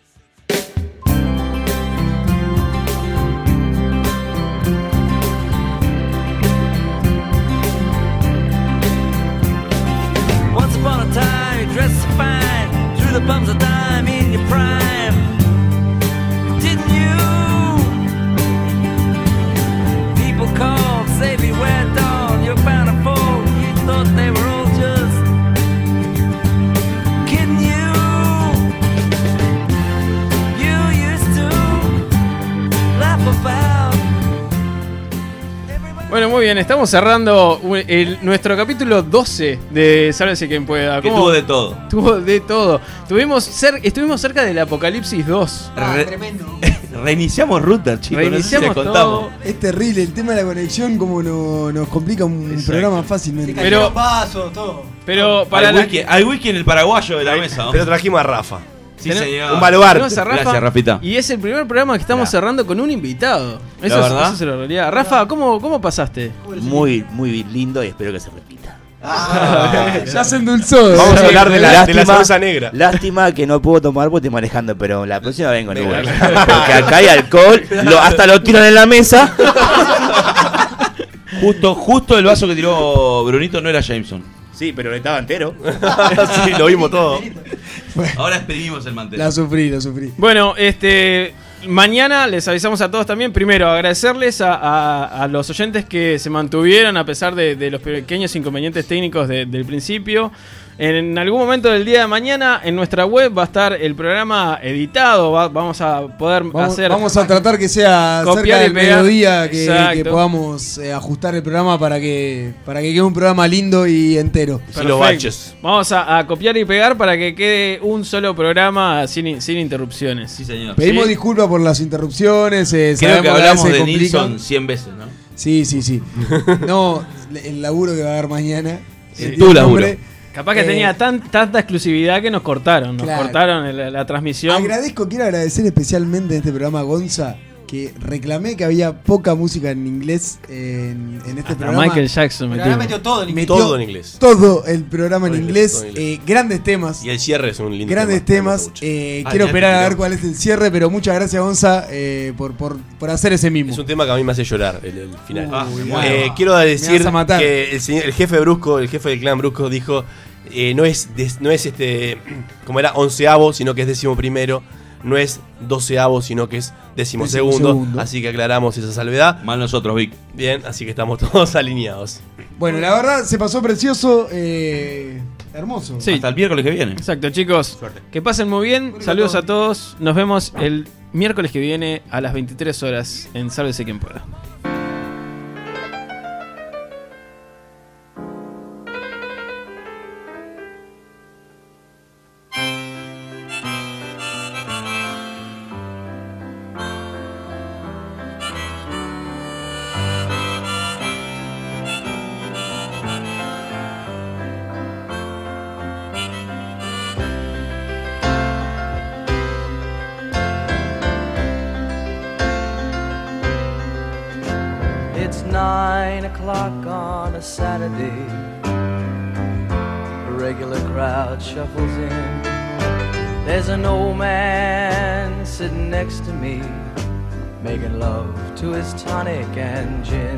Once upon a time, you dressed fine, threw the bums a dime in your prime. Didn't you? People called, say beware, Bueno, muy bien, estamos cerrando el- nuestro capítulo 12 de Sálvese quien pueda. Que ¿Cómo? tuvo de todo. Tuvo de todo. Tuvimos cer- estuvimos cerca del Apocalipsis 2. Ah, Re- tremendo. Reiniciamos router, chicos. Reiniciamos no sé si les contamos. todo. Es terrible, el tema de la conexión como no- nos complica un Exacto. programa fácilmente. Se Pero- vasos, todo. Pero para hay, la- whisky, hay whisky en el paraguayo de la mesa. ¿no? Pero trajimos a Rafa. Sí, Tenemos- señor. Un baluarte. tenemos a Rafa, Gracias, Rafita. Y es el primer programa que estamos cerrando con un invitado. Eso, ¿La es, verdad? eso es la realidad. Rafa, ¿cómo, cómo pasaste? Muy, muy lindo y espero que se repita. ya se endulzó. Vamos a hablar de la, de la cerveza negra. Lástima que no puedo tomar porque estoy manejando, pero la próxima vengo igual. Porque acá hay alcohol, lo- hasta lo tiran en la mesa. Justo, justo el vaso que tiró Brunito no era Jameson. Sí, pero estaba entero. sí, lo vimos todo. Ahora expedimos el mantel. La sufrí, la sufrí. Bueno, este. Mañana les avisamos a todos también. Primero, agradecerles a, a- a los oyentes que se mantuvieron a pesar de, de los pequeños inconvenientes técnicos de- del principio. En algún momento del día de mañana en nuestra web va a estar el programa editado. va- vamos a poder Vamos, hacer. vamos a tratar que sea cerca del mediodía que, que podamos eh, ajustar el programa para que para que quede un programa lindo y entero. Perfecto. Vamos a, a copiar y pegar para que quede un solo programa sin, sin interrupciones. Sí, señor. Pedimos ¿Sí? disculpas por las interrupciones. eh, Creo que hablamos veces de. Nilsson 100 veces, ¿no? Sí, sí, sí. No, el laburo que va a haber mañana. Sí. el Tu nombre. laburo. Capaz que Eh, tenía tan, tanta exclusividad que nos cortaron. Nos Claro. cortaron la, transmisión. Agradezco, quiero agradecer especialmente en este programa a Gonza, que reclamé que había poca música en inglés en, en este Hasta programa. Michael Jackson Pero metió. ahora metió todo en inglés. Todo Metió en inglés. Todo el programa en Todo en inglés. todo eh, grandes temas. Y el cierre es un lindo Grandes tema, temas. eh, Ah, quiero esperar a ver cuál es el cierre, pero muchas gracias, Gonza, eh, por, por, por hacer ese mismo. Es un tema que a mí me hace llorar el, el final. Ah, me Eh, quiero decir que el, señor- el jefe Brusco, el jefe del clan Brusco dijo, eh, no es des- no es este como era onceavo, sino que es décimo primero, no es doceavo, sino que es décimo, Décimo segundo, así que aclaramos esa salvedad. Mal nosotros, Vic. Bien, así que estamos todos alineados. Bueno, la verdad se pasó precioso. eh, hermoso. Sí. Hasta el miércoles que viene. Exacto, chicos. Que pasen muy bien. Saludos a todos. Nos vemos el miércoles que viene a las 23 horas en Sálvese quien pueda. To his tonic and gin.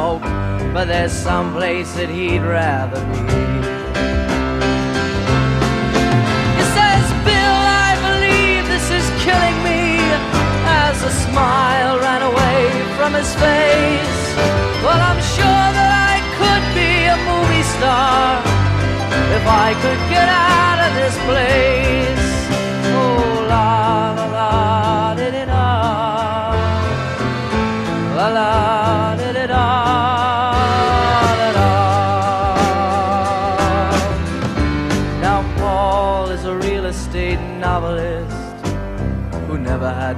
Smoke. But there's some place that he'd rather be. He says, Bill, I believe this is killing me. As a smile ran away from his face. Well, I'm sure that I could be a movie star if I could get out of this place. Oh, la la la di di da. La la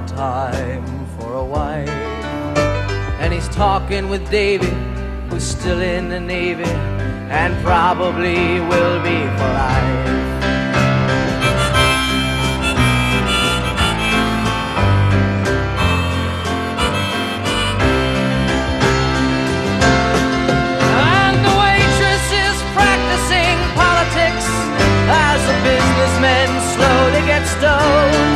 time for a wife. And he's talking with David, who's still in the Navy, and probably will be for life. businessmen slowly get stoned.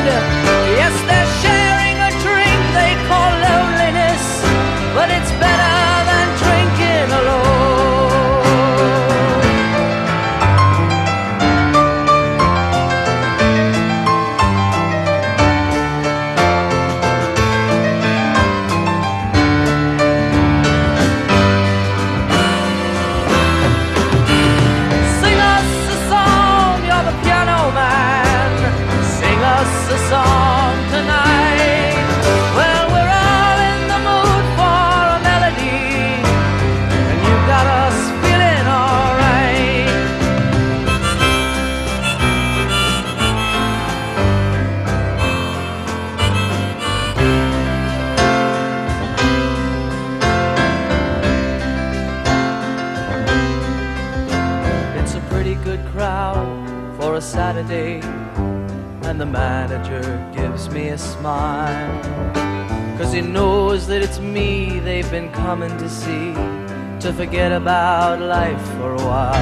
smile. Cause he knows that it's me they've been coming to see, to forget about life for a while.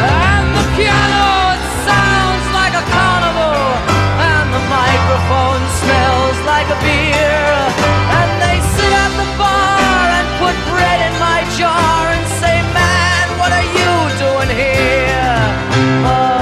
And the piano, it sounds like a carnival, and the microphone smells like a beer. And they sit at the bar and put bread in my jar and say, Man, what are you doing here? Oh,